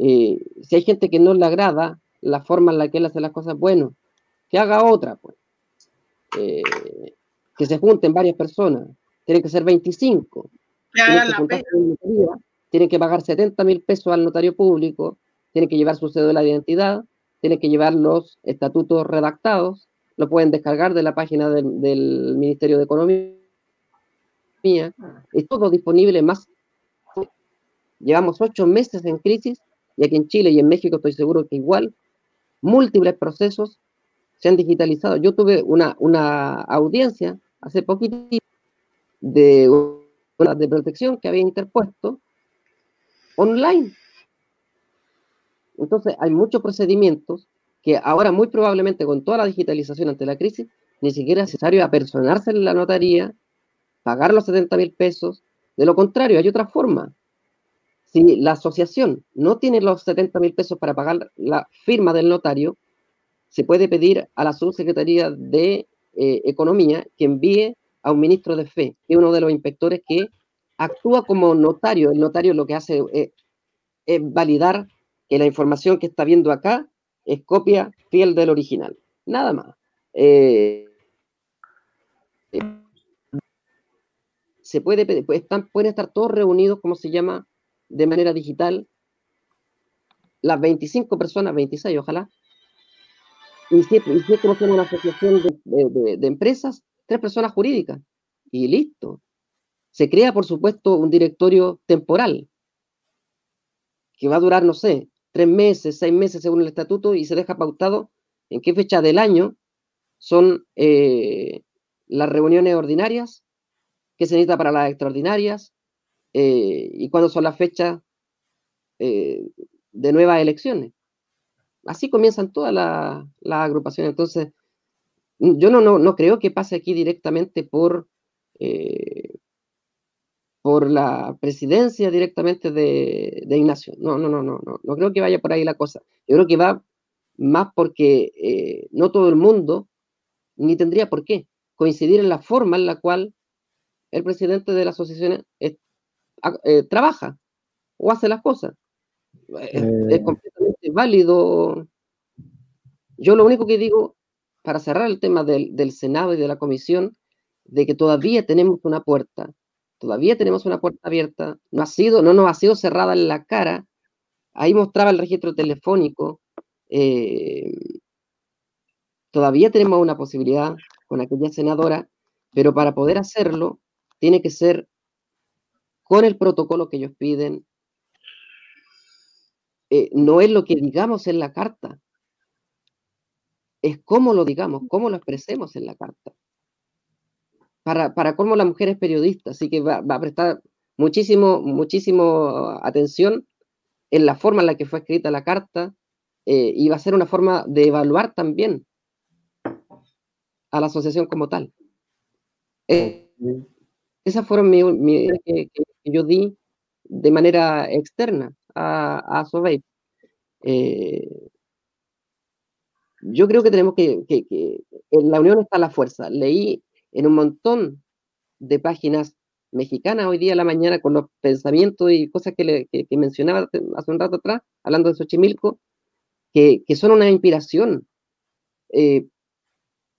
[SPEAKER 4] Eh, si hay gente que no le agrada la forma en la que él hace las cosas, bueno, que haga otra, pues. Eh, que se junten varias personas, tienen que ser 25. Tienen que, pagar 70 mil pesos al notario público, tienen que llevar su cédula de identidad, tienen que llevar los estatutos redactados, lo pueden descargar de la página del, Ministerio de Economía. Es todo disponible más. Llevamos ocho meses en crisis y aquí en Chile y en México estoy seguro que igual, múltiples procesos se han digitalizado. Yo tuve una, una audiencia hace poquito de una de protección que había interpuesto online. Entonces, hay muchos procedimientos que ahora muy probablemente con toda la digitalización ante la crisis, ni siquiera es necesario apersonarse en la notaría, pagar los 70 mil pesos. De lo contrario, hay otra forma. Si la asociación no tiene los 70 mil pesos para pagar la firma del notario, se puede pedir a la subsecretaría de eh, Economía que envíe a un ministro de fe, que es uno de los inspectores que actúa como notario. El notario lo que hace es, validar que la información que está viendo acá es copia fiel del original. Nada más. Eh, se puede pues, pueden estar todos reunidos, como se llama, de manera digital. Las 25 personas, 26 ojalá, y si, y como una asociación de, de empresas, tres personas jurídicas y listo. Se crea, por supuesto, un directorio temporal que va a durar, no sé, tres meses, seis meses según el estatuto y se deja pautado en qué fecha del año son eh, las reuniones ordinarias, qué se necesita para las extraordinarias eh, y cuándo son las fechas eh, de nuevas elecciones. Así comienzan todas las agrupaciones. Entonces, yo no, no, creo que pase aquí directamente por, eh, por la presidencia directamente de, Ignacio. No, no, no, no, no, no creo que vaya por ahí la cosa. Yo creo que va más porque eh, no todo el mundo, ni tendría por qué, coincidir en la forma en la cual el presidente de la asociación eh, trabaja o hace las cosas. es completamente válido. Yo lo único que digo para cerrar el tema del, Senado y de la Comisión, de que todavía tenemos una puerta, todavía tenemos una puerta abierta, no, ha sido, no nos ha sido cerrada en la cara, ahí mostraba el registro telefónico, eh, todavía tenemos una posibilidad con aquella senadora, pero para poder hacerlo tiene que ser con el protocolo que ellos piden. Eh, no es lo que digamos en la carta, es cómo lo digamos, cómo lo expresemos en la carta. Para, para cómo la mujer es periodista, así que va, a prestar muchísimo, muchísimo atención en la forma en la que fue escrita la carta eh, y va a ser una forma de evaluar también a la asociación como tal. Eh, esas fueron mi, que, yo di de manera externa a, a Sobey. Eh, yo creo que tenemos que, en la unión está la fuerza. Leí en un montón de páginas mexicanas hoy día a la mañana con los pensamientos y cosas que, mencionaba hace un rato atrás, hablando de Xochimilco, que, son una inspiración. Eh,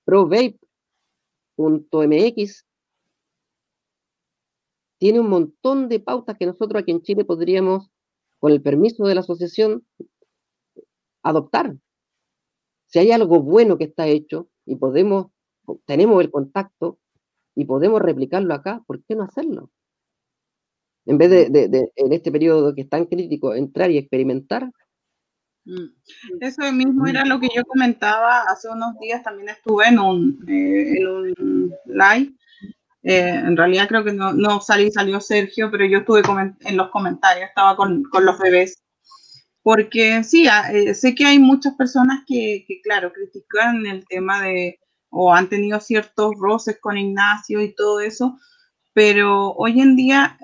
[SPEAKER 4] ProVape.mx tiene un montón de pautas que nosotros aquí en Chile podríamos, con el permiso de la asociación, adoptar si hay algo bueno que está hecho y podemos, tenemos el contacto y podemos replicarlo acá, ¿por qué no hacerlo? En vez de, en este periodo que es tan crítico, entrar y experimentar.
[SPEAKER 2] Mm. Eso mismo era lo que yo comentaba hace unos días, también estuve en un, eh, en un live. Eh, en realidad creo que no, no salí, salió Sergio, pero yo estuve en los comentarios, estaba con, con los bebés. Porque sí, eh, sé que hay muchas personas que, claro, critican el tema de, o han tenido ciertos roces con Ignacio y todo eso, pero hoy en día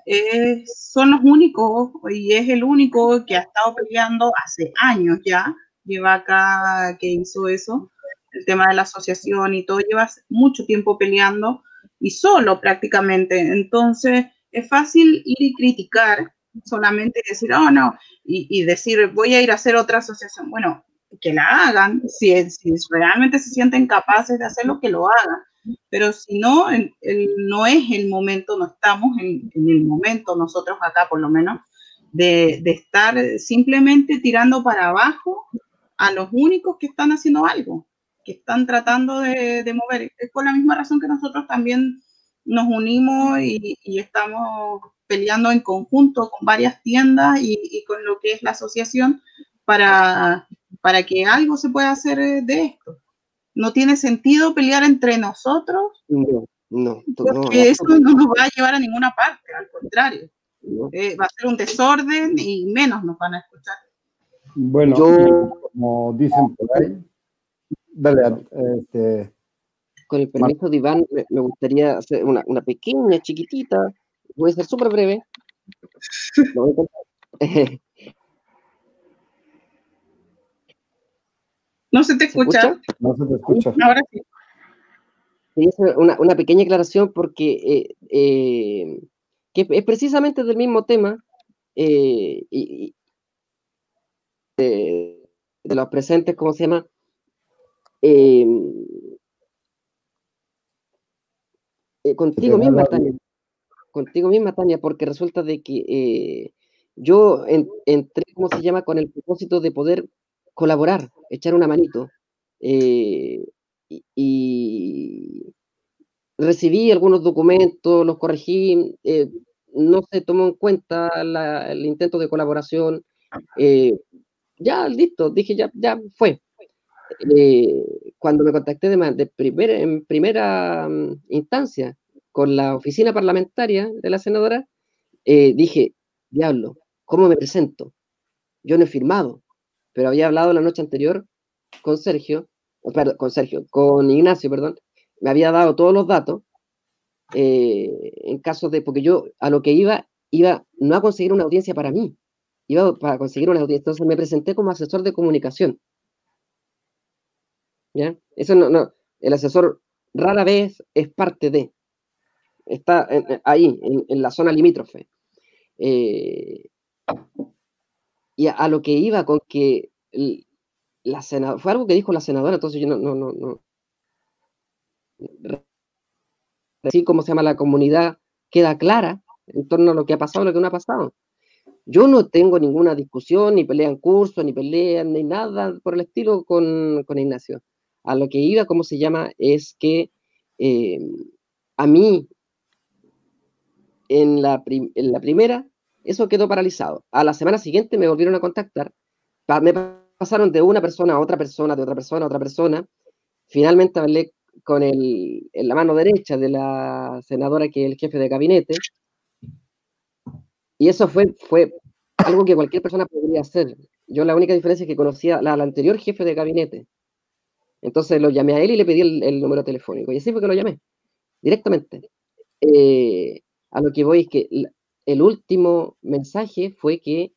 [SPEAKER 2] son los únicos y es el único que ha estado peleando hace años ya, lleva acá que hizo eso, el tema de la asociación y todo, lleva mucho tiempo peleando y solo prácticamente. Entonces, es fácil ir y criticar solamente decir, oh no, y, decir, voy a ir a hacer otra asociación. Bueno, que la hagan, si, si realmente se sienten capaces de hacerlo, que lo hagan. Pero si no, el, no es el momento, no estamos en, el momento, nosotros acá por lo menos, de, estar simplemente tirando para abajo a los únicos que están haciendo algo, que están tratando de, de mover. Es por la misma razón que nosotros también nos unimos y, estamos peleando en conjunto con varias tiendas y, con lo que es la asociación para, para que algo se pueda hacer de esto. No tiene sentido pelear entre nosotros.
[SPEAKER 4] No, no.
[SPEAKER 2] Porque eso no nos va a llevar a ninguna parte, al contrario. Eh, va a ser un desorden y menos nos van a escuchar.
[SPEAKER 1] Bueno, Yo, como dicen por ahí, dale, este,
[SPEAKER 4] con el permiso de Iván, me, gustaría hacer una, una, pequeña, chiquitita, voy a ser súper breve.
[SPEAKER 2] no se te escucha?
[SPEAKER 1] No se te escucha.
[SPEAKER 2] Ahora sí.
[SPEAKER 4] Una, una pequeña aclaración porque eh, eh, que es precisamente del mismo tema eh, y, de, de, los presentes, ¿cómo se llama? Eh, contigo misma, Tania. Contigo misma, Tania, porque resulta de que eh, yo entré, ¿cómo se llama?, con el propósito de poder colaborar, echar una manito. Eh, y, recibí algunos documentos, los corregí, no se tomó en cuenta el intento de colaboración. ya, listo, dije, ya, ya fue. Cuando me contacté de, de en primera mm, instancia con la oficina parlamentaria de la senadora, eh, dije, diablo, ¿cómo me presento? Yo no he firmado, pero había hablado la noche anterior con Sergio, con Sergio, con Ignacio, perdón, me había dado todos los datos eh, en caso de, porque yo a lo que iba, iba no a conseguir una audiencia para mí, iba para conseguir una audiencia, entonces me presenté como asesor de comunicación. ¿Ya? Eso no, no, el asesor rara vez es parte de, está ahí, en, la zona limítrofe. Eh, y a, lo que iba con que la senadora, fue algo que dijo la senadora, entonces yo no, no, no, no. Así como se llama la comunidad, queda clara en torno a lo que ha pasado, lo que no ha pasado. Yo no tengo ninguna discusión, ni pelea en curso, ni pelea, ni nada por el estilo con, con Ignacio. A lo que iba, como se llama, es que eh, a mí en la, primera, eso quedó paralizado. A la semana siguiente me volvieron a contactar. me pasaron de una persona a otra persona, de otra persona a otra persona. Finalmente hablé con el, en la mano derecha de la senadora, que es el jefe de gabinete. Y eso fue, fue algo que cualquier persona podría hacer. Yo la única diferencia es que conocía al anterior jefe de gabinete. Entonces lo llamé a él y le pedí el, número telefónico. Y así fue que lo llamé, directamente. Eh, a lo que voy es que el último mensaje fue que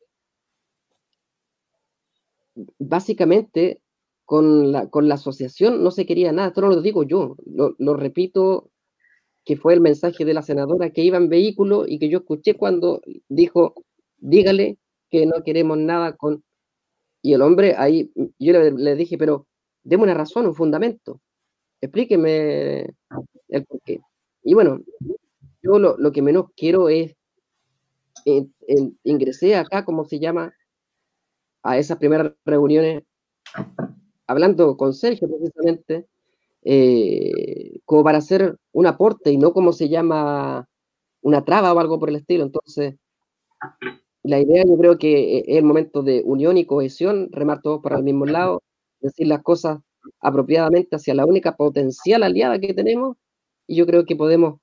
[SPEAKER 4] básicamente con la, con la asociación no se quería nada, esto no lo digo yo, lo, repito que fue el mensaje de la senadora que iba en vehículo y que yo escuché cuando dijo, dígale que no queremos nada con... Y el hombre ahí, yo le, le dije, pero deme una razón, un fundamento, explíqueme el por qué. Y bueno, yo lo, que menos quiero es, ingresé acá, como se llama, a esas primeras reuniones, hablando con Sergio precisamente, eh, como para hacer un aporte y no como se llama una traba o algo por el estilo. Entonces, la idea yo creo que es el momento de unión y cohesión, remar todos para el mismo lado, decir las cosas apropiadamente hacia la única potencial aliada que tenemos y yo creo que podemos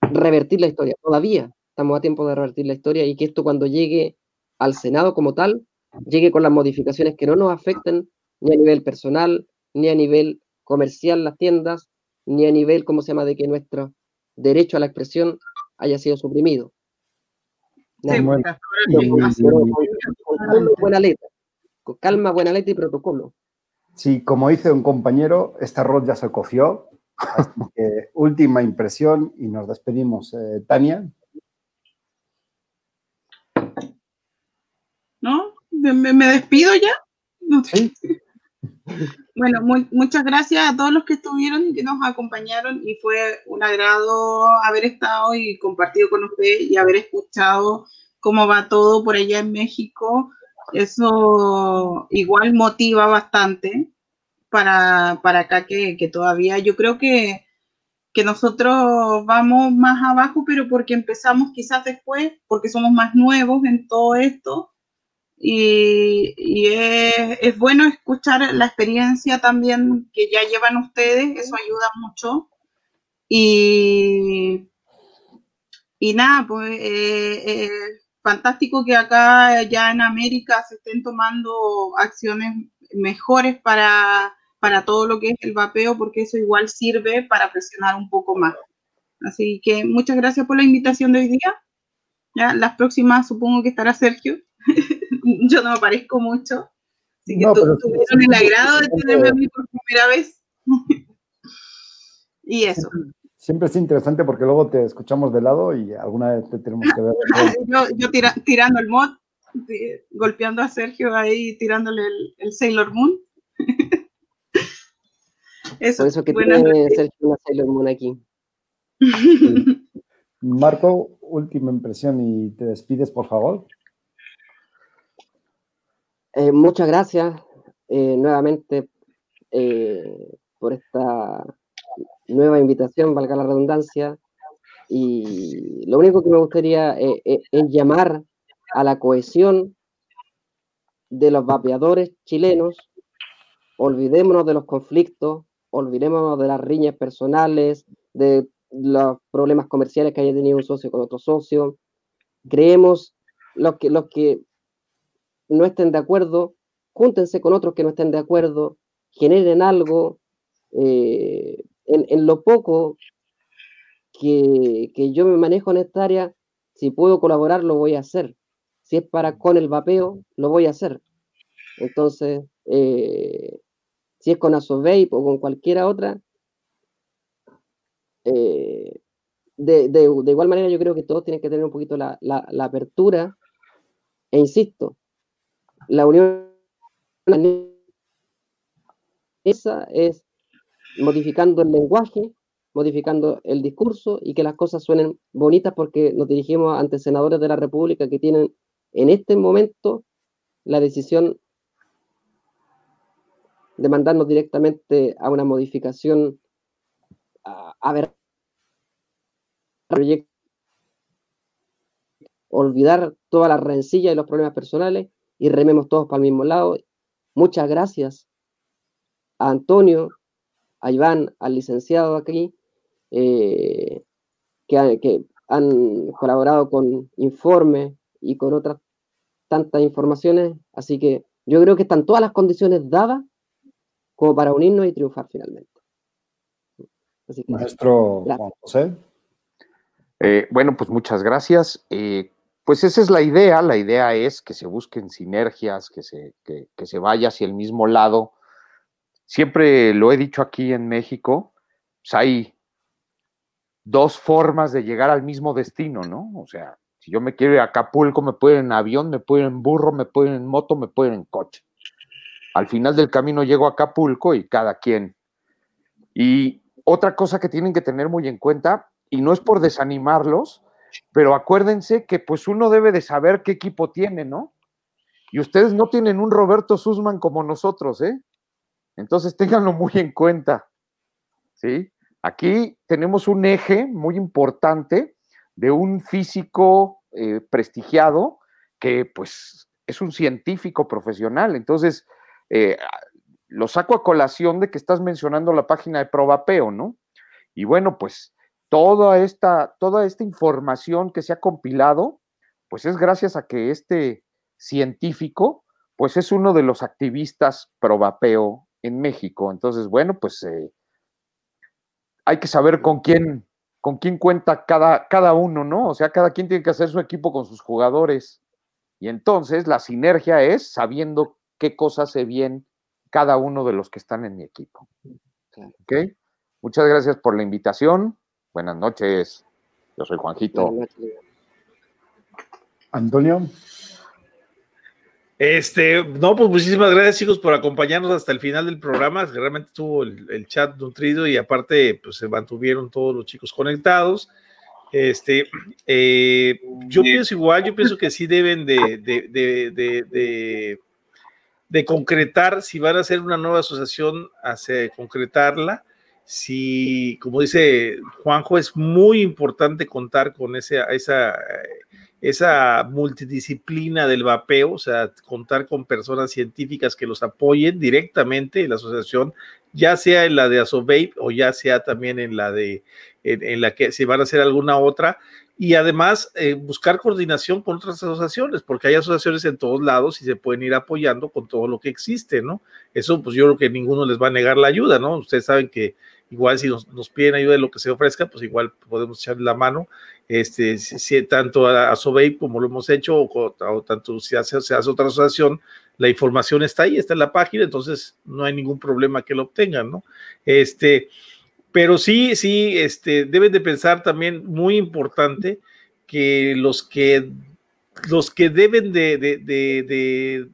[SPEAKER 4] revertir la historia. Todavía estamos a tiempo de revertir la historia y que esto cuando llegue al Senado como tal, llegue con las modificaciones que no nos afecten ni a nivel personal, ni a nivel comercial las tiendas, ni a nivel, ¿cómo se llama?, de que nuestro derecho a la expresión haya sido suprimido. buena letra, con calma, buena letra y protocolo.
[SPEAKER 1] Sí, como dice un compañero, este arroz ya se coció, última impresión y nos despedimos. Eh, Tania.
[SPEAKER 2] ¿No? ¿Me, despido ya? Bueno, muchas gracias a todos los que estuvieron y que nos acompañaron y fue un agrado haber estado y compartido con usted y haber escuchado cómo va todo por allá en México. Eso igual motiva bastante para, acá que, todavía yo creo que que nosotros vamos más abajo, pero porque empezamos quizás después, porque somos más nuevos en todo esto. Y, es, es, bueno escuchar la experiencia también que ya llevan ustedes, eso ayuda mucho. Y, y nada, pues eh, eh, fantástico que acá ya en América se estén tomando acciones mejores para, para todo lo que es el vapeo, porque eso igual sirve para presionar un poco más. Así que muchas gracias por la invitación de hoy día. Ya, las próximas supongo que estará Sergio. Yo no me parezco mucho. Así que tuvieron el agrado de tenerme a mí por primera vez. y eso.
[SPEAKER 1] Siempre, es interesante porque luego te escuchamos de lado y alguna vez te tenemos que ver.
[SPEAKER 2] yo, tirando el mod, golpeando a Sergio ahí, tirándole el Sailor Moon.
[SPEAKER 4] Por eso que tiene Sergio una Sailor Moon aquí.
[SPEAKER 1] Marco, última impresión y te despides, por favor.
[SPEAKER 4] Eh, muchas gracias eh, nuevamente eh, por esta nueva invitación, valga la redundancia. Y lo único que me gustaría es llamar a la cohesión de los vapeadores chilenos. Olvidémonos de los conflictos, olvidémonos de las riñas personales, de los problemas comerciales que haya tenido un socio con otro socio. Creemos los que, los que no estén de acuerdo, júntense con otros que no estén de acuerdo, generen algo. Eh, en, lo poco que, yo me manejo en esta área, si puedo colaborar, lo voy a hacer. Si es para con el vapeo, lo voy a hacer. Entonces, eh, si es con Asovape o con cualquiera otra, eh, de, igual manera yo creo que todos tienen que tener un poquito la, apertura, e insisto, la unión esa es modificando el lenguaje, modificando el discurso y que las cosas suenen bonitas porque nos dirigimos ante senadores de la República que tienen en este momento la decisión de mandarnos directamente a una modificación, a, ver, proyecto, olvidar todas las rencillas y los problemas personales y rememos todos para el mismo lado. Muchas gracias a Antonio, a Iván, al licenciado aquí, eh, que, que, han colaborado con informes y con otras tantas informaciones. Así que yo creo que están todas las condiciones dadas como para unirnos y triunfar finalmente.
[SPEAKER 1] Maestro Juan José.
[SPEAKER 5] Eh, bueno, pues muchas gracias. Eh, pues esa es la idea. La idea es que se busquen sinergias, que se, que, se vaya hacia el mismo lado. Siempre lo he dicho aquí en México, pues hay dos formas de llegar al mismo destino, ¿no? O sea, si yo me quiero ir a Acapulco, me puedo ir en avión, me puedo ir en burro, me puedo ir en moto, me puedo ir en coche. Al final del camino llego a Acapulco y cada quien. Y otra cosa que tienen que tener muy en cuenta, y no es por desanimarlos, pero acuérdense que pues uno debe de saber qué equipo tiene, ¿no? Y ustedes no tienen un Roberto Sussman como nosotros, ¿eh? Entonces ténganlo muy en cuenta, ¿sí? Aquí tenemos un eje muy importante de un físico eh, prestigiado que pues es un científico profesional. Entonces, eh, lo saco a colación de que estás mencionando la página de Provapeo, ¿no? Y bueno, pues toda esta, toda esta información que se ha compilado, pues es gracias a que este científico, pues es uno de los activistas Provapeo en México. Entonces, bueno, pues eh, hay que saber con quién, con quién cuenta cada, cada uno, ¿no? O sea, cada quien tiene que hacer su equipo con sus jugadores. Y entonces la sinergia es sabiendo qué cosas hace bien cada uno de los que están en mi equipo. ¿Ok? Muchas gracias por la invitación. Buenas noches. Yo soy Juanjito.
[SPEAKER 1] Antonio.
[SPEAKER 3] Este, no, pues muchísimas gracias, chicos, por acompañarnos hasta el final del programa. Realmente estuvo el, chat nutrido y aparte, pues se mantuvieron todos los chicos conectados. Este, eh, yo pienso igual, yo pienso que sí deben de, de de concretar si van a hacer una nueva asociación, hace concretarla. si, como dice Juanjo, es muy importante contar con esa, esa, esa multidisciplina del vapeo, o sea, contar con personas científicas que los apoyen directamente en la asociación, ya sea en la de Asovape o ya sea también en la de en, la que se van a hacer alguna otra, y además eh, buscar coordinación con otras asociaciones, porque hay asociaciones en todos lados y se pueden ir apoyando con todo lo que existe, ¿no? Eso, pues yo creo que ninguno les va a negar la ayuda, ¿no? Ustedes saben que igual si nos, piden ayuda de lo que se ofrezca, pues igual podemos echar la mano, este, si, tanto a, a como lo hemos hecho, o, tanto si hace, se hace otra asociación, la información está ahí, está en la página, entonces no hay ningún problema que lo obtengan, ¿no? Este, pero sí, sí, este, deben de pensar también, muy importante, que los que, los que deben de, de, de,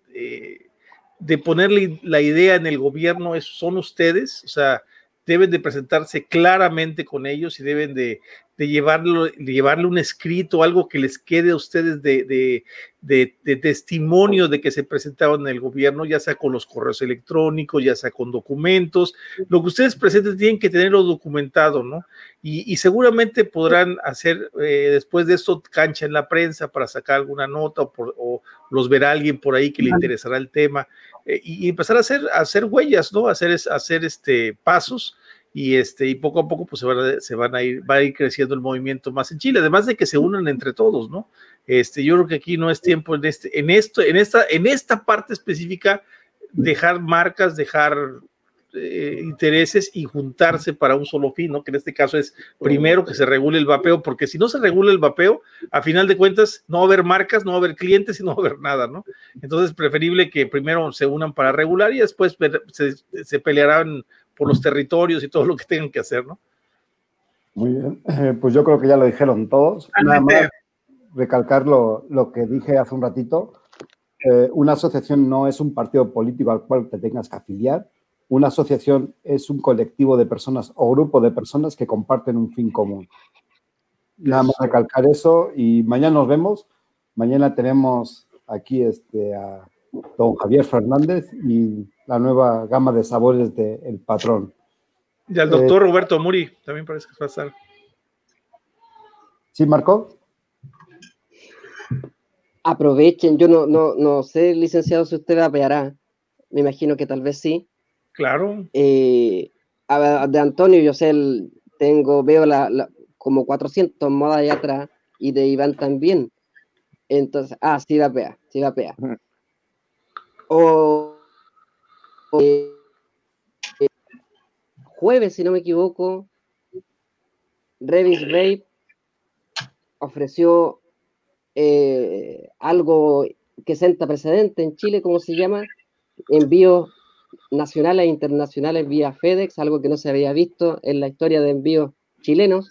[SPEAKER 3] de, ponerle la idea en el gobierno son ustedes, o sea, deben de presentarse claramente con ellos y deben de, de llevarlo, llevarle un escrito, algo que les quede a ustedes de, de, testimonio de que se presentaban en el gobierno, ya sea con los correos electrónicos, ya sea con documentos. Lo que ustedes presenten tienen que tenerlo documentado, ¿no? Y, seguramente podrán hacer eh, después de esto cancha en la prensa para sacar alguna nota o, los verá alguien por ahí que le interesará el tema eh, y, empezar a hacer, hacer huellas, ¿no? Hacer, hacer este, pasos y este y poco a poco pues se van a, se van a ir va a ir creciendo el movimiento más en Chile además de que se unan entre todos no este yo creo que aquí no es tiempo en este en esto en esta en esta parte específica dejar marcas dejar eh, intereses y juntarse para un solo fin, ¿no? Que en este caso es primero que se regule el vapeo, porque si no se regula el vapeo, a final de cuentas no va a haber marcas, no va a haber clientes y no va a haber nada, ¿no? Entonces, preferible que primero se unan para regular y después se, se pelearán por los territorios y todo lo que tengan que hacer, ¿no?
[SPEAKER 1] Muy bien, eh, pues yo creo que ya lo dijeron todos. Nada más recalcar lo, que dije hace un ratito. Eh, una asociación no es un partido político al cual te tengas que afiliar. Una asociación es un colectivo de personas o grupo de personas que comparten un fin común. Nada más recalcar eso y mañana nos vemos. Mañana tenemos aquí este, a don Javier Fernández y la nueva gama de sabores del El Patrón.
[SPEAKER 3] Y al doctor eh, Roberto Muri, también parece que va a estar.
[SPEAKER 1] ¿Sí, Marco?
[SPEAKER 4] Aprovechen, yo no, no, no sé, licenciado, si usted apeará. Me imagino que tal vez sí.
[SPEAKER 3] Claro.
[SPEAKER 4] Eh, de Antonio, yo sé, tengo, veo la, como 400 modas allá atrás y de Iván también. Entonces, ah, sí vapea, sí vapea. O eh, jueves, si no me equivoco, Revis Vape ofreció eh, algo que senta precedente en Chile, ¿cómo se llama? Envíos nacionales e internacionales vía FedEx, algo que no se había visto en la historia de envíos chilenos.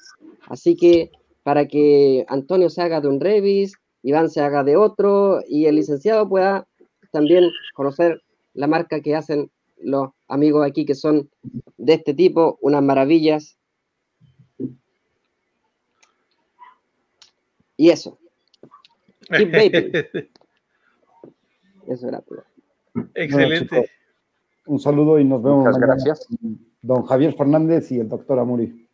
[SPEAKER 4] Así que para que Antonio se haga de un Revis, Iván se haga de otro y el licenciado pueda también conocer la marca que hacen los amigos aquí que son de este tipo, unas maravillas. Y eso.
[SPEAKER 3] Eso era todo. Excelente.
[SPEAKER 1] un saludo y nos vemos.
[SPEAKER 5] Muchas gracias.
[SPEAKER 1] Don Javier Fernández y el doctor Amuri.